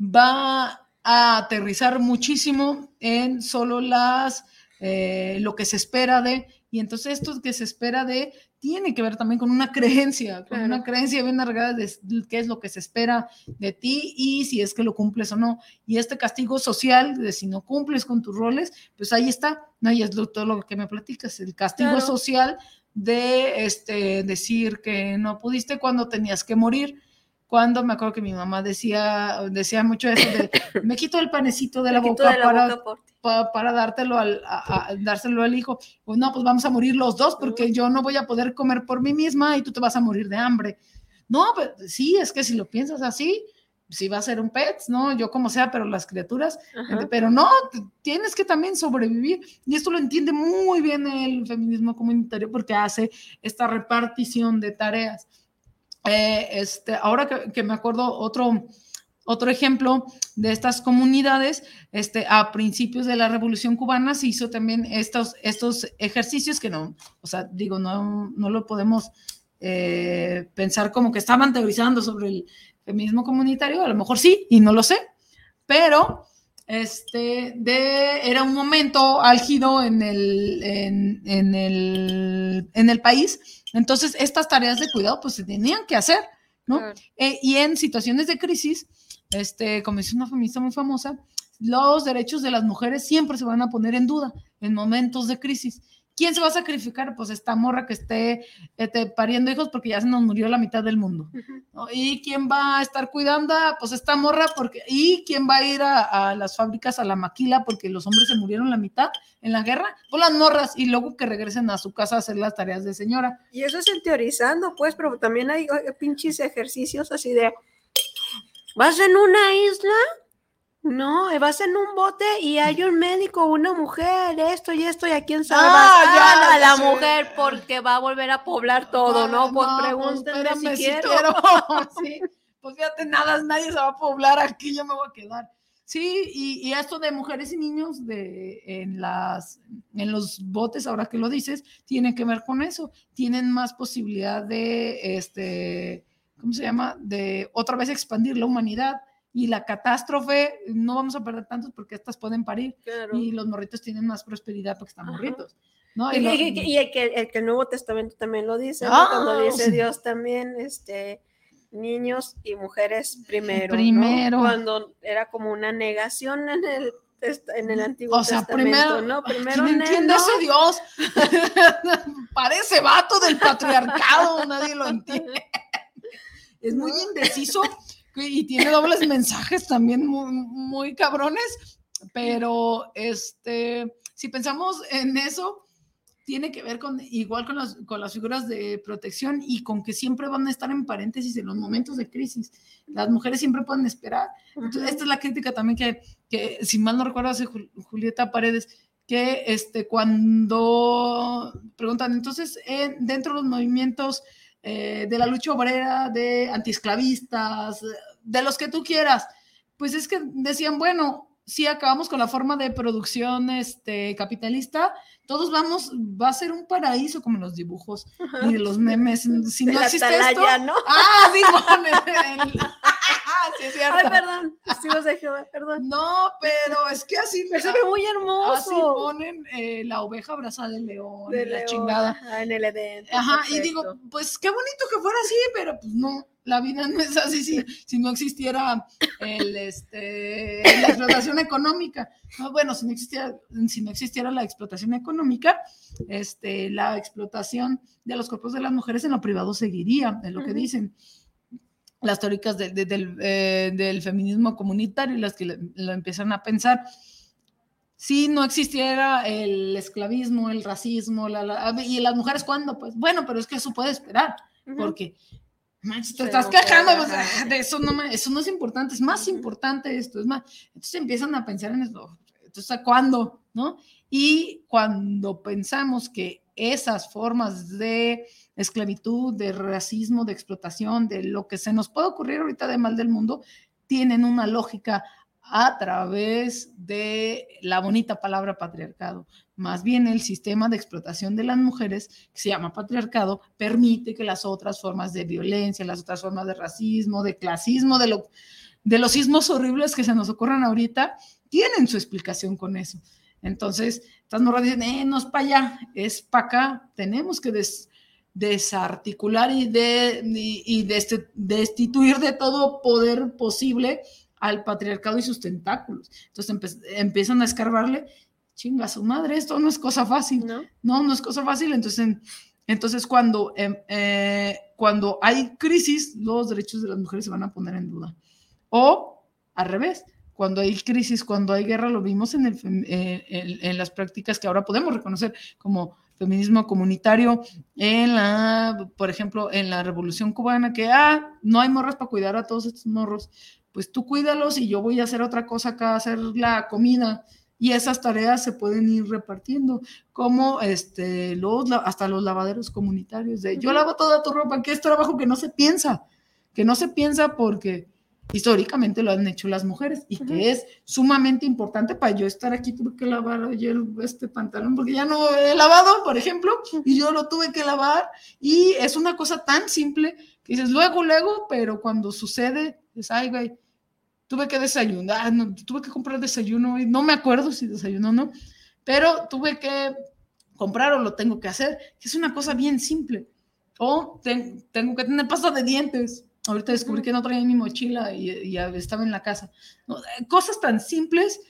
va a aterrizar muchísimo en solo las eh, lo que se espera de, y entonces esto que se espera de tiene que ver también con una creencia, con Claro. una creencia bien arraigada de qué es lo que se espera de ti y si es que lo cumples o no. Y este castigo social de si no cumples con tus roles, pues ahí está, ¿no? Y es lo- todo lo que me platicas, el castigo Claro. social de este, decir que no pudiste cuando tenías que morir. Cuando me acuerdo que mi mamá decía, decía mucho eso de, me quito el panecito de la Me boca de la para, boca por pa- para dártelo al, a- a- dárselo al hijo. Pues no, pues vamos a morir los dos porque yo no voy a poder comer por mí misma y tú te vas a morir de hambre. No, pero sí, es que si lo piensas así, sí va a ser un pet, ¿no? Yo como sea, pero las criaturas, Ajá. pero no, tienes que también sobrevivir. Y esto lo entiende muy bien el feminismo comunitario porque hace esta repartición de tareas. Eh, este, ahora que, me acuerdo otro, otro ejemplo de estas comunidades, este, a principios de la Revolución Cubana se hizo también estos, estos ejercicios que no, o sea, digo, no, no lo podemos eh, pensar como que estaban teorizando sobre el feminismo comunitario, a lo mejor sí, y no lo sé, pero este, era un momento álgido en el, en el, en el país. Entonces, estas tareas de cuidado pues se tenían que hacer, ¿no? Eh, y en situaciones de crisis, este, como dice una feminista muy famosa, los derechos de las mujeres siempre se van a poner en duda en momentos de crisis. ¿Quién se va a sacrificar? Pues esta morra que esté este, pariendo hijos porque ya se nos murió la mitad del mundo. ¿no? ¿Y quién va a estar cuidando? Pues esta morra porque... ¿Y quién va a ir a, a, las fábricas a la maquila porque los hombres se murieron la mitad en la guerra? Pues las morras y luego que regresen a su casa a hacer las tareas de señora. Y eso es en teorizando, pues, pero también hay pinches ejercicios así de... ¿Vas en una isla? No, vas en un bote y hay un médico, una mujer, esto y esto, y a quién salvas Ah, a la sí. mujer porque va a volver a poblar todo, ¿no? Pues pregúntenme espérame si si quiero. quiero. Sí, pues fíjate, nada, nadie se va a poblar aquí, yo me voy a quedar. Sí, y, y esto de mujeres y niños de, en, las, en los botes, ahora que lo dices, tiene que ver con eso. Tienen más posibilidad de, este, ¿cómo se llama? De otra vez expandir la humanidad. Y la catástrofe, no vamos a perder tantos porque estas pueden parir. Claro. Y los morritos tienen más prosperidad porque están Ajá. morritos. ¿no? Y, Y lo- y- y- el, que, el que el Nuevo Testamento también lo dice, ¿no? Ah, cuando dice. Dios también, este, niños y mujeres primero. ¿no? Primero. Cuando era como una negación en el, en el Antiguo O sea, Testamento, primero, ¿no? ¿quién Primero entiende neno. ese Dios? Parece vato del patriarcado, nadie lo entiende. Es muy indeciso y tiene dobles mensajes también muy, muy cabrones, pero este, si pensamos en eso, tiene que ver con igual con las, con las figuras de protección y con que siempre van a estar en paréntesis en los momentos de crisis. Las mujeres siempre pueden esperar. Entonces, esta es la crítica también que, que si mal no recuerdo, hace Jul- Julieta Paredes, que este, cuando preguntan, entonces, eh, dentro de los movimientos eh, de la lucha obrera, de antiesclavistas, de los que tú quieras, pues es que decían, bueno, si acabamos con la forma de producción este, capitalista, todos vamos, va a ser un paraíso como en los dibujos y los memes. Si De no existe esto, ah, Simón, el- el- sí es cierto. Ay, perdón, testigos de Jehová, perdón. No, pero es que así Pero se ve muy hermoso. Así ponen eh, la oveja abrazada del león, De la León, chingada. ajá, en el Edén. Ajá, y digo, pues qué bonito que fuera así, pero pues no, la vida no es así si, si no existiera el, este, la explotación económica. No, bueno, si no existiera, si no existiera la explotación económica, este, la explotación de los cuerpos de las mujeres en lo privado seguiría, es lo que dicen las teóricas de- de- del, eh, del feminismo comunitario y las que le- lo empiezan a pensar si no existiera el esclavismo, el racismo, la, la- y las mujeres cuándo, pues bueno, pero es que eso puede esperar, Ujú. porque manches, te Se estás quejando, pues, ah, de eso no, me- eso no es importante, es más importante esto, es más, entonces empiezan a pensar en esto, entonces ¿a cuándo? ¿No? Y cuando pensamos que esas formas de esclavitud, de racismo, de explotación, de lo que se nos puede ocurrir ahorita de mal del mundo, tienen una lógica a través de la bonita palabra patriarcado. Más bien el sistema de explotación de las mujeres, que se llama patriarcado, permite que las otras formas de violencia, las otras formas de racismo, de clasismo, de, lo, de los sismos horribles que se nos ocurran ahorita, tienen su explicación con eso. Entonces, estas morras dicen, eh, no es para allá, es para acá, tenemos que des- desarticular y, de, y, y desti- destituir de todo poder posible al patriarcado y sus tentáculos. Entonces empe- empiezan a escarbarle, chinga su madre, esto no es cosa fácil, ¿No? no, no es cosa fácil. Entonces, en- entonces cuando, em, eh, cuando hay crisis, los derechos de las mujeres se van a poner en duda. O al revés, cuando hay crisis, cuando hay guerra, lo vimos en, el fem- eh, en, en las prácticas que ahora podemos reconocer como feminismo comunitario, en la, por ejemplo, en la revolución cubana, que, ah, no hay morras para cuidar a todos estos morros, pues tú cuídalos y yo voy a hacer otra cosa acá, hacer la comida, y esas tareas se pueden ir repartiendo, como este, los, hasta los lavaderos comunitarios, de yo lavo toda tu ropa, que es trabajo que no se piensa, que no se piensa porque históricamente lo han hecho las mujeres y que es sumamente importante para yo estar aquí, tuve que lavar ayer este pantalón porque ya no he lavado, por ejemplo, y yo lo tuve que lavar y es una cosa tan simple que dices luego, luego, pero cuando sucede, dices, ay, güey, tuve que desayunar, no, tuve que comprar desayuno y no me acuerdo si desayunó o no, pero tuve que comprar o lo tengo que hacer, que es una cosa bien simple. O ten- tengo que tener pasta de dientes. Ahorita descubrí que no traía mi mochila y, y estaba en la casa. No, cosas tan simples.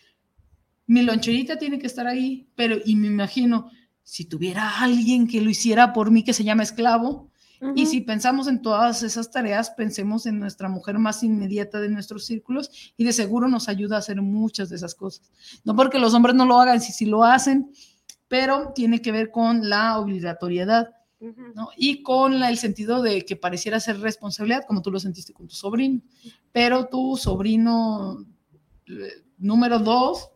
Mi loncherita tiene que estar ahí, pero y me imagino, si tuviera alguien que lo hiciera por mí, que se llama esclavo, y si pensamos en todas esas tareas, pensemos en nuestra mujer más inmediata de nuestros círculos y de seguro nos ayuda a hacer muchas de esas cosas. No porque los hombres no lo hagan, si sí lo hacen, pero tiene que ver con la obligatoriedad. ¿No? Y con la- el sentido de que pareciera ser responsabilidad, como tú lo sentiste con tu sobrino. Pero tu sobrino eh, número dos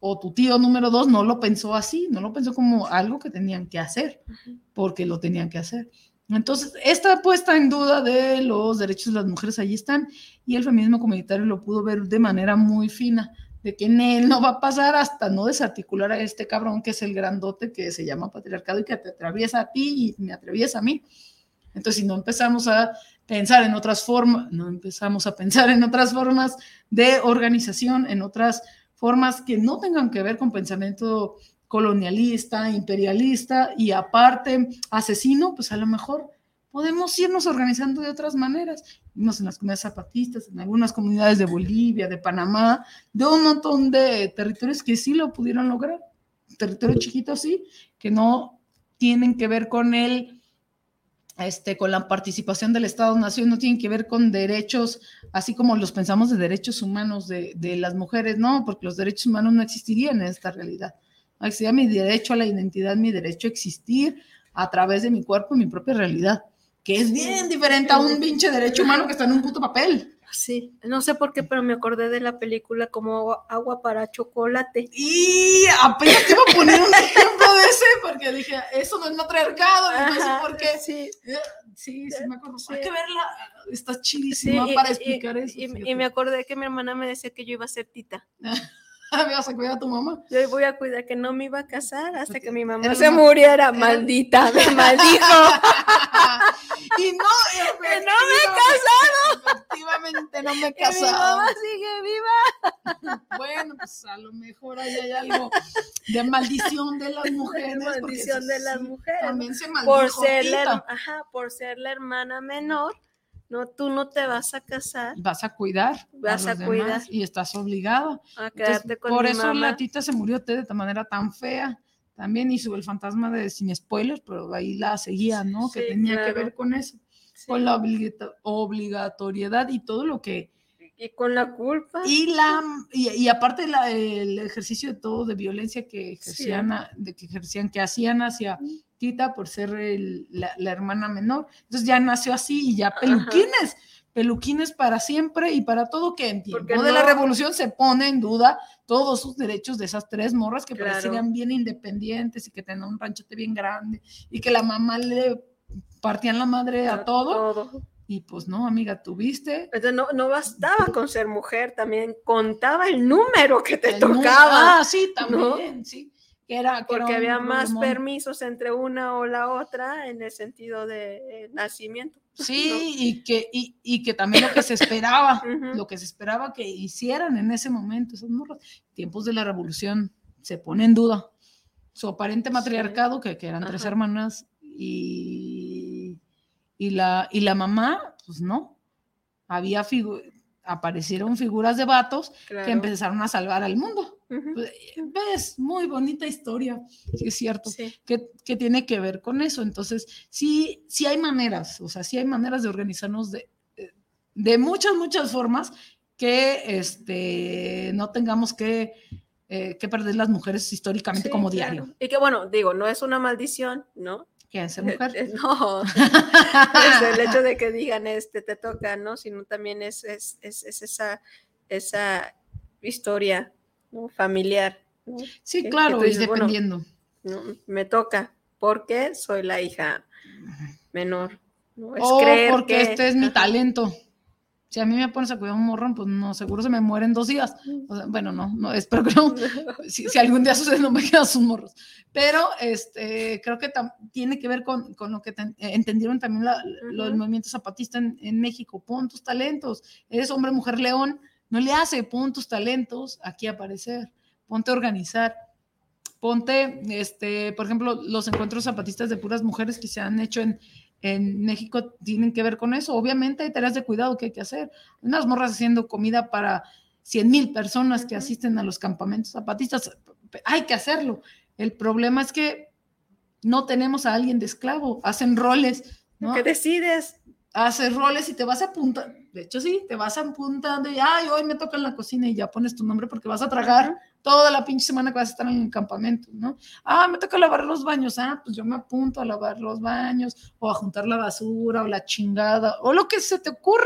o tu tío número dos no lo pensó así, no lo pensó como algo que tenían que hacer, porque lo tenían que hacer. Entonces, esta puesta en duda de los derechos de las mujeres allí están y el feminismo comunitario lo pudo ver de manera muy fina, de que él no va a pasar hasta no desarticular a este cabrón que es el grandote que se llama patriarcado y que te atraviesa a ti y me atraviesa a mí. Entonces, si no empezamos a pensar en otras formas, no empezamos a pensar en otras formas de organización, en otras formas que no tengan que ver con pensamiento colonialista, imperialista y aparte asesino, pues a lo mejor podemos irnos organizando de otras maneras. Vimos en las comunidades zapatistas, en algunas comunidades de Bolivia, de Panamá, de un montón de territorios que sí lo pudieron lograr. Territorios chiquitos, sí, que no tienen que ver con el este, con la participación del Estado-Nación, no tienen que ver con derechos, así como los pensamos de derechos humanos de, de las mujeres, no, porque los derechos humanos no existirían en esta realidad. Existiría mi derecho a la identidad, mi derecho a existir a través de mi cuerpo y mi propia realidad, que es bien diferente a un pinche derecho humano que está en un puto papel. Sí, no sé por qué, pero me acordé de la película como agua, agua para chocolate. Y apenas te iba a poner un ejemplo de ese, porque dije, eso no es matriarcado, no sé Ajá, por qué. sí. Eh, Sí, sí, me acuerdo. Hay Sí. que verla, está Sí, chidísima y- para y- explicar eso. Y, fíjate. y me acordé que mi hermana me decía que yo iba a ser tita. Me vas a cuidar a tu mamá. Yo voy a cuidar que no me iba a casar hasta que mi mamá Era se muriera, era- maldita, me maldijo. y no, Que no me he casado. Efectivamente, no me he Que mi casado. mamá sigue viva. Bueno, pues a lo mejor ahí hay algo de maldición de las mujeres. maldición de las mujeres. También se por maldijo ser, la, ajá, por ser la hermana menor, no, tú no te vas a casar, Vas a cuidar. Vas a cuidar. Y estás obligada. a Entonces, quedarte con por mi eso mamá. la tita se murió de esta manera tan fea. También hizo el fantasma de sin spoilers, pero ahí la seguía, ¿no? que tenía que ver con eso, con la obligatoriedad y todo lo que Y con la culpa. y la y, y aparte la- el ejercicio de todo de violencia que ejercían, de que ejercían que hacían hacia Por ser el- la, la hermana menor. Entonces ya nació así y ya peluquines, peluquines para siempre y para todo que en tiempo Porque de la no- revolución se pone en duda todos sus derechos de esas tres morras que Claro. parecían bien independientes y que tenían un ranchote bien grande y que la mamá le partían la madre a todo. todo. Y pues no, amiga, tuviste Entonces no, no bastaba con ser mujer, también contaba el número que te El tocaba. Ah, sí, ¿no? también, sí. Que era, que era Porque un había más permisos entre una o la otra en el sentido de eh, nacimiento. Sí, y que, y, y que también lo que se esperaba, lo que se esperaba que hicieran en ese momento, esas morras, tiempos de la revolución, se pone en duda. Su aparente matriarcado, que, que eran tres hermanas, y, y, la, y la mamá, pues no, había figu- aparecieron figuras de vatos que empezaron a salvar al mundo. Pues, ves, muy bonita historia, sí es cierto, Sí. que, que tiene que ver con eso. Entonces, sí, sí hay maneras, o sea, sí hay maneras de organizarnos de, de muchas, muchas formas que este, no tengamos que, eh, que perder las mujeres históricamente Sí, como claro. diario. Y que bueno, digo, no es una maldición, ¿no? Que ser mujer. Eh, No, es el hecho de que digan este te toca, ¿no? Sino también es, es, es, es esa, esa historia ¿no? familiar. ¿no? Sí, Que- claro, que bueno, dependiendo. ¿no? Me toca, porque soy la hija menor. ¿no? Es o creer porque que- este es mi talento. Si a mí me pones a cuidar un morrón, pues no, seguro se me muere en dos días. O sea, bueno, no, no, espero que no. Si, si algún día sucede, no me quedan sus morros. Pero este, creo que tiene que ver con, con lo que eh, entendieron también la- los Ujú. movimientos zapatistas en, en México. Pon tus talentos. Eres hombre, mujer, león. No le hace, pon tus talentos aquí a aparecer, ponte a organizar, ponte, este, por ejemplo, los encuentros zapatistas de puras mujeres que se han hecho en, en México tienen que ver con eso. Obviamente hay tareas de cuidado que hay que hacer. Unas morras haciendo comida para 100 mil personas que asisten a los campamentos zapatistas. Hay que hacerlo. El problema es que no tenemos a alguien de esclavo. Hacen roles. ¿no? Que decides. Haces roles y te vas a punta. De hecho, sí, te vas a punta de, ay, hoy me toca en la cocina y ya pones tu nombre porque vas a tragar toda la pinche semana que vas a estar en el campamento, ¿no? Ah, me toca lavar los baños, ah, pues yo me apunto a lavar los baños o a juntar la basura o la chingada o lo que se te ocurra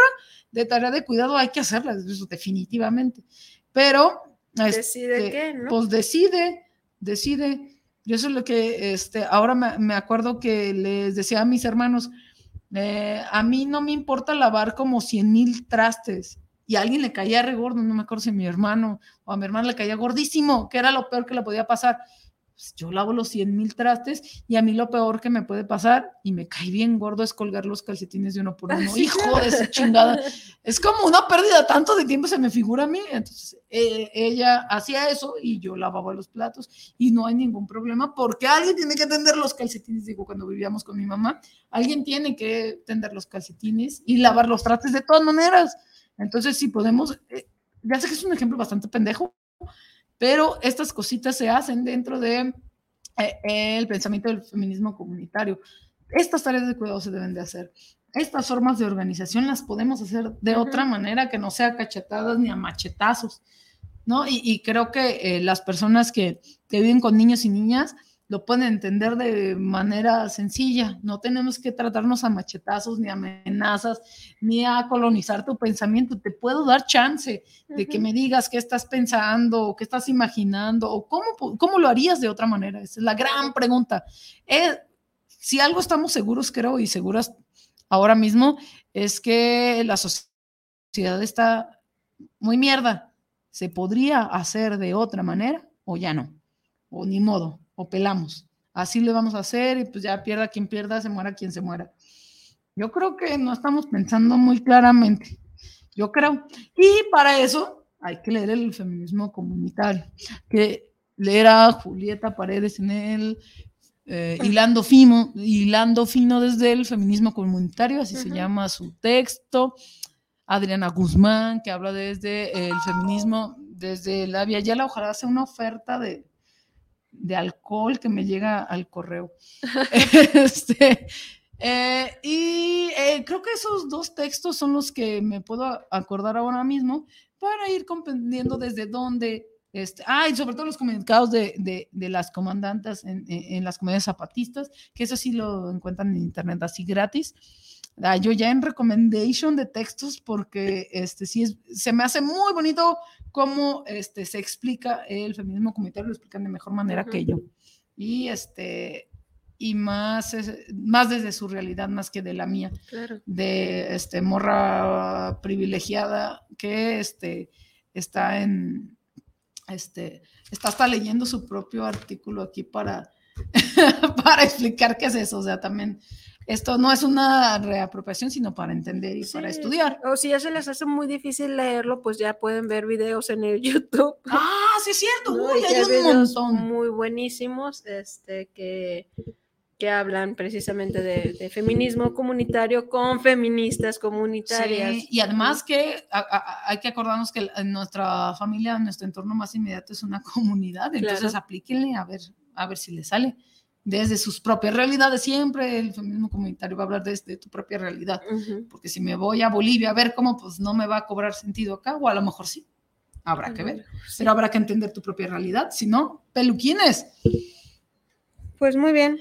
de tarea de cuidado, hay que hacerla, eso definitivamente. Pero, decide este, qué, ¿no? Pues decide, decide. Yo eso es lo que, este, ahora me, me acuerdo que les decía a mis hermanos, eh, a mí no me importa lavar como 100 mil trastes y a alguien le caía re gordo, no me acuerdo si a mi hermano o a mi hermana le caía gordísimo, que era lo peor que le podía pasar. Pues yo lavo los 100 mil trastes y a mí lo peor que me puede pasar y me cae bien gordo es colgar los calcetines de uno por uno. Sí, Hijo de esa chingada. Es como una pérdida tanto de tiempo se me figura a mí. Entonces eh, ella hacía eso y yo lavaba los platos y no hay ningún problema porque alguien tiene que tender los calcetines. Digo, cuando vivíamos con mi mamá, alguien tiene que tender los calcetines y lavar los trastes de todas maneras. Entonces, si podemos, eh, ya sé que es un ejemplo bastante pendejo, pero estas cositas se hacen dentro de eh, el pensamiento del feminismo comunitario. Estas tareas de cuidado se deben de hacer. Estas formas de organización las podemos hacer de otra manera que no sea cachetadas ni a machetazos, ¿no? Y, y creo que eh, las personas que, que viven con niños y niñas lo pueden entender de manera sencilla. No tenemos que tratarnos a machetazos, ni amenazas, ni a colonizar tu pensamiento. Te puedo dar chance de que me digas qué estás pensando, o qué estás imaginando, o cómo, cómo lo harías de otra manera. Esa es la gran pregunta. Eh, si algo estamos seguros, creo, y seguras ahora mismo, es que la sociedad está muy mierda. ¿Se podría hacer de otra manera o ya no? O ni modo, o pelamos. Así le vamos a hacer y pues ya pierda quien pierda, se muera quien se muera. Yo creo que no estamos pensando muy claramente. Yo creo. Y para eso hay que leer el feminismo comunitario, que leer a Julieta Paredes en el eh, hilando fino, hilando fino desde el feminismo comunitario, así se llama su texto. Adriana Guzmán, que habla desde el feminismo, desde la Via Yala, ojalá sea una oferta de, de alcohol que me llega al correo. Este, eh, y eh, creo que esos dos textos son los que me puedo acordar ahora mismo para ir comprendiendo desde dónde, este, ah, y sobre todo los comunicados de, de- de las comandantes en, en- en las comunidades zapatistas, que eso sí lo encuentran en internet así gratis. Ah, yo ya en recommendation de textos porque este sí es, se me hace muy bonito cómo este, se explica el feminismo comunitario, lo explican de mejor manera que yo. Y este y más, más desde su realidad, más que de la mía, Claro. de este morra privilegiada que este, está en este está hasta leyendo su propio artículo aquí para, para explicar qué es eso. O sea, también esto no es una reapropiación, sino para entender y para estudiar. O si ya se les hace muy difícil leerlo, pues ya pueden ver videos en el YouTube. Ah, sí es cierto, ¿no? uy, hay un montón. muy buenísimos este, que, que hablan precisamente de, de feminismo comunitario con feministas comunitarias. Sí, y además que a- a- hay que acordarnos que en nuestra familia, nuestro entorno más inmediato es una comunidad, entonces Claro. aplíquenle a ver, a ver si le sale. Desde sus propias realidades, siempre el feminismo comunitario va a hablar desde tu propia realidad. Porque si me voy a Bolivia a ver cómo, pues no me va a cobrar sentido acá, o a lo mejor sí. Habrá que ver. Pero habrá que entender tu propia realidad, si no, peluquines. Pues muy bien.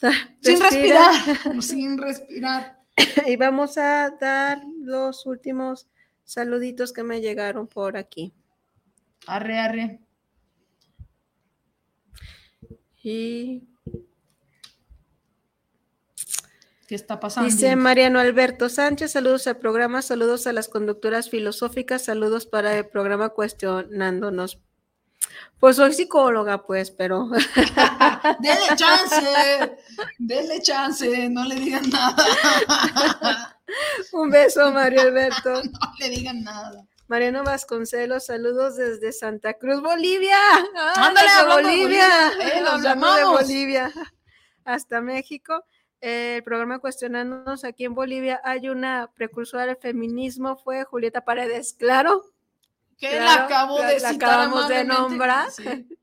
Sin Respira. respirar, sin respirar. Y vamos a dar los últimos saluditos que me llegaron por aquí. Arre, arre. Y ¿Qué está pasando? dice Mariano Alberto Sánchez, saludos al programa, saludos a las conductoras filosóficas, saludos para el programa Cuestionándonos. Pues soy psicóloga, pues, pero Denle chance, denle chance, no le digan nada. un beso, Mario Alberto. No le digan nada. Mariano Vasconcelos, saludos desde Santa Cruz, Bolivia. Ándale, Bolivia. Bolivia, eh, los Hablando de llamamos. Bolivia hasta México. Eh, el programa Cuestionándonos aquí en Bolivia hay una precursora del feminismo, fue Julieta Paredes, claro. Que claro, la acabo la- de la citar acabamos de nombrar. Sí.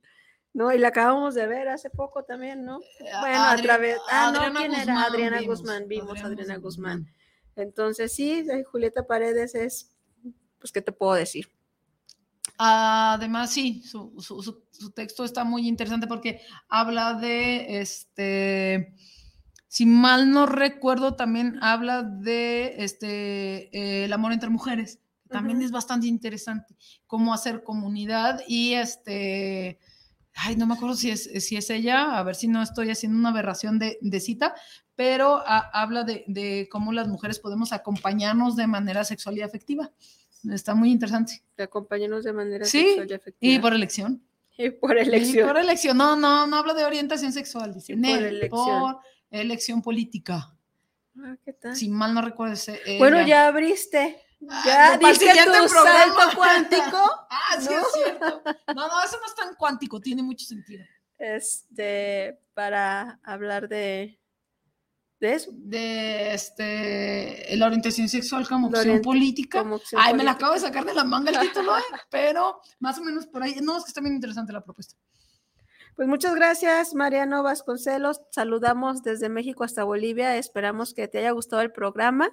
No, y la acabamos de ver hace poco también, ¿no? Bueno, a través. Ah, no, Adriana ¿quién era? Guzmán Adriana vimos, Guzmán, vimos a Adriana Adriana Guzmán. Guzmán. Entonces, sí, eh, Julieta Paredes es, pues, ¿qué te puedo decir? Además, sí, su, su- su- su texto está muy interesante porque habla de, este, si mal no recuerdo, también habla de este, eh, el amor entre mujeres. También es bastante interesante cómo hacer comunidad y este, ay, no me acuerdo si es, si es ella, a ver si no estoy haciendo una aberración de, de cita, pero ha- habla de, de cómo las mujeres podemos acompañarnos de manera sexual y afectiva. Está muy interesante. De acompañarnos de manera Sí, sexual y afectiva. Y por elección. Y por Y elección. por elección. No, no, no habla de orientación sexual. Dice, Y por elección. por elección política. Ah, ¿qué tal? Si mal no recuerdo. ese- Bueno, ya abriste. Ah, Ya el diste tu programa. salto cuántico. Ah, sí, ¿no? es cierto. No, no, eso no es tan cuántico, tiene mucho sentido. Este, para hablar de, de eso. De este, la orientación sexual como opción política. como opción Ay, me la acabo de sacar de la manga el título, ¿eh? pero más o menos por ahí. No, es que está bien interesante la propuesta. Pues muchas gracias, Mariano Vasconcelos. Saludamos desde México hasta Bolivia. Esperamos que te haya gustado el programa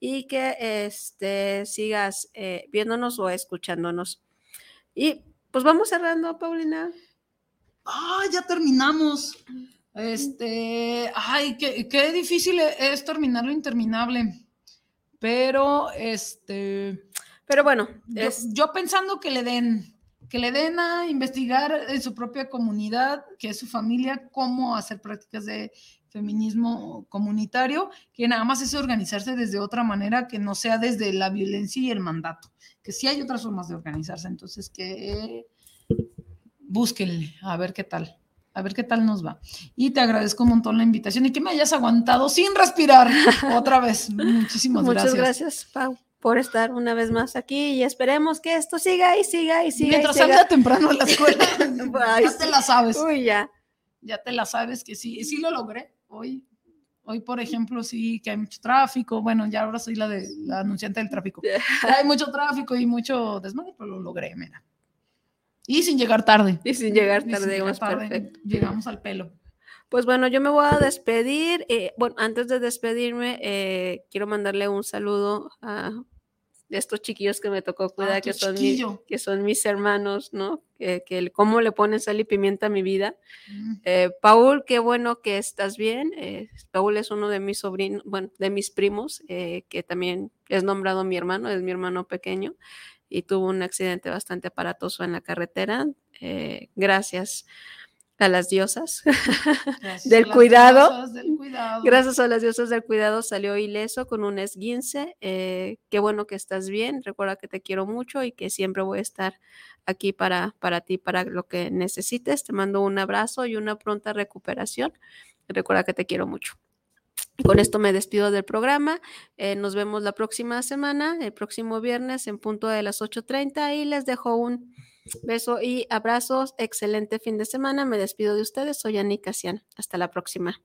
y que este, sigas eh, viéndonos o escuchándonos. Y pues vamos cerrando, Paulina. Ah, ya terminamos. Este, ay, qué, qué difícil es terminar lo interminable. Pero, este, Pero bueno, yo, es- yo pensando que le den, que le den a investigar en su propia comunidad, que es su familia, cómo hacer prácticas de feminismo comunitario, que nada más es organizarse desde otra manera que no sea desde la violencia y el mandato, que sí hay otras formas de organizarse, entonces que búsquenle, a ver qué tal, a ver qué tal nos va. Y te agradezco un montón la invitación y que me hayas aguantado sin respirar otra vez. Muchísimas muchas gracias. gracias, Pau, por estar una vez más aquí y esperemos que esto siga y siga y siga. y Mientras siga. salga temprano a la escuela, Ay, ya te la sabes. Uy, ya. Ya te la sabes que sí, sí lo logré hoy. Hoy, por ejemplo, sí que hay mucho tráfico. Bueno, ya ahora soy la de la anunciante del tráfico. Hay mucho tráfico y mucho desmadre, pero lo logré, mira. Y sin llegar tarde. Y sin llegar Y sin tarde, perfecto. Llegamos al pelo. Pues bueno, yo me voy a despedir. eh, bueno, antes de despedirme, eh, quiero mandarle un saludo a estos chiquillos que me tocó cuidar, que, son mis, chiquillo. que son mis hermanos, ¿no? Que, que cómo le ponen sal y pimienta a mi vida. Mm. Eh, Paul, qué bueno que estás bien. eh, Paul es uno de mis sobrinos, bueno, de mis primos, eh, que también es nombrado mi hermano, es mi hermano pequeño y tuvo un accidente bastante aparatoso en la carretera. eh, gracias a las diosas las del cuidado. Gracias a las diosas del cuidado salió ileso con un esguince. eh, qué bueno que estás bien. Recuerda que te quiero mucho y que siempre voy a estar aquí para, para ti, para lo que necesites. Te mando un abrazo y una pronta recuperación. Recuerda que te quiero mucho. Con esto me despido del programa. eh, nos vemos la próxima semana, el próximo viernes en punto de las 8.30 y les dejo un beso y abrazos. Excelente fin de semana. Me despido de ustedes. Soy Ani Casian. Hasta la próxima.